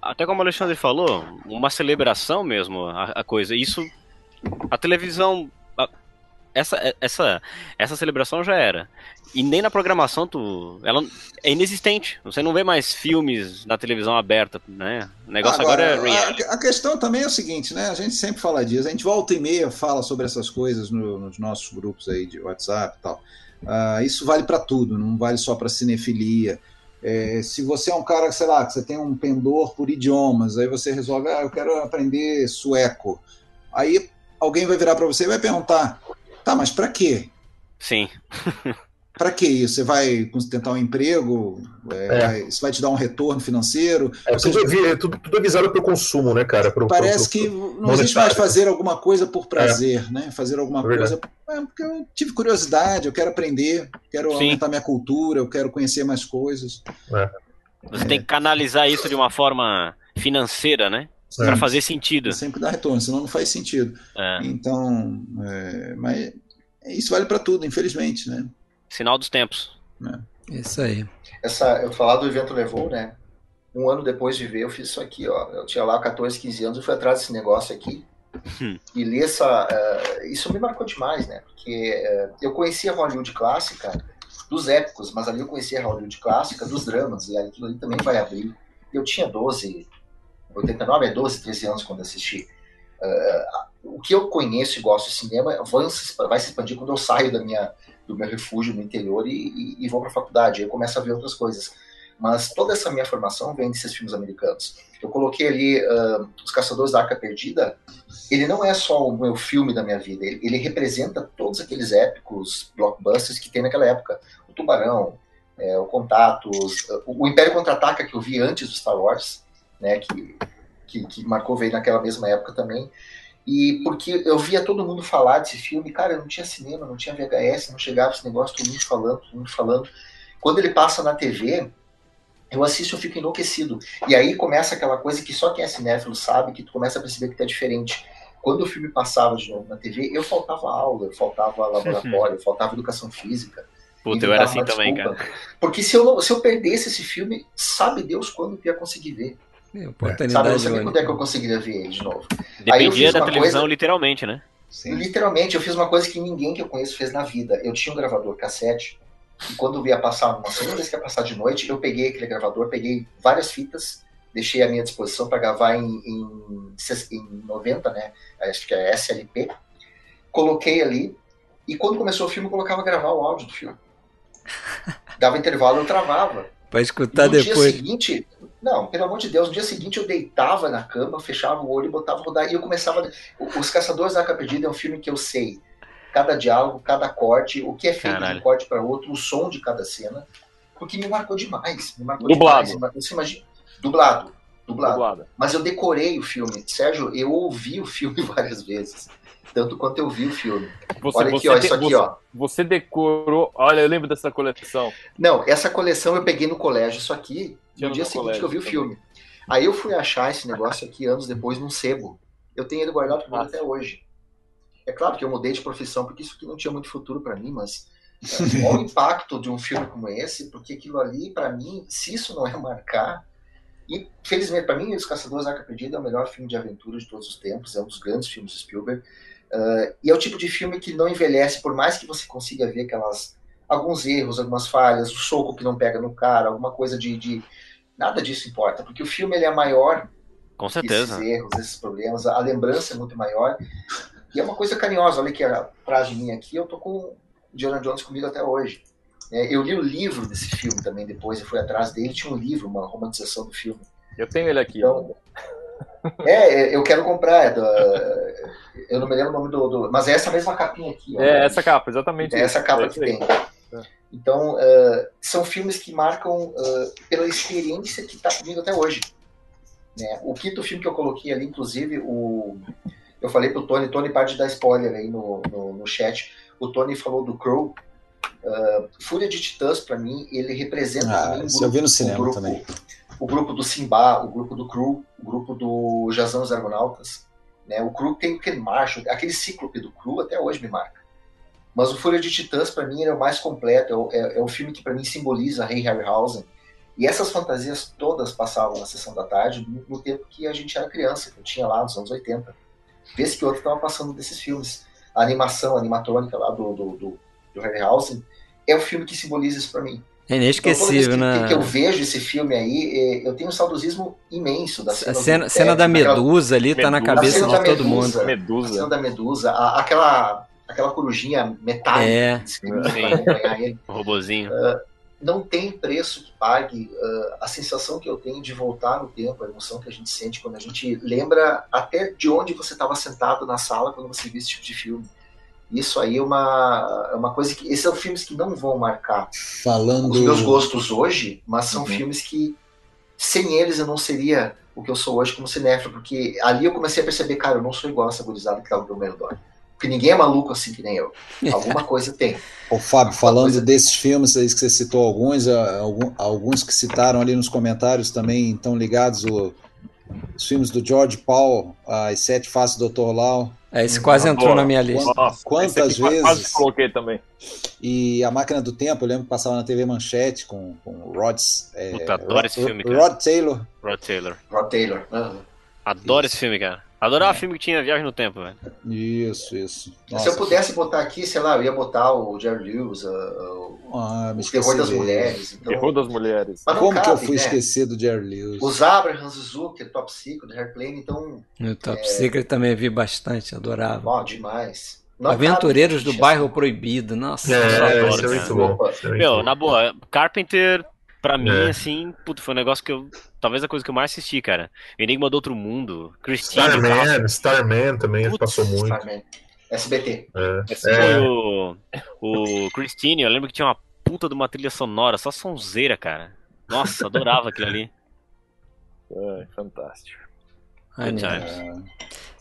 até como o Alexandre falou, uma celebração mesmo, a, a coisa. Isso, a televisão, essa, essa, essa celebração já era. E nem na programação tu, ela é inexistente. Você não vê mais filmes na televisão aberta, né? O negócio agora, é reality. a, a questão também é o seguinte, né? A gente sempre fala disso, a gente volta e meia fala sobre essas coisas no- nos nossos grupos aí de WhatsApp e tal. Ah, isso vale para tudo, não vale só para cinefilia. É, se você é um cara, sei lá, que você tem um pendor por idiomas, aí você resolve, ah, eu quero aprender sueco. Aí alguém vai virar para você e vai perguntar, tá, mas para quê? Sim. Para que isso? Você vai tentar um emprego? É, É. vai- isso vai te dar um retorno financeiro? É, Ou seja, tudo, é é tudo, tudo é visado pelo consumo, né, cara? Pro- Parece pro- que pro- não existe mais fazer alguma coisa por prazer, né? Fazer alguma É coisa é, porque eu tive curiosidade, eu quero aprender, quero Sim. aumentar minha cultura, eu quero conhecer mais coisas. Você tem que canalizar isso de uma forma financeira, né? É. Pra fazer sentido. Sempre dá retorno, senão não faz sentido. É, Então, é, mas isso vale para tudo, infelizmente, né? sinal dos tempos. Isso aí. Essa, eu falar do evento levou, né? Um ano depois de ver, eu fiz isso aqui, ó. Eu tinha lá 14, 15 anos, eu fui atrás desse negócio aqui. Hum. e li essa. eh, isso me marcou demais, né? Porque eh, eu conhecia Hollywood clássica dos épicos, mas ali eu conhecia Hollywood clássica dos dramas, e aquilo ali também vai abrir. Eu tinha 12, 89 é 12, 13 anos quando assisti. Eh, o que eu conheço e gosto de cinema vai se, vai se expandir quando eu saio da minha, do meu refúgio no interior e, e, e vou para a faculdade. Aí eu começo a ver outras coisas. Mas toda essa minha formação vem desses filmes americanos. Eu coloquei ali ah, Os Caçadores da Arca Perdida. Ele não é só o meu filme da minha vida, ele, ele representa todos aqueles épicos blockbusters que tem naquela época. O Tubarão, é, o Contatos, o Império Contra-Ataca que eu vi antes do Star Wars, né, que, que, que marcou veio naquela mesma época também. E porque eu via todo mundo falar desse filme, cara, eu não tinha cinema, não tinha VHS, não chegava esse negócio, todo mundo falando, todo mundo falando. Quando ele passa na TV, eu assisto e fico enlouquecido. E aí começa aquela coisa que só quem é cinéfilo sabe, que tu começa a perceber que tá diferente. Quando o filme passava de novo na TV, eu faltava aula, eu faltava laboratório, eu faltava educação física. Puta, eu era assim também, cara. Porque se eu, se eu perdesse esse filme, sabe Deus quando eu ia conseguir ver. É, Sabe, eu não Oportunidade sabia quando é que eu conseguiria ver ele de novo. Aí eu Dependia fiz da televisão, coisa- literalmente, né? Sim. Literalmente, eu fiz uma coisa que ninguém que eu conheço fez na vida. Eu tinha um gravador cassete, e quando eu ia passar, uma segunda vez que ia passar de noite, eu peguei aquele gravador, peguei várias fitas, deixei à minha disposição para gravar em, em, em 90, né? Acho que é SLP. Coloquei ali, e quando começou o filme, eu colocava gravar o áudio do filme. Dava intervalo, eu travava. Pra E escutar no dia depois. seguinte, não, pelo amor de Deus, no dia seguinte eu deitava na cama, fechava o olho e botava rodar. E eu começava. Os Caçadores da Arca Perdida é um filme que eu sei cada diálogo, cada corte, o que é feito de Caralho. um corte para outro, o som de cada cena, porque me marcou demais. Me marcou Dublado. demais. Você imagina? Dublado. Dublado. Dublada. Mas eu decorei o filme. Sérgio, eu ouvi o filme várias vezes. Tanto quanto eu vi o filme. Você, Olha você aqui, ó, isso aqui, você- ó. Você decorou. Olha, eu lembro dessa coleção. Não, essa coleção eu peguei no colégio, isso aqui, no no dia seguinte colégio que eu vi o também. filme. Aí eu fui achar esse negócio aqui anos depois num sebo. Eu tenho ele guardado comigo até hoje. É claro que eu mudei de profissão, porque isso aqui não tinha muito futuro pra mim, mas é, olha o impacto de um filme como esse, porque aquilo ali, pra mim, se isso não é marcar. E, felizmente, pra mim, Os Caçadores da Arca Perdida é o melhor filme de aventura de todos os tempos, é um dos grandes filmes de Spielberg. Ah, e é o tipo de filme que não envelhece, por mais que você consiga ver aquelas alguns erros, algumas falhas, o soco que não pega no cara, alguma coisa de, de- nada disso importa, porque o filme ele é maior Com que certeza. esses erros, esses problemas, a lembrança é muito maior e é uma coisa carinhosa. Olha aqui atrás de mim aqui, eu tô com o Indiana Jones comigo até hoje. É, eu li o livro desse filme também depois, eu fui atrás dele, tinha um livro, uma romantização do filme. Eu tenho ele aqui. Então, é, eu quero comprar. É do, eu não me lembro o nome do, do, Mas é essa mesma capinha aqui. Ó, é, essa capa, exatamente. É essa capa que tem. Então, uh, são filmes que marcam uh, pela experiência que está comigo até hoje. Né? O quinto filme que eu coloquei ali, inclusive, o, eu falei pro Tony, Tony pode dar spoiler aí no, no, no chat. O Tony falou do Crow. Uh, Fúria de Titãs, para mim, ele representa. Ah, um eu vi no cinema grupo, também. O grupo do Simba, o grupo do Crew, o grupo do Jazão dos Argonautas. Né? O Crew tem o Ken Marshall, aquele cíclope do Crew até hoje me marca. Mas o Fúria de Titãs, para mim, é o mais completo. É é, é o filme que, para mim, simboliza Rei Harryhausen. E essas fantasias todas passavam na sessão da tarde no, no, tempo que a gente era criança, que eu tinha lá nos anos 80. Vez que outro estava passando desses filmes. A animação, a animatrônica lá do, do, do, do Harryhausen é o filme que simboliza isso para mim. É inesquecível, então, né? Que, que eu vejo esse filme aí, eu tenho um saudosismo imenso da cena. A cena, cena da Medusa ali tá na cabeça de todo mundo. Medusa. A cena da Medusa, a, aquela, aquela corujinha metálica é. Sim. O robozinho. Uh, não tem preço que pague uh, a sensação que eu tenho de voltar no tempo, a emoção que a gente sente quando a gente lembra até de onde você estava sentado na sala quando você viu esse tipo de filme. Isso aí é uma, é uma coisa que. Esses são filmes que não vão marcar Falando... os meus gostos hoje, mas são uhum. filmes que, sem eles, eu não seria o que eu sou hoje como cinéfilo, porque ali eu comecei a perceber, cara, eu não sou igual a essa gurizada que tá ao meu redor. Porque ninguém é maluco assim que nem eu. Alguma coisa tem. Ô, Fábio, falando coisa... desses filmes aí que você citou alguns, alguns que citaram ali nos comentários também estão ligados o, os filmes do George Paul, As Sete Faces do Dr. Lau. É, esse quase ah, entrou boa. na minha lista. Nossa, Quantas vezes? Quase coloquei também. E A Máquina do Tempo, eu lembro que passava na TV Manchete com, com Rod. É, Puta, adoro Rod, esse filme, cara. Rod Taylor. Rod Taylor. Rod Taylor. Uhum. Adoro Isso. esse filme, cara. Adorava é. filme que tinha viagem no tempo, velho. Isso, isso. Nossa, Se eu pudesse botar aqui, sei lá, eu ia botar o Jerry Lewis, o, ah, o Terror das Mulheres. Então... Terror das Mulheres. Como cabe, que eu fui né? esquecer do Jerry Lewis? Os Abrahams Zucker, Top Secret, Airplane, então... O Top é... Secret também vi bastante, adorava. Bom, demais. Não Aventureiros cabe, do Bairro Proibido, nossa. É, é, adoro, é muito bom. Meu, na boa, Carpenter Pra mim, é. assim, puto, foi um negócio que eu. Talvez a coisa que eu mais assisti, cara. Enigma do Outro Mundo. Christine. Starman, Starman também Putz, passou muito. Starman. SBT. É. Esse é. foi o. O Christine, eu lembro que tinha uma puta de uma trilha sonora, só sonzeira, cara. Nossa, adorava aquilo ali. É, fantástico. Ai,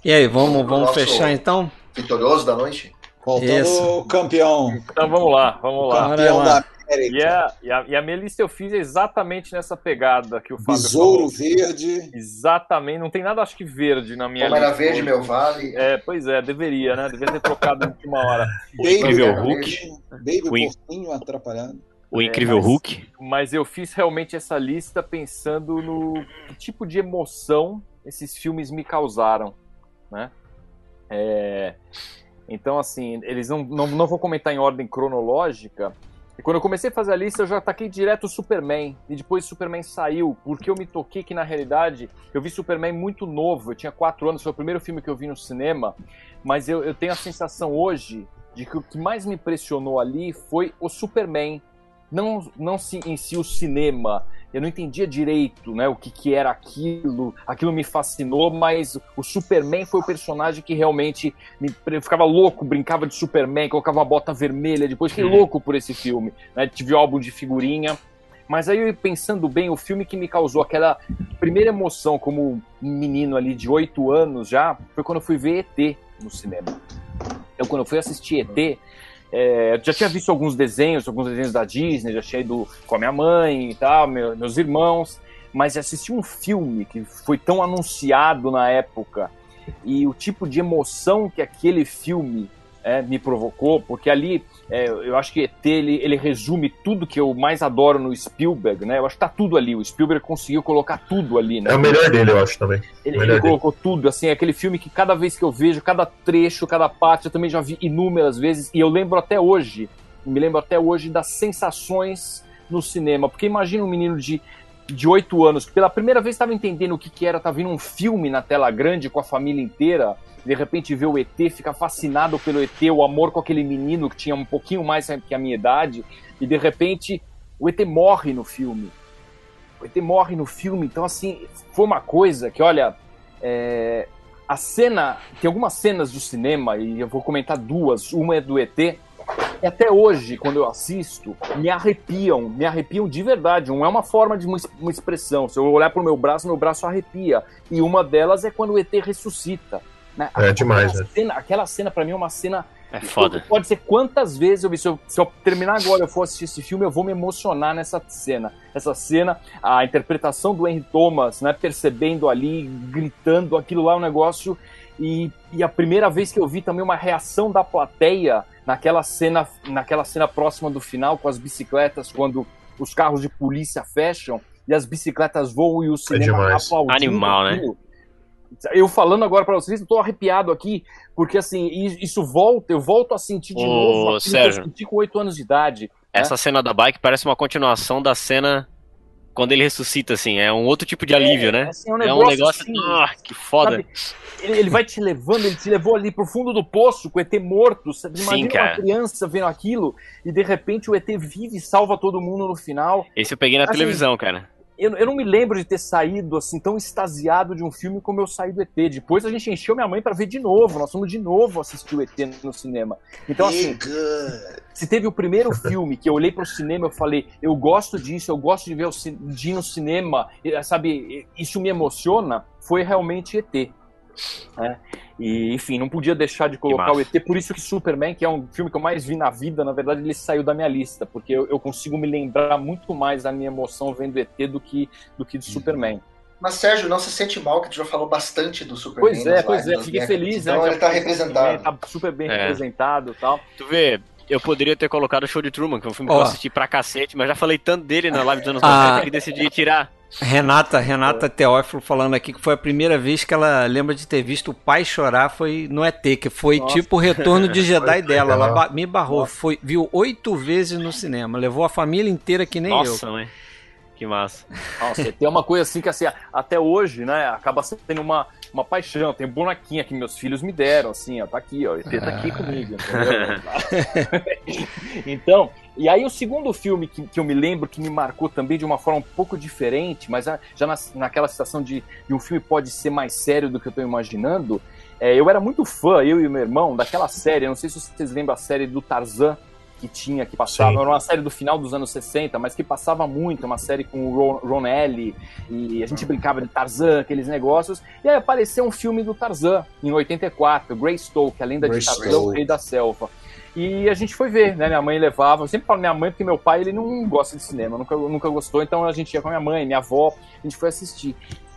e aí, vamos, vamos fechar então? Vitorioso da noite? Faltando o campeão. Então vamos lá, vamos lá. Campeão da e a, e, a, e a minha lista eu fiz exatamente nessa pegada que o Fábio Besouro falou. verde. Exatamente, não tem nada acho que verde na minha Como lista. Como era verde, meu vale. É, pois é, deveria, né? Deveria ter trocado na última hora. O incrível Hulk. Baby o pouquinho atrapalhado. O incrível é, mas, Hulk. Mas eu fiz realmente essa lista pensando no tipo de emoção esses filmes me causaram, né? É, então, assim, eles não, não, não vou comentar em ordem cronológica, e quando eu comecei a fazer a lista, eu já ataquei direto o Superman. E depois o Superman saiu, porque eu me toquei que, na realidade, eu vi Superman muito novo. Eu tinha quatro anos, foi o primeiro filme que eu vi no cinema. Mas eu, eu tenho a sensação hoje de que o que mais me impressionou ali foi o Superman. Não, não em si o cinema, eu não entendia direito né, o que, que era aquilo, aquilo me fascinou, mas o Superman foi o personagem que realmente me eu ficava louco, brincava de Superman, colocava uma bota vermelha, depois fiquei uhum. louco por esse filme. Né, tive o álbum de figurinha. Mas aí, pensando bem, o filme que me causou aquela primeira emoção como um menino ali de 8 anos já, foi quando eu fui ver ET no cinema. Então, quando eu fui assistir ET, é, já tinha visto alguns desenhos, alguns desenhos da Disney, já tinha ido com a minha mãe e tal, meu, meus irmãos, mas assisti um filme que foi tão anunciado na época e o tipo de emoção que aquele filme é, me provocou, porque ali é, eu acho que ET ele, ele resume tudo que eu mais adoro no Spielberg, né? Eu acho que tá tudo ali. O Spielberg conseguiu colocar tudo ali, né? É o melhor dele, eu acho também. Ele, ele colocou tudo, assim, é aquele filme que cada vez que eu vejo, cada trecho, cada parte, eu também já vi inúmeras vezes, e eu lembro até hoje, me lembro até hoje das sensações no cinema, porque imagina um menino de de oito anos, que pela primeira vez estava entendendo o que, que era, tá vendo um filme na tela grande com a família inteira, de repente vê o ET, fica fascinado pelo ET, o amor com aquele menino que tinha um pouquinho mais que a minha idade, e de repente o ET morre no filme. O ET morre no filme, então assim, foi uma coisa que, olha, é, a cena, tem algumas cenas do cinema, e eu vou comentar duas, uma é do ET, e até hoje, quando eu assisto, me arrepiam, me arrepiam de verdade. Não é uma forma de uma, uma expressão. Se eu olhar para o meu braço, meu braço arrepia. E uma delas é quando o ET ressuscita. Né? É demais, aquela né? Cena, aquela cena, para mim, é uma cena. É foda. Pode ser quantas vezes eu vi. Se eu, se eu terminar agora eu for assistir esse filme, eu vou me emocionar nessa cena. Essa cena, a interpretação do Henry Thomas, né? Percebendo ali, gritando, aquilo lá é um negócio. E, e a primeira vez que eu vi também uma reação da plateia naquela cena, naquela cena próxima do final, com as bicicletas, quando os carros de polícia fecham e as bicicletas voam e o cinema demais. aplaudindo Animal, né? Eu falando agora pra vocês, eu tô arrepiado aqui, porque assim, isso volta, eu volto a sentir de Ô, novo aquilo que Sérgio. eu senti com 8 anos de idade. Essa cena da bike parece uma continuação da cena quando ele ressuscita, assim. É um outro tipo de alívio, né? assim, é um É um negócio negócio. assim, Ah, que foda. sabe? Ele, ele vai te levando, ele te levou ali pro fundo do poço com o ET morto. Sim, imagina uma criança vendo aquilo e de repente o ET vive e salva todo mundo no final. Esse eu peguei na Assim, televisão, cara. Eu, eu não me lembro de ter saído assim tão extasiado de um filme como eu saí do ET. Depois a gente encheu minha mãe pra ver de novo. Nós fomos de novo assistir o ET no cinema. Então, assim, se teve o primeiro filme que eu olhei pro cinema eu falei, eu gosto disso, eu gosto de ver o de ir no cinema, sabe, isso me emociona, foi realmente ET. Né? E, enfim, não podia deixar de colocar o. ET, por isso que Superman, que é um filme que eu mais vi na vida, na verdade ele saiu da minha lista, porque eu, eu consigo me lembrar muito mais da minha emoção vendo ET do que, do que de Superman. Mas, Sérgio, não se sente mal que tu já falou bastante do Superman. Pois é, pois é, fiquei né? feliz, né? Então já ele tá representado. Tá super bem É. representado e tal. Tu vê, eu poderia ter colocado o Show de Truman, que é um filme que Ó. eu assisti pra cacete, mas já falei tanto dele na live dos anos Ah. 90 que decidi tirar. Renata, Renata Teófilo falando aqui que foi a primeira vez que ela lembra de ter visto o pai chorar foi no ET, que foi Nossa. tipo o retorno de Jedi Foi dela. Ela ba- me barrou, foi, viu oito vezes no cinema, levou a família inteira que nem Nossa, eu. mãe. Que massa. Nossa, tem uma coisa assim que assim, até hoje, né, acaba sendo uma, uma paixão. Tem bonequinha que meus filhos me deram, assim, ó, tá aqui, ó, ET tá aqui comigo, entendeu? então, e aí o segundo filme que, que eu me lembro que me marcou também de uma forma um pouco diferente, mas já já na, naquela situação de, de um filme pode ser mais sério do que eu tô imaginando, é, eu era muito fã, eu e meu irmão, daquela série, eu não sei se vocês lembram a série do Tarzan, que tinha, que passava, Sim. era uma série do final dos anos 60, mas que passava muito, uma série com o Ron, Ron Ellie, e a gente brincava de Tarzan, aqueles negócios, e aí apareceu um filme do Tarzan, em 84, Greystoke, a lenda de Greystoke. Tarzan, o rei da selva. E a gente foi ver, né? Minha mãe levava. Eu sempre falo minha mãe, porque meu pai ele não gosta de cinema, nunca, nunca gostou, então a gente ia com a minha mãe, minha avó, a gente foi assistir.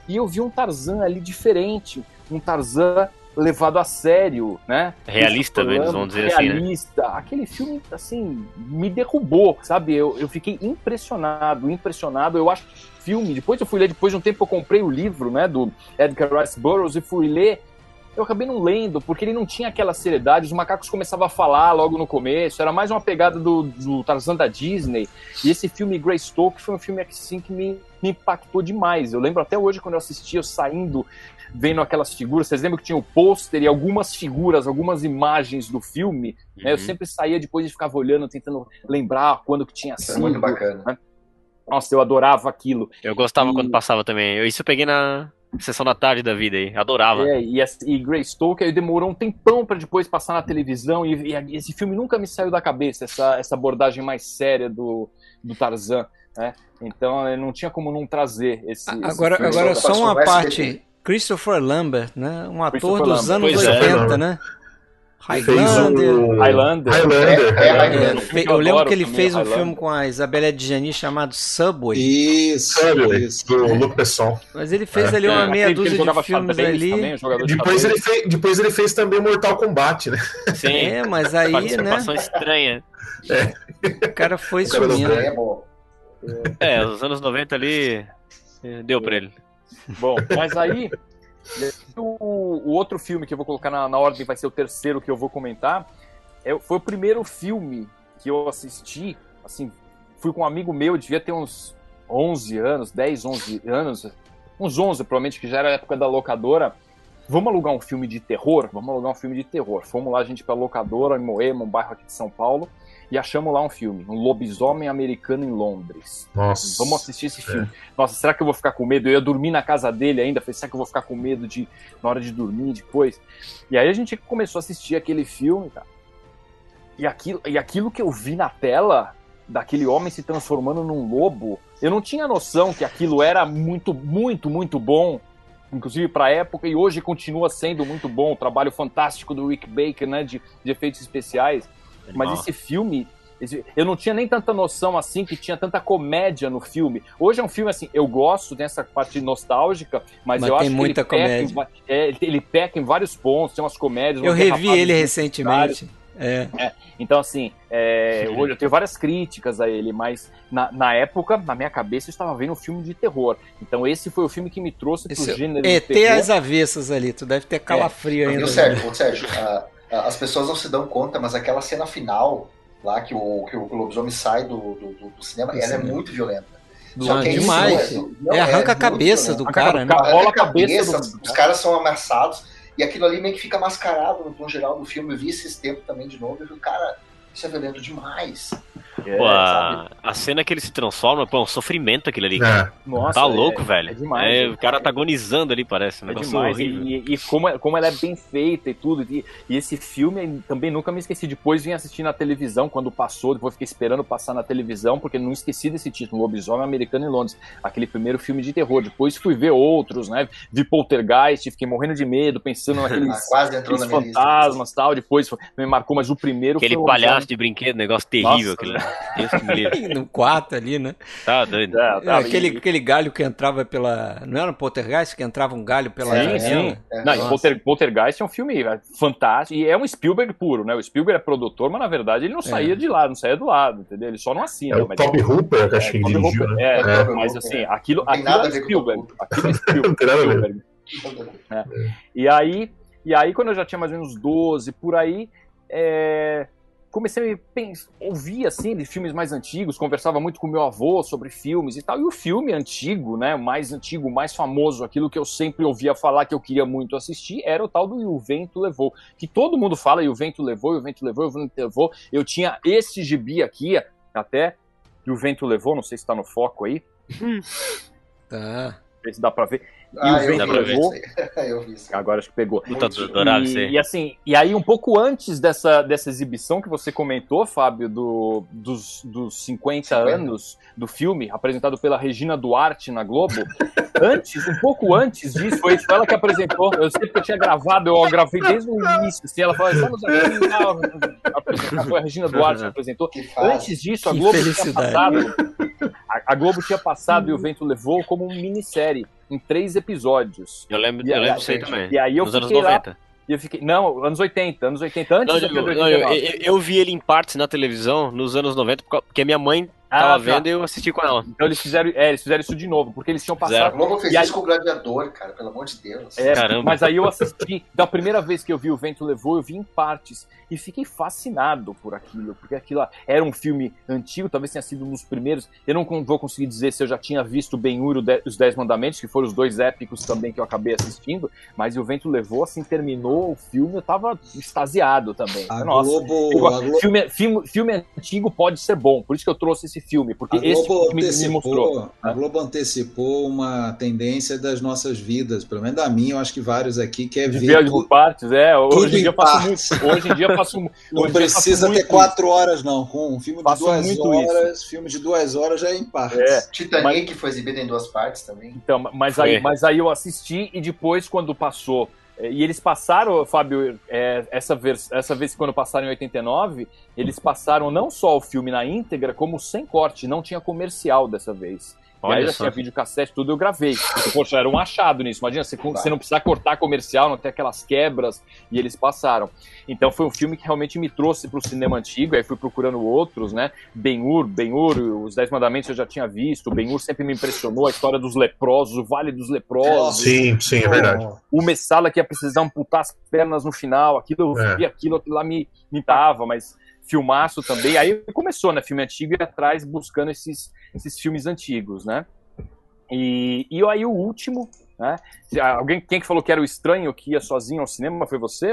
E eu vi um Tarzan ali diferente, um Tarzan levado a sério, né? Realista, eles vão dizer assim, né? realista. Aquele filme, assim, me derrubou, sabe? Eu, eu fiquei impressionado, impressionado. Eu acho que filme, depois eu fui ler, depois de um tempo eu comprei o livro, né, do Edgar Rice Burroughs e fui ler. Eu acabei não lendo, porque ele não tinha aquela seriedade, os macacos começavam a falar logo no começo, era mais uma pegada do, do Tarzan da Disney. E esse filme Greystoke foi um filme assim, que me, me impactou demais. Eu lembro até hoje quando eu assisti, eu saindo vendo aquelas figuras. Vocês lembram que tinha o pôster e algumas figuras, algumas imagens do filme? né? Eu Uhum. sempre saía depois e ficava olhando, tentando lembrar quando que tinha Isso é sido. muito bacana. Nossa, eu adorava aquilo. Eu gostava E- quando passava também. Eu, isso eu peguei na sessão da tarde da vida aí. Adorava. É, e, essa- e Greystoke aí demorou um tempão pra depois passar na televisão e, e esse filme nunca me saiu da cabeça, essa, essa abordagem mais séria do, do Tarzan, né? Então não tinha como não trazer esse. esse Agora, filme. agora só uma parte. Christopher Lambert, né? Um ator dos Lambert. anos Pois é, 80, né? Fez Highlander. o... Highlander. Highlander. É, é, Highlander. É, eu eu lembro que ele fez um Highlander. filme com a Isabelle Adjani chamado Subway. Isso, Subway, isso. do Luc Besson. Mas ele fez É. ali uma É, meia dúzia de filmes ali. também, um de Depois xadrez. ele, fez, depois ele fez também Mortal Kombat, né? Sim. É, mas aí, né? Estranha. O cara foi O cara sumindo. É. É, os anos 90 ali. eh, Deu pra ele. Bom, mas aí o, o outro filme que eu vou colocar na, na ordem vai ser o terceiro que eu vou comentar. É, foi o primeiro filme que eu assisti. Assim, fui com um amigo meu, devia ter uns 11 anos, 10, 11 anos, uns 11 provavelmente, que já era a época da locadora. Vamos alugar um filme de terror? Vamos alugar um filme de terror. Fomos lá, a gente, pra locadora, em Moema, um bairro aqui de São Paulo, e achamos lá um filme, um lobisomem americano em Londres. Nossa. Vamos assistir esse filme. Nossa, será que eu vou ficar com medo? Eu ia dormir na casa dele ainda. Falei, será que eu vou ficar com medo de na hora de dormir depois? E aí a gente começou a assistir aquele filme, cara. E aquilo, e aquilo que eu vi na tela daquele homem se transformando num lobo, eu não tinha noção que aquilo era muito, muito, muito bom. Inclusive para a época, e hoje continua sendo muito bom. O trabalho fantástico do Rick Baker, né? De, de efeitos especiais. Mas Animal. esse filme, eu não tinha nem tanta noção assim que tinha tanta comédia no filme. Hoje é um filme assim, eu gosto dessa parte nostálgica, mas, Mas eu tem acho muita que ele peca, em, é, ele- peca em vários pontos, tem umas comédias. Eu revi ele recentemente. É. Então, assim, é, hoje eu tenho várias críticas a ele, mas na, na época, na minha cabeça, eu estava vendo um filme de terror. Então, esse foi o filme que me trouxe pro Esse gênero ET de terror. às avessas ali, tu deve ter calafrio ainda. Viu, Sérgio? Sérgio, a- as pessoas não se dão conta, mas aquela cena final, lá que o, que o lobisomem sai do, do, do- cinema, Do ela cinema. é muito violenta. Não, que é isso, demais. não não É, arranca a cabeça do cara, né? Rola Arranca a cabeça do- os caras são ameaçados, e aquilo ali meio que fica mascarado no tom geral do filme. Eu vi esses tempos também de novo, e falei, cara, isso é violento demais. É, Pô, a, a cena que ele se transforma, pô, é um sofrimento aquilo ali. cara. É. nossa, tá é- louco, é velho. demais, É, é. o cara tá agonizando ali, parece. Um É demais. E, horrível. e- e como, é- como ela é bem feita e tudo. E, e esse filme também nunca me esqueci. Depois vim assistir na televisão quando passou. Depois fiquei esperando passar na televisão, porque não esqueci desse título: Lobisomem Americano em Londres. Aquele primeiro filme de terror. Depois fui ver outros, né? Vi Poltergeist, fiquei morrendo de medo, pensando Ah, naqueles. quase entrou na fantasmas e tal, depois foi- me marcou, mas o primeiro Aquele foi o palhaço de brinquedo, negócio terrível. Aquele... Deus que me livre. No quarto ali, né? Tá doido. É, É, tá, aquele, e- aquele galho que entrava pela. Não era no Poltergeist que entrava um galho pela Sim, janela? sim. É, Não. Polter, Poltergeist é um filme é, fantástico e é um Spielberg puro, né? O Spielberg é produtor, mas na verdade ele não saía de lá, não saía do lado, entendeu? Ele só não assina. É o mas Toby Hooper, que acho que é, ele dirigiu, Hooper, né? é, É, mas assim, é. aquilo, aquilo nada é Spielberg. Aquilo é Não Spielberg. tem nada a ver. Spielberg. E aí, e aí, quando eu já tinha mais ou menos 12, por aí, é, comecei a pens- ouvir assim de filmes mais antigos, conversava muito com meu avô sobre filmes e tal. E o filme antigo, né, o mais antigo, o mais famoso, aquilo que eu sempre ouvia falar que eu queria muito assistir, era o tal do E o Vento Levou, que todo mundo fala E o Vento Levou, E o Vento Levou, E o Vento Levou. Eu tinha esse gibi aqui até E o Vento Levou, não sei se tá no foco aí, Tá. não sei se dá pra ver. Ah, o vento vi, eu vi levou? isso aí. Eu vi isso. Agora acho que pegou. Puta E, aí. e assim, e aí um pouco antes dessa, dessa exibição que você comentou, Fábio, do, dos, dos 50, 50. anos do filme, apresentado pela Regina Duarte na Globo, antes, um pouco antes disso, foi ela que apresentou. Eu sei que eu tinha gravado, eu gravei desde o início. Assim, ela falou, estamos aqui, tal", apresentar, foi a Regina Duarte que apresentou. Que. Antes disso, a Globo tinha passado. A, a Globo tinha passado e o vento levou como uma minissérie em três episódios. Eu lembro, E eu lembro disso aí também. e aí eu nos anos fiquei lá- 90. E eu fiquei. Não, anos 80, anos 80, antes Não, da eu, não, eu, 89. eu- vi ele em partes na televisão nos anos 90, por causa- porque a minha mãe tava tá. vendo e eu assisti com ela. Então eles fizeram, é, eles fizeram isso de novo, porque eles tinham passado. Globo fez E aí- isso com o Gladiador, cara, pelo amor de Deus. É, Caramba. Mas aí eu assisti, da primeira vez que eu vi O Vento Levou, eu vi em partes. E fiquei fascinado por aquilo, porque aquilo era um filme antigo, talvez tenha sido um dos primeiros. Eu não vou conseguir dizer se eu já tinha visto Ben-Hur o De- Os Dez Mandamentos, que foram os dois épicos também que eu acabei assistindo, mas O Vento Levou, assim, terminou o filme, eu tava extasiado também. A Nossa, Globo, Eu- a filme, filme, filme antigo pode ser bom, por isso que eu trouxe esse filme, porque a esse Globo filme me mostrou. antecipou, a Globo antecipou uma tendência das nossas vidas, pelo menos da minha, eu acho que vários aqui quer De ver ver tu- por partes, é. tudo Hoje em em dia partes. muito. Hoje em dia eu faço. Não precisa muito ter quatro horas, não. Com um filme de Faço duas muito horas, filme de duas horas já é em partes. É. Titanic foi exibido em duas partes também. Então, mas aí, Foi. mas aí eu assisti e depois, quando passou. Eh, E eles passaram, Fábio, eh, essa, vez, essa vez quando passaram em 89, eles passaram não só o filme na íntegra, como sem corte, não tinha comercial dessa vez. E aí Olha já só. tinha videocassete, tudo eu gravei. Porque, poxa, era um achado nisso. Imagina, você, você não precisar cortar comercial, não ter aquelas quebras, e eles passaram. Então foi um filme que realmente me trouxe para o cinema antigo, aí fui procurando outros, né? Ben-Hur, Ben-Hur, Os Dez Mandamentos eu já tinha visto, Ben-Hur sempre me impressionou, a história dos leprosos, o Vale dos Leprosos, Sim, sim, é verdade. o Messala que ia precisar amputar as pernas no final, aquilo eu É. vi, aquilo, aquilo lá me, me tava, mas filmaço também. Aí começou, né? Filme antigo e atrás buscando esses, esses filmes antigos, né? E, e aí o último, né? Alguém, quem que falou que era o estranho que ia sozinho ao cinema? Foi você,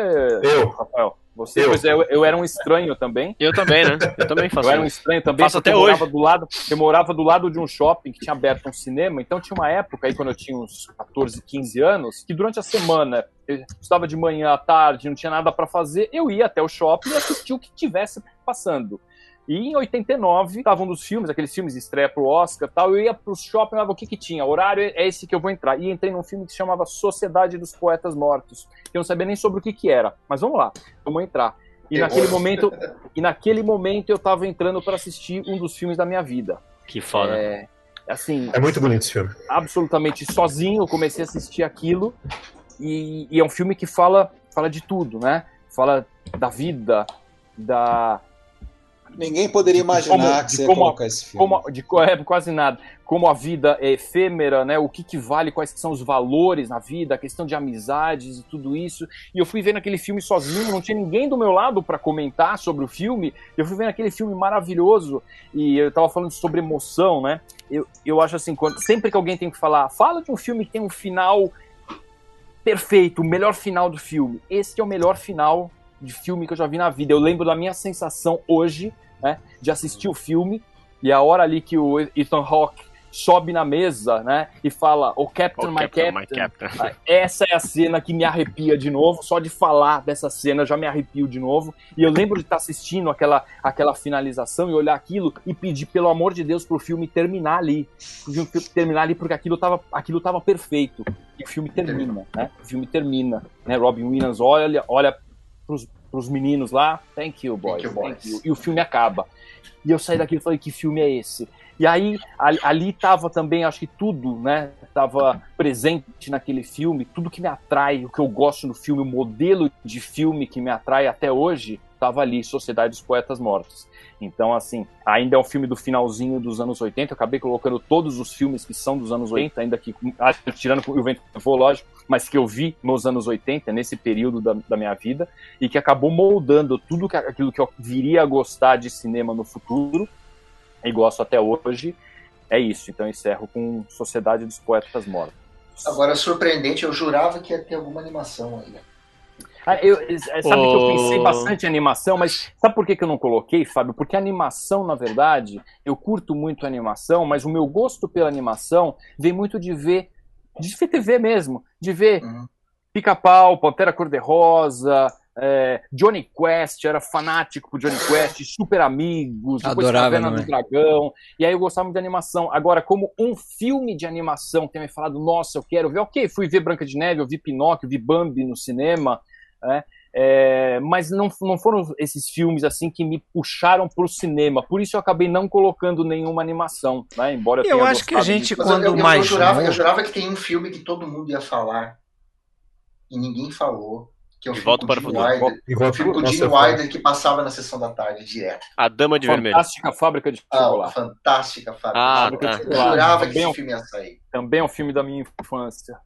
Eu. Rafael? Você, eu. pois é, eu, eu, era um estranho também. Eu também, né? Eu também faço. Eu era um estranho também. Faço até eu hoje. Morava do lado, eu morava do lado de um shopping que tinha aberto um cinema, então tinha uma época aí, quando eu tinha uns 14, 15 anos, que durante a semana, eu estava de manhã à tarde, não tinha nada para fazer, eu ia até o shopping e assistia o que tivesse passando. E em 89, estavam um dos filmes, aqueles filmes de estreia pro Oscar tal, eu ia pro shopping, olhava o que que tinha, horário é esse que eu vou entrar. E entrei num filme que se chamava Sociedade dos Poetas Mortos, que eu não sabia nem sobre o que que era. Mas vamos lá, vamos entrar. E naquele momento, e naquele momento eu tava entrando para assistir um dos filmes da minha vida. Que foda. É, assim, É muito bonito esse filme. absolutamente sozinho, eu comecei a assistir aquilo. E, e é um filme que fala, fala de tudo, né? Fala da vida, da, Ninguém poderia imaginar como- que você ia como- colocar esse filme. como de é, quase nada. Como a vida é efêmera né? O que que vale quais que são os valores na vida a questão de amizades e tudo isso. E eu fui vendo aquele filme sozinho não tinha ninguém do meu lado para comentar sobre o filme. Eu fui vendo aquele filme maravilhoso e eu tava falando sobre emoção né? Eu, eu acho assim quando sempre que alguém tem que falar fala de um filme que tem um final perfeito o melhor final do filme. Esse é o melhor final de filme que eu já vi na vida. Eu lembro da minha sensação hoje né, de assistir o filme e a hora ali que o Ethan Hawke sobe na mesa, né, e fala, o Captain, Oh, my, Captain, Captain, my Captain. Ah, Essa é a cena que me arrepia de novo. Só de falar dessa cena já me arrepio de novo. E eu lembro de estar assistindo aquela, aquela finalização e olhar aquilo e pedir, pelo amor de Deus, pro filme terminar ali. Pro filme terminar ali, porque aquilo tava, aquilo tava perfeito. E o filme termina, né? O filme termina. Né? Robin Williams olha, olha pros, pros meninos lá. Thank you, boys. Thank you, boys. E o filme acaba. E eu saí daqui e falei, que filme é esse? E aí, ali, ali tava também, acho que tudo, né? Tava presente naquele filme, tudo que me atrai, o que eu gosto no filme, o modelo de filme que me atrai até hoje, tava ali, Sociedade dos Poetas Mortos. Então, assim, ainda é um filme do finalzinho dos anos 80, eu acabei colocando todos os filmes que são dos anos 80, ainda que, ah, tirando o Vento lógico, mas que eu vi nos anos 80, nesse período da, da minha vida, e que acabou moldando tudo que, aquilo que eu viria a gostar de cinema no futuro, e gosto até hoje. É isso. Então encerro com Sociedade dos Poetas Mortos. Agora, surpreendente, eu jurava que ia ter alguma animação aí. Ah, eu- é, sabe que eu Oh. pensei bastante em animação, mas sabe por que, que eu não coloquei, Fábio? Porque a animação, na verdade, eu curto muito a animação, mas o meu gosto pela animação vem muito de ver, de ver TV mesmo, de ver Uhum. Pica-Pau, Pantera Cor-de-Rosa, é, Johnny Quest, era fanático por Johnny Quest, Super Amigos, depois Adorava Caverna do. Dragão, e aí eu gostava muito de animação. Agora, como um filme de animação tem me falado, nossa, eu quero ver, ok, fui ver Branca de Neve, eu vi Pinóquio, vi Bambi no cinema, né? É, mas não, não foram esses filmes assim que me puxaram pro cinema. Por isso eu acabei não colocando nenhuma animação, né? Embora eu, Eu tenha acho que a gente, de- eu- quando eu, eu, mais jurava, eu jurava que tem um filme que todo mundo ia falar e ninguém falou. Que é o De filme para o. Wilder. E O volta filme com o Gene Wilder que passava na sessão da tarde direto. A Dama de Vermelho. Fantástica Fábrica de Ah, Chocolate. fantástica, Fábio. Ah, eu tá. jurava que Também esse filme ia sair. Também é um filme da minha infância.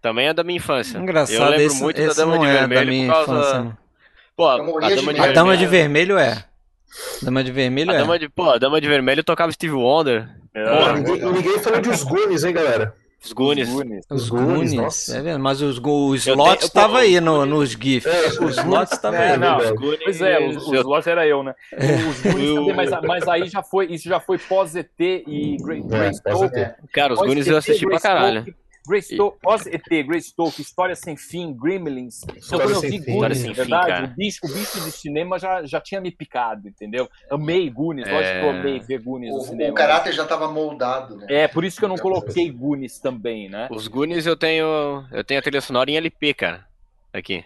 Também é da minha infância. Engraçado, eu lembro esse, muito esse da Dama não de é Vermelho da minha por causa... infância. não. Pô, a, Dama de. A Dama de Vermelho... Vermelho é. Dama de Vermelho A é. Dama de, pô, a Dama de Vermelho tocava Steve Wonder, Pô, Porra. ninguém, ninguém falou de os Goonies, hein, galera? os Goonies. Goonies. Os Os Goonies, Goonies, nossa. é? Mas os, os estavam pô, aí os no, Goonies- nos GIFs. É, os slots estavam É, aí. não, verdade. Os Goonies, Pois é, os, os era eu, né? Os Goonies também, mas, mas aí já foi, isso já foi pós-ET e Grey É, pós-ET. Cara, os Pós Goonies eu assisti pra caralho. Stolk, Grey Stolk, pós-ET, Grey Stolk, História Sem Fim, Gremlins. Então, quando eu vi Fim. Goonies, na Sem Fim, verdade, cara. o bicho, o bicho do cinema já, já tinha me picado, entendeu? Amei Goonies, É. lógico que eu amei ver Goonies no O, cinema. o caráter já estava moldado, né? É, por isso que eu não coloquei Goonies também, né? Os Goonies eu tenho. Eu tenho a trilha sonora em LP, cara. Aqui.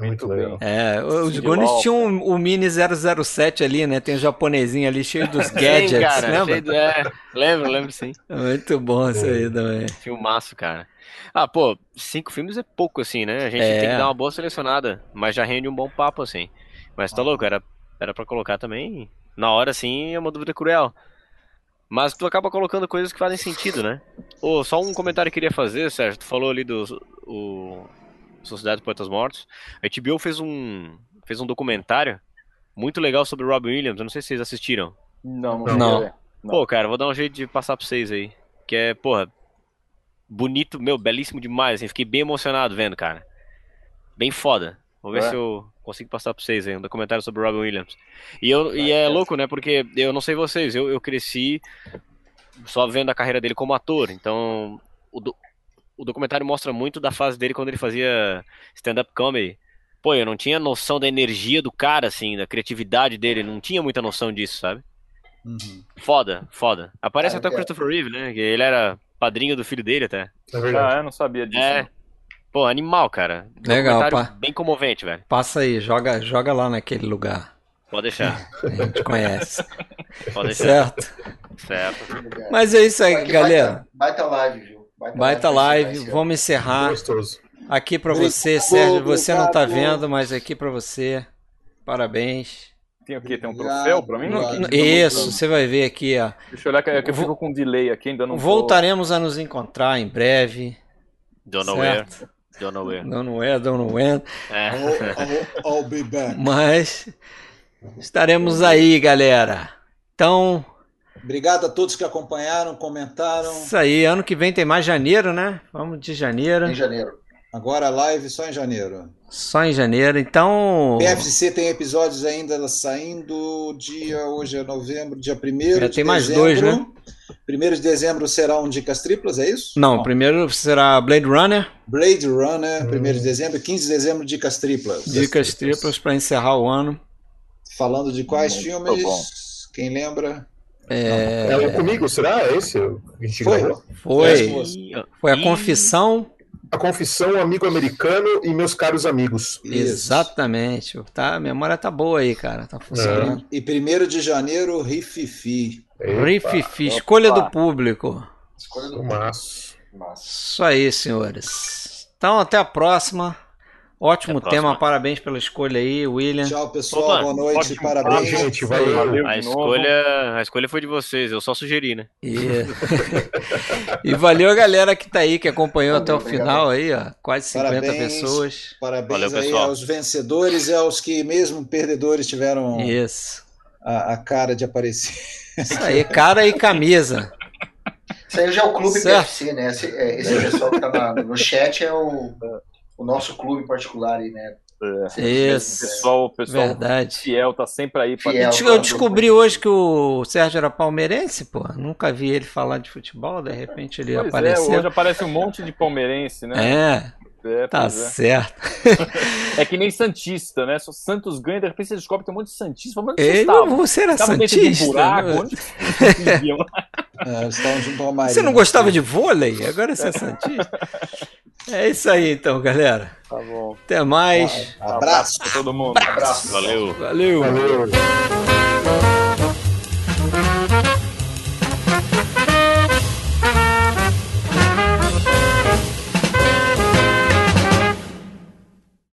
Muito Muito legal. É, os Sim, Goonies Walker. tinham o Mini 007 ali, né? Tem o japonesinho ali cheio dos gadgets, Sim, cara. lembra? cheio de- é, lembro, lembro sim. Muito bom isso aí também. Filmaço, cara. Ah, pô, cinco filmes é pouco, assim, né? A gente É. tem que dar uma boa selecionada, mas já rende um bom papo, assim. Mas tá louco, era, era pra colocar também. Na hora, assim, é uma dúvida cruel. Mas tu acaba colocando coisas que fazem sentido, né? Ô, só um comentário que eu queria fazer, Sérgio. Tu falou ali do o Sociedade dos Poetas Mortos. A HBO fez um, fez um documentário muito legal sobre o Robin Williams. Eu não sei se vocês assistiram. Não, não. Não. Pô, cara, vou dar um jeito de passar pra vocês aí. Que é, porra, bonito, meu, belíssimo demais. Assim, fiquei bem emocionado vendo, cara. Bem foda. Vou ver É. se eu consigo passar pra vocês aí um documentário sobre o Robin Williams. E, eu, e é louco, né? Porque eu não sei vocês, eu, eu cresci só vendo a carreira dele como ator. Então, o, do- o documentário mostra muito da fase dele quando ele fazia stand-up comedy. Pô, eu não tinha noção da energia do cara, assim, da criatividade dele. Não tinha muita noção disso, sabe? Uhum. Foda, foda. Aparece Ah, até o é. Christopher Reeve, né? Que ele era padrinho do filho dele até. É verdade. Ah, eu não sabia disso. É. Pô, animal, cara. Legal, pá. Bem comovente, velho. Passa aí, joga, joga lá naquele lugar. Pode deixar. A gente conhece. Pode deixar. certo? Certo. Mas é isso aí, Aqui, galera. Baita, baita live, viu? Baita pra live, esse vamos encerrar. Gostoso. Aqui pra Obrigado, você, Sérgio. Você não tá obrigado. vendo, mas aqui pra você. Parabéns. Tem o quê? Tem um Obrigado, troféu pra mim? obrigado. Aqui? Isso, você vai ver aqui, ó. Deixa eu olhar que, que eu fico com delay aqui, ainda não tô- Voltaremos a nos encontrar em breve. Don't know where. Certo? Don't know where. Não, não é, não, não é. É. I'll, I'll, I'll be back. Mas estaremos aí, galera. Então, Obrigado a todos que acompanharam, comentaram. isso aí. Ano que vem tem mais janeiro, né? Vamos de janeiro. Em janeiro. Agora a live só em janeiro. Só em janeiro. Então, PFC tem episódios ainda saindo dia, hoje é novembro, dia 1 É, de tem mais dezembro. dois, né? 1 de dezembro será um Dicas Triplas, é isso? não, primeiro será Blade Runner. Blade Runner, 1 de dezembro, 15 de dezembro, Dicas Triplas. Dicas triplas para encerrar o ano. Falando de quais Muito filmes? bom. Quem lembra? É, Ela comigo, será? É esse que a gente Foi. gravou? foi, foi a confissão. A Confissão, Amigo Americano e Meus Caros Amigos. Exatamente. Tá, a memória tá boa aí, cara. Tá funcionando. E 1 de janeiro, Rififi. Epa, Rififi, escolha opa. do público. Escolha do Fumaço. Massa. Isso aí, senhores. Então, até a próxima. Ótimo Até tema, parabéns pela escolha aí, William. Tchau, pessoal. Opa, Boa noite. ótimo Parabéns. gente. Valeu. Valeu A escolha, a escolha foi de vocês, eu só sugeri, né? E... e valeu a galera que tá aí, que acompanhou até o Obrigado. final aí, ó. Quase 50 Parabéns. pessoas. Parabéns Valeu, aí pessoal. aos vencedores e aos que, mesmo perdedores, tiveram Isso. a, a cara de aparecer. Isso aí, cara e camisa. Isso aí já é o Clube Certo. PFC, né? Esse, é, esse pessoal que tá no chat é o, o nosso clube particular aí, né? É. Sempre O Isso. pessoal, o pessoal Verdade. fiel tá sempre aí pra Fiel. Eu descobri hoje que o Sérgio era palmeirense, pô. Nunca vi ele falar de futebol, de repente ele Pois é, apareceu. hoje aparece um monte de palmeirense, né? É, É, tá é. certo. É que nem Santista, né? Só Santos ganha, de repente você descobre que tem um monte de Santista. Fala, Onde Ele, vocês estavam? você era Estavam dentro de um santista? buraco? né? Onde? É, eles estavam junto ao marido. Você não gostava de vôlei? Agora você é santista? É isso aí então, galera. Tá bom. Até mais. Abraço. pra todo mundo. Abraço. Valeu. Valeu. Valeu.